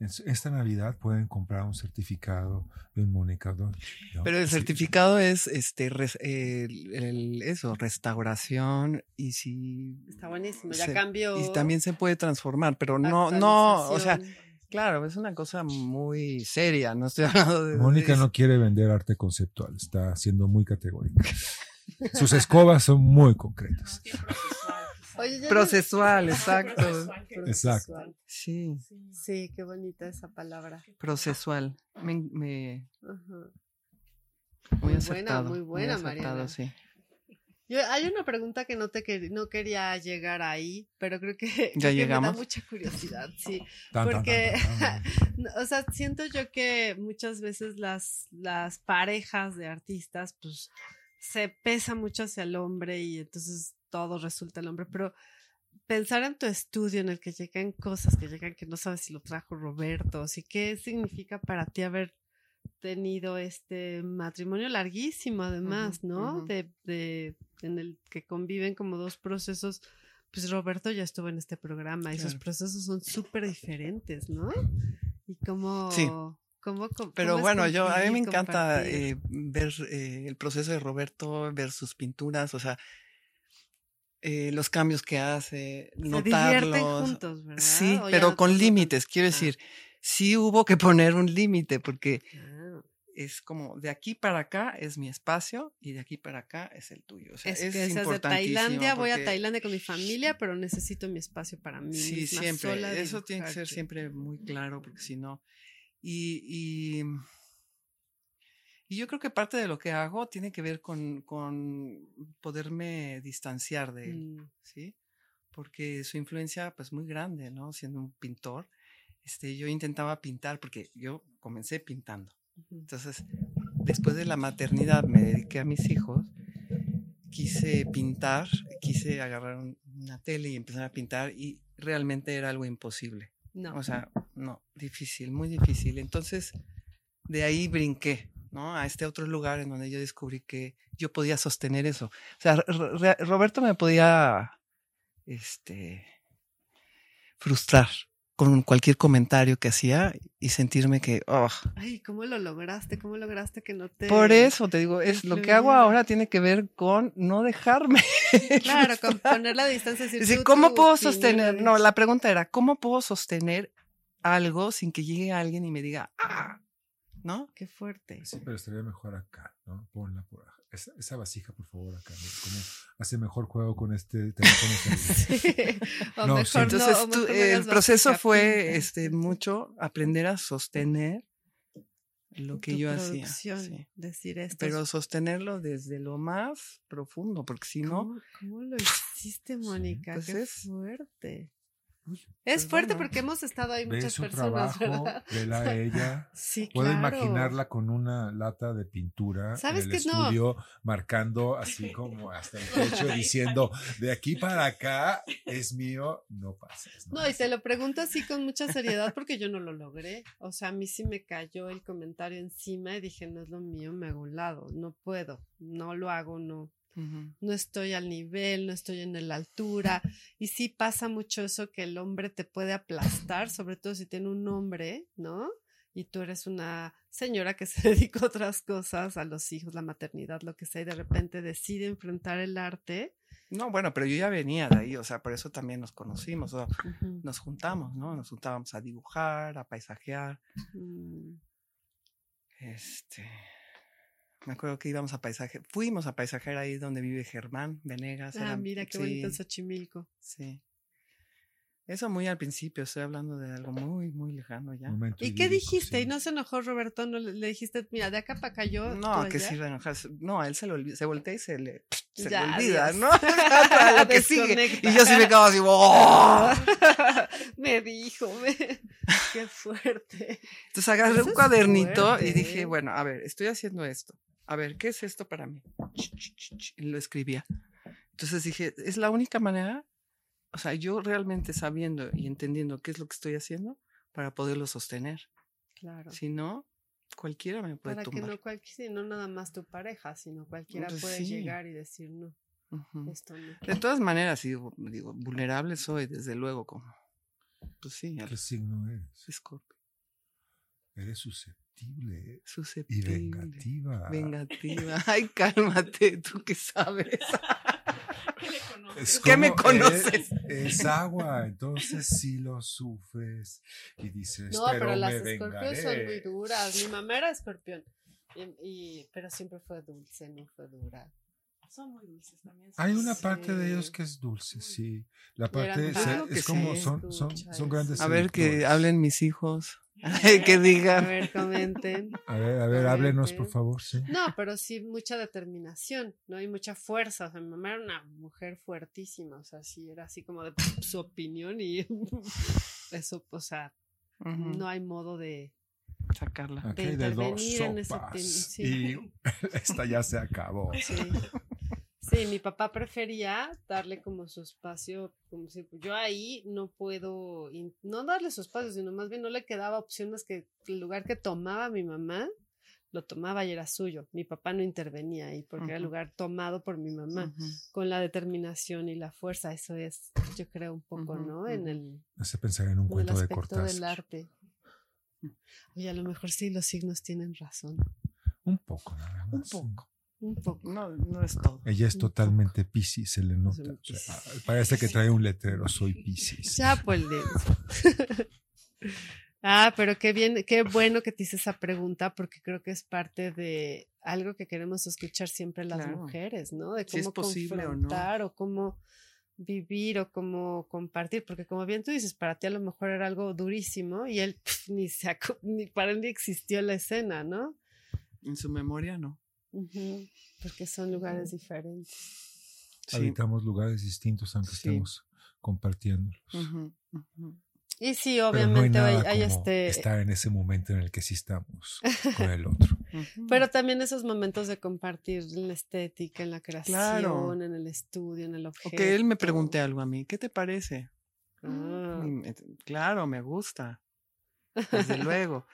Esta Navidad pueden comprar un certificado de un Mónica Deutsch, ¿no? Pero el Sí. certificado es este res- el- el- eso, restauración y si Está buenísimo, ya se- cambió. y también se puede transformar, pero no, no, o sea, claro, es una cosa muy seria, no estoy [LAUGHS] hablando de... Mónica no quiere vender arte conceptual, está siendo muy categórica. Sus escobas son muy concretas. Sí, quizá. Oye, ya Procesual, [LAUGHS] exacto. procesual, que- Exacto. Sí, Sí. Qué bonita esa palabra. procesual. Me, me- Ajá. muy, buena, acertado. muy buena, acertado, Mariana. sí. Yo, hay una pregunta que no te quer- no quería llegar ahí, pero creo que, [LAUGHS] creo que me da mucha curiosidad, sí. [LAUGHS] Tan, Porque- tan, tan, tan. No, O sea, siento yo que muchas veces las, las parejas de artistas, pues, se pesa mucho hacia el hombre y entonces todo resulta el hombre, pero pensar en tu estudio en el que llegan cosas que llegan que no sabes si lo trajo Roberto, o si qué significa para ti haber tenido este matrimonio larguísimo además, ¿no? de, de, en el que conviven como dos procesos. Pues Roberto ya estuvo en este programa y sus procesos son súper diferentes, ¿no? Y cómo... Sí. cómo- cómo- Pero cómo bueno, yo a mí me encanta eh, ver eh, el proceso de Roberto, ver sus pinturas, o sea, eh, los cambios que hace, Se notarlos. juntos, ¿verdad? Sí, ¿O ya pero no con límites, quiero Ah. decir, sí hubo que poner un límite porque Ah, es como de aquí para acá es mi espacio y de aquí para acá es el tuyo. O sea, es es, que seas de Tailandia, voy a Tailandia con mi familia, pero necesito mi espacio para mí. Sí, misma, siempre. sola, Eso tiene que ser siempre muy claro, porque si no. Y, y, y yo creo que parte de lo que hago tiene que ver con, con poderme distanciar de él, Mm, ¿sí? Porque su influencia, pues, muy grande, ¿no? Siendo un pintor. Este, yo intentaba pintar porque yo comencé pintando. Entonces, después de la maternidad me dediqué a mis hijos, quise pintar, quise agarrar un- una tele y empezar a pintar y realmente era algo imposible. No. O sea, no, difícil, muy difícil. Entonces, de ahí brinqué, ¿no? A este otro lugar en donde yo descubrí que yo podía sostener eso. O sea, Ro- Ro- Roberto me podía, este, frustrar con cualquier comentario que hacía y sentirme que, oh, Ay, ¿cómo lo lograste? ¿Cómo lograste que no te... por eso te digo, es lo que hago ahora tiene que ver con no dejarme. [LAUGHS] Claro, con poner la distancia. Decir, Decir, ¿cómo puedo sostener? No, la pregunta era, ¿cómo puedo sostener algo sin que llegue alguien y me diga, ah, ¿no? Qué fuerte. Sí, pero estaría mejor acá, ¿no? Ponla por acá. Esa, esa vasija, por favor, acá. ¿no? Como hace mejor juego con este teléfono. [LAUGHS] Sí. O No, mejor sí. no, Entonces, o mejor el proceso vasija fue este, mucho aprender a sostener lo que Tu yo hacía. sí. Decir esto. Pero sostenerlo desde lo más profundo, porque si no, ¿Cómo, cómo lo hiciste, Mónica? pues Qué es- fuerte. Uy, Es pues fuerte bueno. porque hemos estado ahí muchas su personas, trabajo, ¿verdad? vela a ella. [LAUGHS] Sí, Puedo claro. imaginarla con una lata de pintura ¿Sabes en el qué? No. estudio, marcando así [LAUGHS] como hasta el techo, diciendo, de aquí para acá [LAUGHS] es mío, no pases. No, y te lo pregunto así con mucha seriedad porque yo no lo logré. O sea, a mí sí me cayó el comentario encima y dije, no es lo mío, me hago un lado. No puedo, no lo hago, no. No estoy al nivel, no estoy en la altura. Y sí pasa mucho eso que el hombre te puede aplastar, sobre todo si tiene un nombre, ¿no? Y tú eres una señora que [LAUGHS] se dedica a otras cosas, a los hijos, la maternidad, lo que sea, y de repente decide enfrentar el arte. No, bueno, pero yo ya venía de ahí, o sea, por eso también nos conocimos, o sea, nos juntamos, ¿no? Nos juntábamos a dibujar, a paisajear. Mm, Este, me acuerdo que íbamos a paisaje, fuimos a paisajear ahí donde vive Germán Venegas. Ah, era- mira qué bonito en sí, Xochimilco. Sí. Eso muy al principio, estoy hablando de algo muy, muy lejano ya. Momento ¿Y qué dijiste? sí. ¿Y no se enojó Roberto? ¿No le, le dijiste, mira, de acá para acá yo? No, que allá"? sí, enojarse. No, a él se le olvida, se voltea y se le, se Ya, le olvida, adiós. ¿no? [LAUGHS] [LAUGHS] Lo que sigue. Y yo sí me quedo así, ¡oh! [LAUGHS] me dijo, me... qué fuerte. Entonces agarré Eso un cuadernito fuerte, y dije, bueno, a ver, estoy haciendo esto. A ver, ¿qué es esto para mí? Y lo escribía. Entonces dije, es la única manera, o sea, yo realmente sabiendo y entendiendo qué es lo que estoy haciendo para poderlo sostener. Claro. Si no, cualquiera me puede Para que no cualquiera, no nada más tu pareja, sino cualquiera Pues puede sí. llegar y decir no, esto no. De todas maneras, digo, digo, vulnerable soy, desde luego, como, pues sí, ¿Qué al signo eres? Escorpio. Eres susceptible y Susceptible. vengativa. Vengativa. [LAUGHS] Ay, cálmate, tú que sabes. [LAUGHS] Es ¿Qué me como- conoces? Es, es agua, entonces sí lo sufres y dices, No, pero, pero, las escorpios son muy duras. Mi mamá era escorpión, y, y- pero siempre fue dulce, no fue dura. Son muy dulces también. Hay una parte de ellos que es dulce, sí. La Y parte Claro es como sí. son, son, grandes. A ver que hablen mis hijos. [LAUGHS] [LAUGHS] que A digan. ver, comenten. A ver, a ver, A ver, háblenos, por favor, sí. No, pero sí mucha determinación, ¿no? hay mucha fuerza. O sea, mi mamá era una mujer fuertísima, o sea, sí era así como de [LAUGHS] su opinión y eso, o sea, no hay modo de... Sacarla. Aquí hay de dos intervenir en ese sopas sí. y esta ya se acabó. Sí. Sí, mi papá prefería darle como su espacio, como si yo ahí no puedo, no darle su espacio, sino más bien no le quedaba opción más que el lugar que tomaba mi mamá, lo tomaba y era suyo. Mi papá no intervenía ahí porque era el lugar tomado por mi mamá, con la determinación y la fuerza. Eso es, yo creo, un poco, ¿no? En el, Hace pensar en un en el cuento de aspecto del Cortázar. arte. Oye, a lo mejor sí los signos tienen razón. Un poco, nada más. Un poco. Un poco. No, no es todo. Ella es Un totalmente Piscis, se le nota. O sea, Piscis. parece que trae un letrero, soy Piscis. [LAUGHS] Ya, pues. [LAUGHS] ah, pero qué bien, qué bueno que te hice esa pregunta, porque creo que es parte de algo que queremos escuchar siempre las Claro. mujeres, ¿no? De Si es cómo o no. confrontar o, cómo vivir o cómo compartir, porque como bien tú dices, para ti a lo mejor era algo durísimo y él ni se ni para él ni existió la escena, ¿no? En su memoria no. Porque son lugares diferentes. Sí. Habitamos lugares distintos aunque Sí. estemos compartiéndolos. Y sí, Pero no hay obviamente hay, nada hay como este... estar en ese momento en el que sí estamos [LAUGHS] con el otro. Pero también esos momentos de compartir en la estética, en la creación, Claro. en el estudio, en el O objeto. que él me pregunte algo a mí, ¿qué te parece? Ah. Me- claro, me gusta. Desde luego.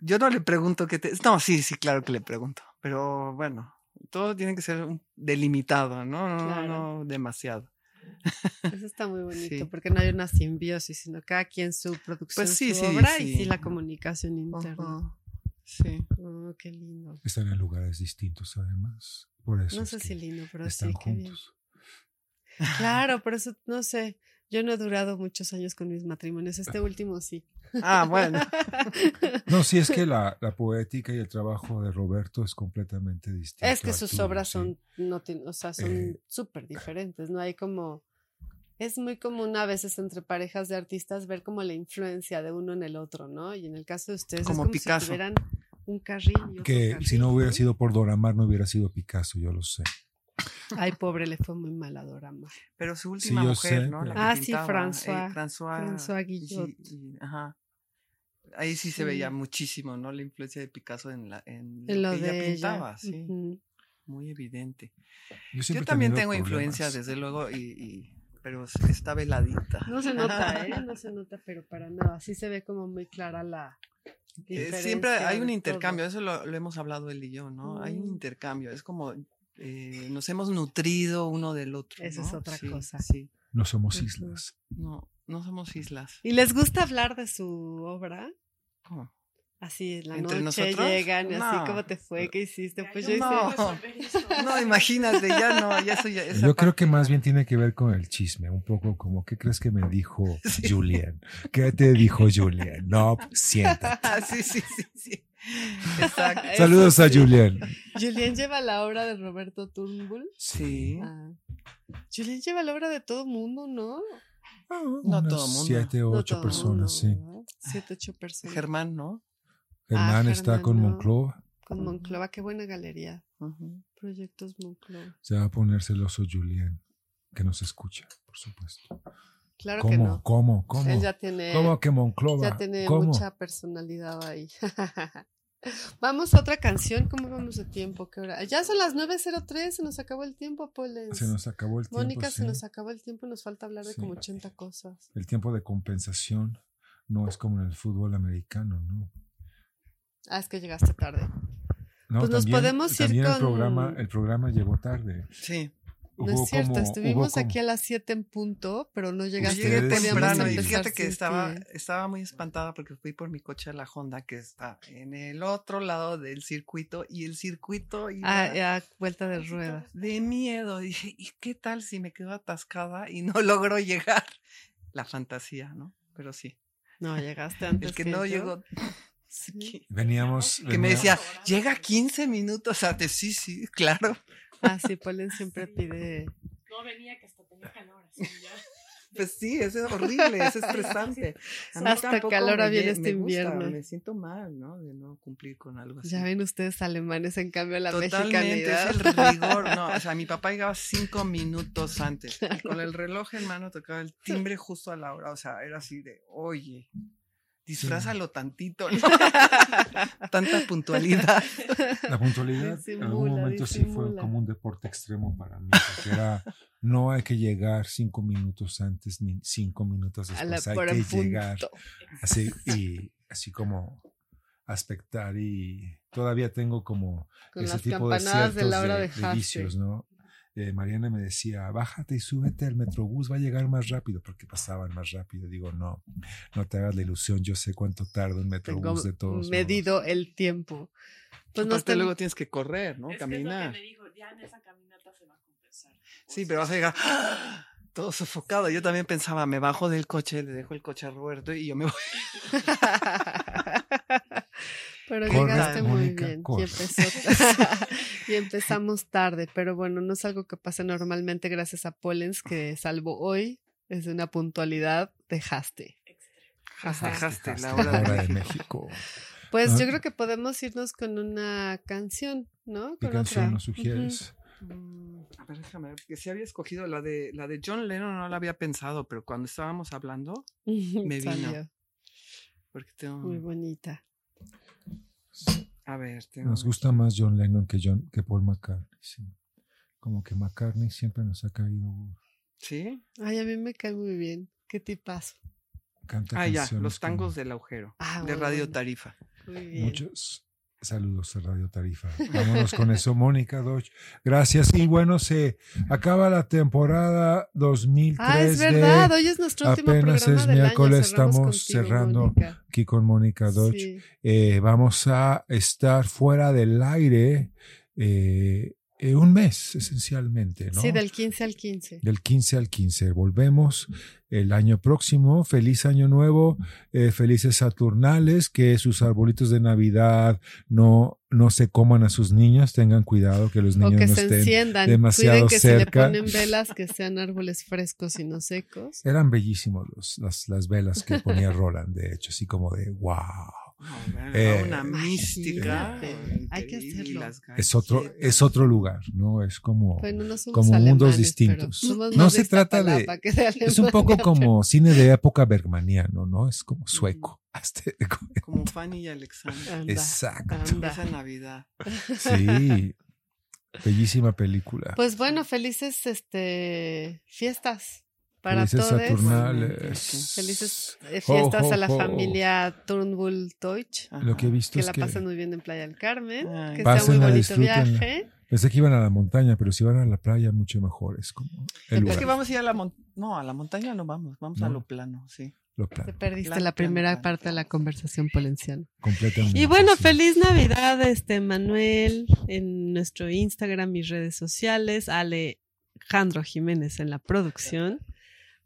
Yo no le pregunto qué te... No, sí, sí, claro que le pregunto. Pero bueno, todo tiene que ser un- delimitado, ¿no? No, no, Claro. no demasiado. [LAUGHS] Eso está muy bonito, Sí. porque no hay una simbiosis, sino cada quien su producción, Pues sí, su sí, obra y sí. la comunicación interna. Sí. Oh, qué lindo. Están en lugares distintos, además. Por eso. No es sé si lindo, pero están sí, qué bien. Claro, [LAUGHS] por eso, no sé, yo no he durado muchos años con mis matrimonios, este último sí. Ah, bueno. [LAUGHS] No, sí, es que la, la poética y el trabajo de Roberto es completamente distinto. Es que sus obras sí. son, no tienen- o sea, son Eh. súper diferentes, no hay como, es muy común a veces entre parejas de artistas ver como la influencia de uno en el otro, ¿no? Y en el caso de ustedes Como es como Picasso. si tuvieran un carril. y otro Que si no hubiera sido por Dora Maar, no hubiera sido Picasso, yo lo sé. Ay, pobre, le fue muy mal a Dora Maar. Pero su última yo mujer, sé, ¿no? La pero- Ah, sí, pintaba, François. eh, François. François y sí, Guillot. y- ajá. Ahí sí se Sí. veía muchísimo, ¿no? La influencia de Picasso en, la, en, En lo lo que ella pintaba, ella. sí. Ujú. Muy evidente. Yo, Yo también tengo influencia, problemas. desde luego, y, y- pero está veladita. No se nota, ¿eh? [LAUGHS] No se nota, pero para nada. Sí se ve como muy clara la. Eh, siempre hay un intercambio, todo. eso lo, lo hemos hablado él y yo, ¿no? Hay un Mm. intercambio, es como eh, nos hemos nutrido uno del otro. Esa es ¿no? otra Sí, cosa. Sí, No somos islas. no, no somos islas. ¿Y les gusta hablar de su obra? ¿Cómo? Así en la ¿Entre noche nosotros? llegan así, No. ¿cómo te fue? ¿Qué hiciste? Pues yo yo hice. no. [LAUGHS] No, imagínate, ya no, ya eso ya. esa Yo creo que más bien tiene que ver con el chisme, un poco como, ¿qué crees que me dijo [LAUGHS] Sí. Julien? ¿Qué te dijo Julien? No, siéntate. [LAUGHS] Ah, sí, sí, sí, sí. Exacto. Saludos a sí. Julien. Julien lleva la obra de Roberto Turnbull. Sí. Ah. Julien lleva la obra de todo mundo, ¿no? No Unas todo mundo. Siete o No ocho personas, mundo, sí. Siete, ocho personas. Germán, ¿no? Germán Ah, está con no. Moncloa. Con Monclova, qué buena galería. Proyectos Monclova. Se va a poner celoso Julien, que nos escucha, por supuesto. Claro que ¿Cómo? no. ¿Cómo? ¿Cómo? Él ya tiene, ¿Cómo que Monclova? ya tiene ¿Cómo? mucha personalidad ahí. [LAUGHS] Vamos a otra canción. ¿Cómo vamos de tiempo? ¿Qué hora? Ya son las 9.03, se nos acabó el tiempo, Polens. Se nos acabó el tiempo. Mónica, se nos acabó el tiempo y nos falta hablar de Sí. como 80 cosas. El tiempo de compensación no es como en el fútbol americano, ¿no? Ah, es que llegaste tarde. No, Pues nos podemos ir también el con- programa, el programa llegó tarde. Sí. No es cierto, como- estuvimos como- aquí a las 7 en punto, pero no llegaste. llegué podíamos temprano y fíjate que estaba, estaba muy espantada porque fui por mi coche a la Honda que está en el otro lado del circuito y el circuito iba Ah, a vuelta de rueda. de miedo. Dije, ¿y qué tal si me quedo atascada y no [LAUGHS] logro llegar? La fantasía, ¿no? Pero sí. No, llegaste antes. El que no yo. llegó. [LAUGHS] Sí. que- Veníamos. Que me decía, llega 15 minutos antes. Sí, sí, claro. Ah, sí, Polen [LAUGHS] siempre pide. No venía que hasta tenía calor. Así ya. Pues sí, eso es horrible, es estresante. A mí Hasta calor me este me gusta, invierno. Me siento mal, ¿no? De no cumplir con algo así. Ya ven ustedes alemanes, en cambio, la Totalmente, mexicanidad. es el rigor. No, o sea, mi papá llegaba cinco minutos antes. Y [LAUGHS] con el reloj en mano tocaba el timbre justo a la hora. O sea, era así de, oye, disfrázalo tantito, ¿no? [LAUGHS] Tanta puntualidad. La puntualidad en algún Disimula, momento sí fue como un deporte extremo para mí, porque era, [LAUGHS] no hay que llegar cinco minutos antes ni cinco minutos la- después, hay que llegar así y así como aspectar y todavía tengo como Con ese las tipo de campanadas de ciertos la hora de, de, de vicios, ¿no? Eh, Mariana me decía, bájate y súbete al metrobús, va a llegar más rápido, porque pasaban más rápido. Digo, no, no te hagas la ilusión, yo sé cuánto tarda un Tengo metrobús de todos. modos". medido el tiempo. Pues no está- luego tienes que correr, ¿no? Es que es lo que Caminar. me dijo, ya en esa caminata se va a compensar. Sí, pero vas a llegar ¡ah! [GASPS] todo sofocado. Yo también pensaba, me bajo del coche, le dejo el coche a Roberto y yo me voy. [LAUGHS] Pero Corre, llegaste muy bien. Y, empezó- [LAUGHS] y empezamos tarde, pero bueno, no es algo que pasa normalmente gracias a Pollens, que salvo hoy, es de una puntualidad, dejaste. Ajá. Dejaste la hora de hora de México. Pues Ah. yo creo que podemos irnos con una canción, ¿no? ¿Qué Con canción otra. nos sugieres? Mm, A ver, déjame ver, porque sí había escogido la de, la de John Lennon, no la había pensado, pero cuando estábamos hablando. [LAUGHS] Me vino. Porque tengo... Muy bonita. A ver, tengo... Nos gusta más John Lennon que, John, que Paul McCartney. sí. Como que McCartney siempre nos ha caído. ¿Sí? Ay, a mí me cae muy bien. Qué tipazo. Canta Ah, ya, los tangos como del agujero, Ah, de Radio bueno. Tarifa. Muy bien. Muchos. Saludos a Radio Tarifa. Vámonos con eso, [LAUGHS] Mónica Dodge. Gracias. Y bueno, se acaba la temporada 2003 Ah, es verdad, de hoy es nuestro último apenas programa es del miércoles, estamos contigo, cerrando aquí con Mónica Dodge. Sí. Eh, vamos a estar fuera del aire eh, eh, un mes, esencialmente, ¿no? Sí, del 15 al 15. Del 15 al 15. Volvemos el año próximo. Feliz año nuevo, eh, felices Saturnales, que sus arbolitos de Navidad no, no se coman a sus niños, tengan cuidado que los O niños que no se estén. enciendan. demasiado Cuiden que cerca. si le ponen velas, que sean árboles frescos y no secos. Eran bellísimos los, las, las velas que ponía Roland, de hecho, así como de wow. No, bueno, Eh, una mística. hay que hacerlo. Es otro, es otro lugar, ¿no? Es como, Bueno, no somos como mundos distintos. pero No se trata de- Iztapalapa que de [LAUGHS] es un poco como cine de época bergmaniano, ¿no? Es como sueco. Hasta- [LAUGHS] Como Fanny y Alexander. pero- Anda, Exacto. anda. Esa Navidad. Sí. Bellísima película. Pues bueno, felices este fiestas para Felices todos. Saturnales. Felices eh, Ho, fiestas ho, a la ho. familia Turnbull Deutsch. Lo que he visto Que es la que pasen muy bien en Playa del Carmen. Ay. que sea muy Pásenla, bonito viaje. pensé que iban a la montaña, pero si van a la playa mucho mejor. Es como el Es lugar. que vamos a ir a la montaña. No, a la montaña no vamos. Vamos a No. lo plano, sí. Lo Te plano, perdiste Plan, la plan, primera plan. parte de la conversación polenciana. completamente. Y bueno, sí. feliz Navidad, este Manuel, en nuestro Instagram, mis redes sociales, Alejandro Jiménez en la producción,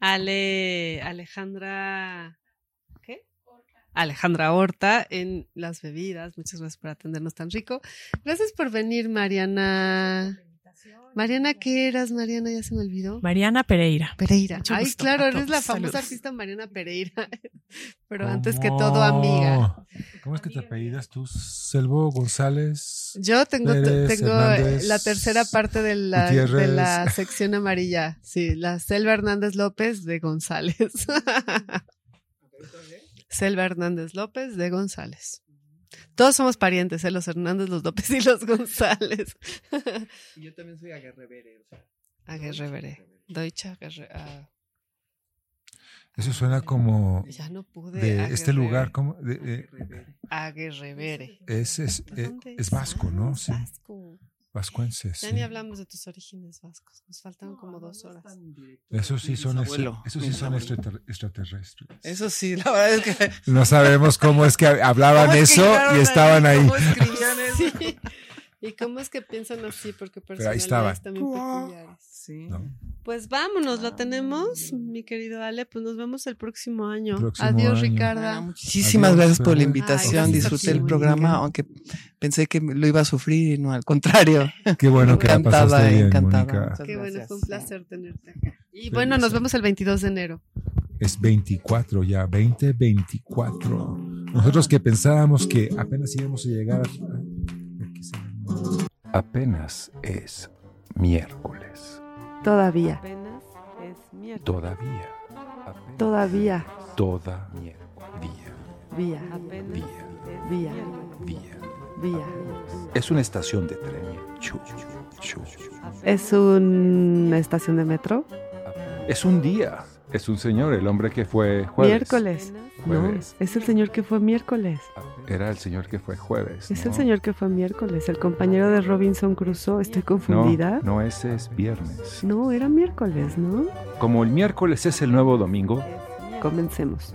Ale, Alejandra, ¿qué? Alejandra Horta en las bebidas. Muchas gracias por atendernos tan rico. Gracias por venir, Mariana. Mariana, ¿qué eras, Mariana? Ya se me olvidó. Mariana Pereira. Pereira. Mucho Ay, gusto claro, eres la famosa Saludos. artista Mariana Pereira. [LAUGHS] Pero antes que todo, amiga. ¿Cómo? ¿Cómo es que te apellidas tú? Selvo González. Yo tengo, Pérez, tengo Hernández, la tercera parte de la, de la sección amarilla. Sí, la Selva Hernández López de González. [LAUGHS] Selva Hernández López de González. Todos somos parientes, ¿eh? los Hernández, los López y los González. Y yo también soy aguerrevere. O sea, Aguerrevere. Deutsche Aguerre- ah, Eso suena como ya no pude. de este Aguerrevere. lugar, como de- de- Aguerrevere. es, es, ¿Por eh, es vasco, ¿no? Es Sí, vasco. Vascuenses. Ya sí. ni hablamos de tus orígenes vascos. Nos faltan como dos horas. Esos sí son, Abuelo, esos sí son extraterrestres. Eso sí, la verdad es que. No sabemos cómo es que [LAUGHS] hablaban ¿Cómo es que eso y estaban ahí. ¿Cómo [LAUGHS] escribían eso? Sí. ¿Y cómo es que piensan así? Porque personalidades también peculiares. Sí. No. Pues vámonos, lo tenemos, mi querido Ale. Pues nos vemos el próximo año. Próximo Adiós, año. Ah, Ricarda. muchísimas Adiós, gracias por la invitación. Ay, Disfruté el programa, aunque pensé que lo iba a sufrir y no, al contrario. [LAUGHS] Qué bueno que Encantada, pasaste bien, encantada. Qué bueno, fue un placer tenerte acá. Y bueno, nos vemos el 22 de enero. Es 24 ya, 2024. Nosotros que pensábamos que apenas íbamos a llegar a... Apenas es miércoles. Todavía, Apenas es miércoles. Todavía. Apenas todavía, Todavía. vía, Apenas Día. miércoles. Día. vía. Es una estación de tren. Chu, chu. ¿Es una estación de metro? Es un día. Es un señor, el hombre que fue jueves. Miércoles. No, es el señor que fue miércoles. Era el señor que fue jueves. Es ¿no? el señor que fue miércoles, el compañero de Robinson Crusoe. ¿Estoy No, confundida? no, ese es viernes. No, era miércoles, ¿no? Como el miércoles es el nuevo domingo, Comencemos.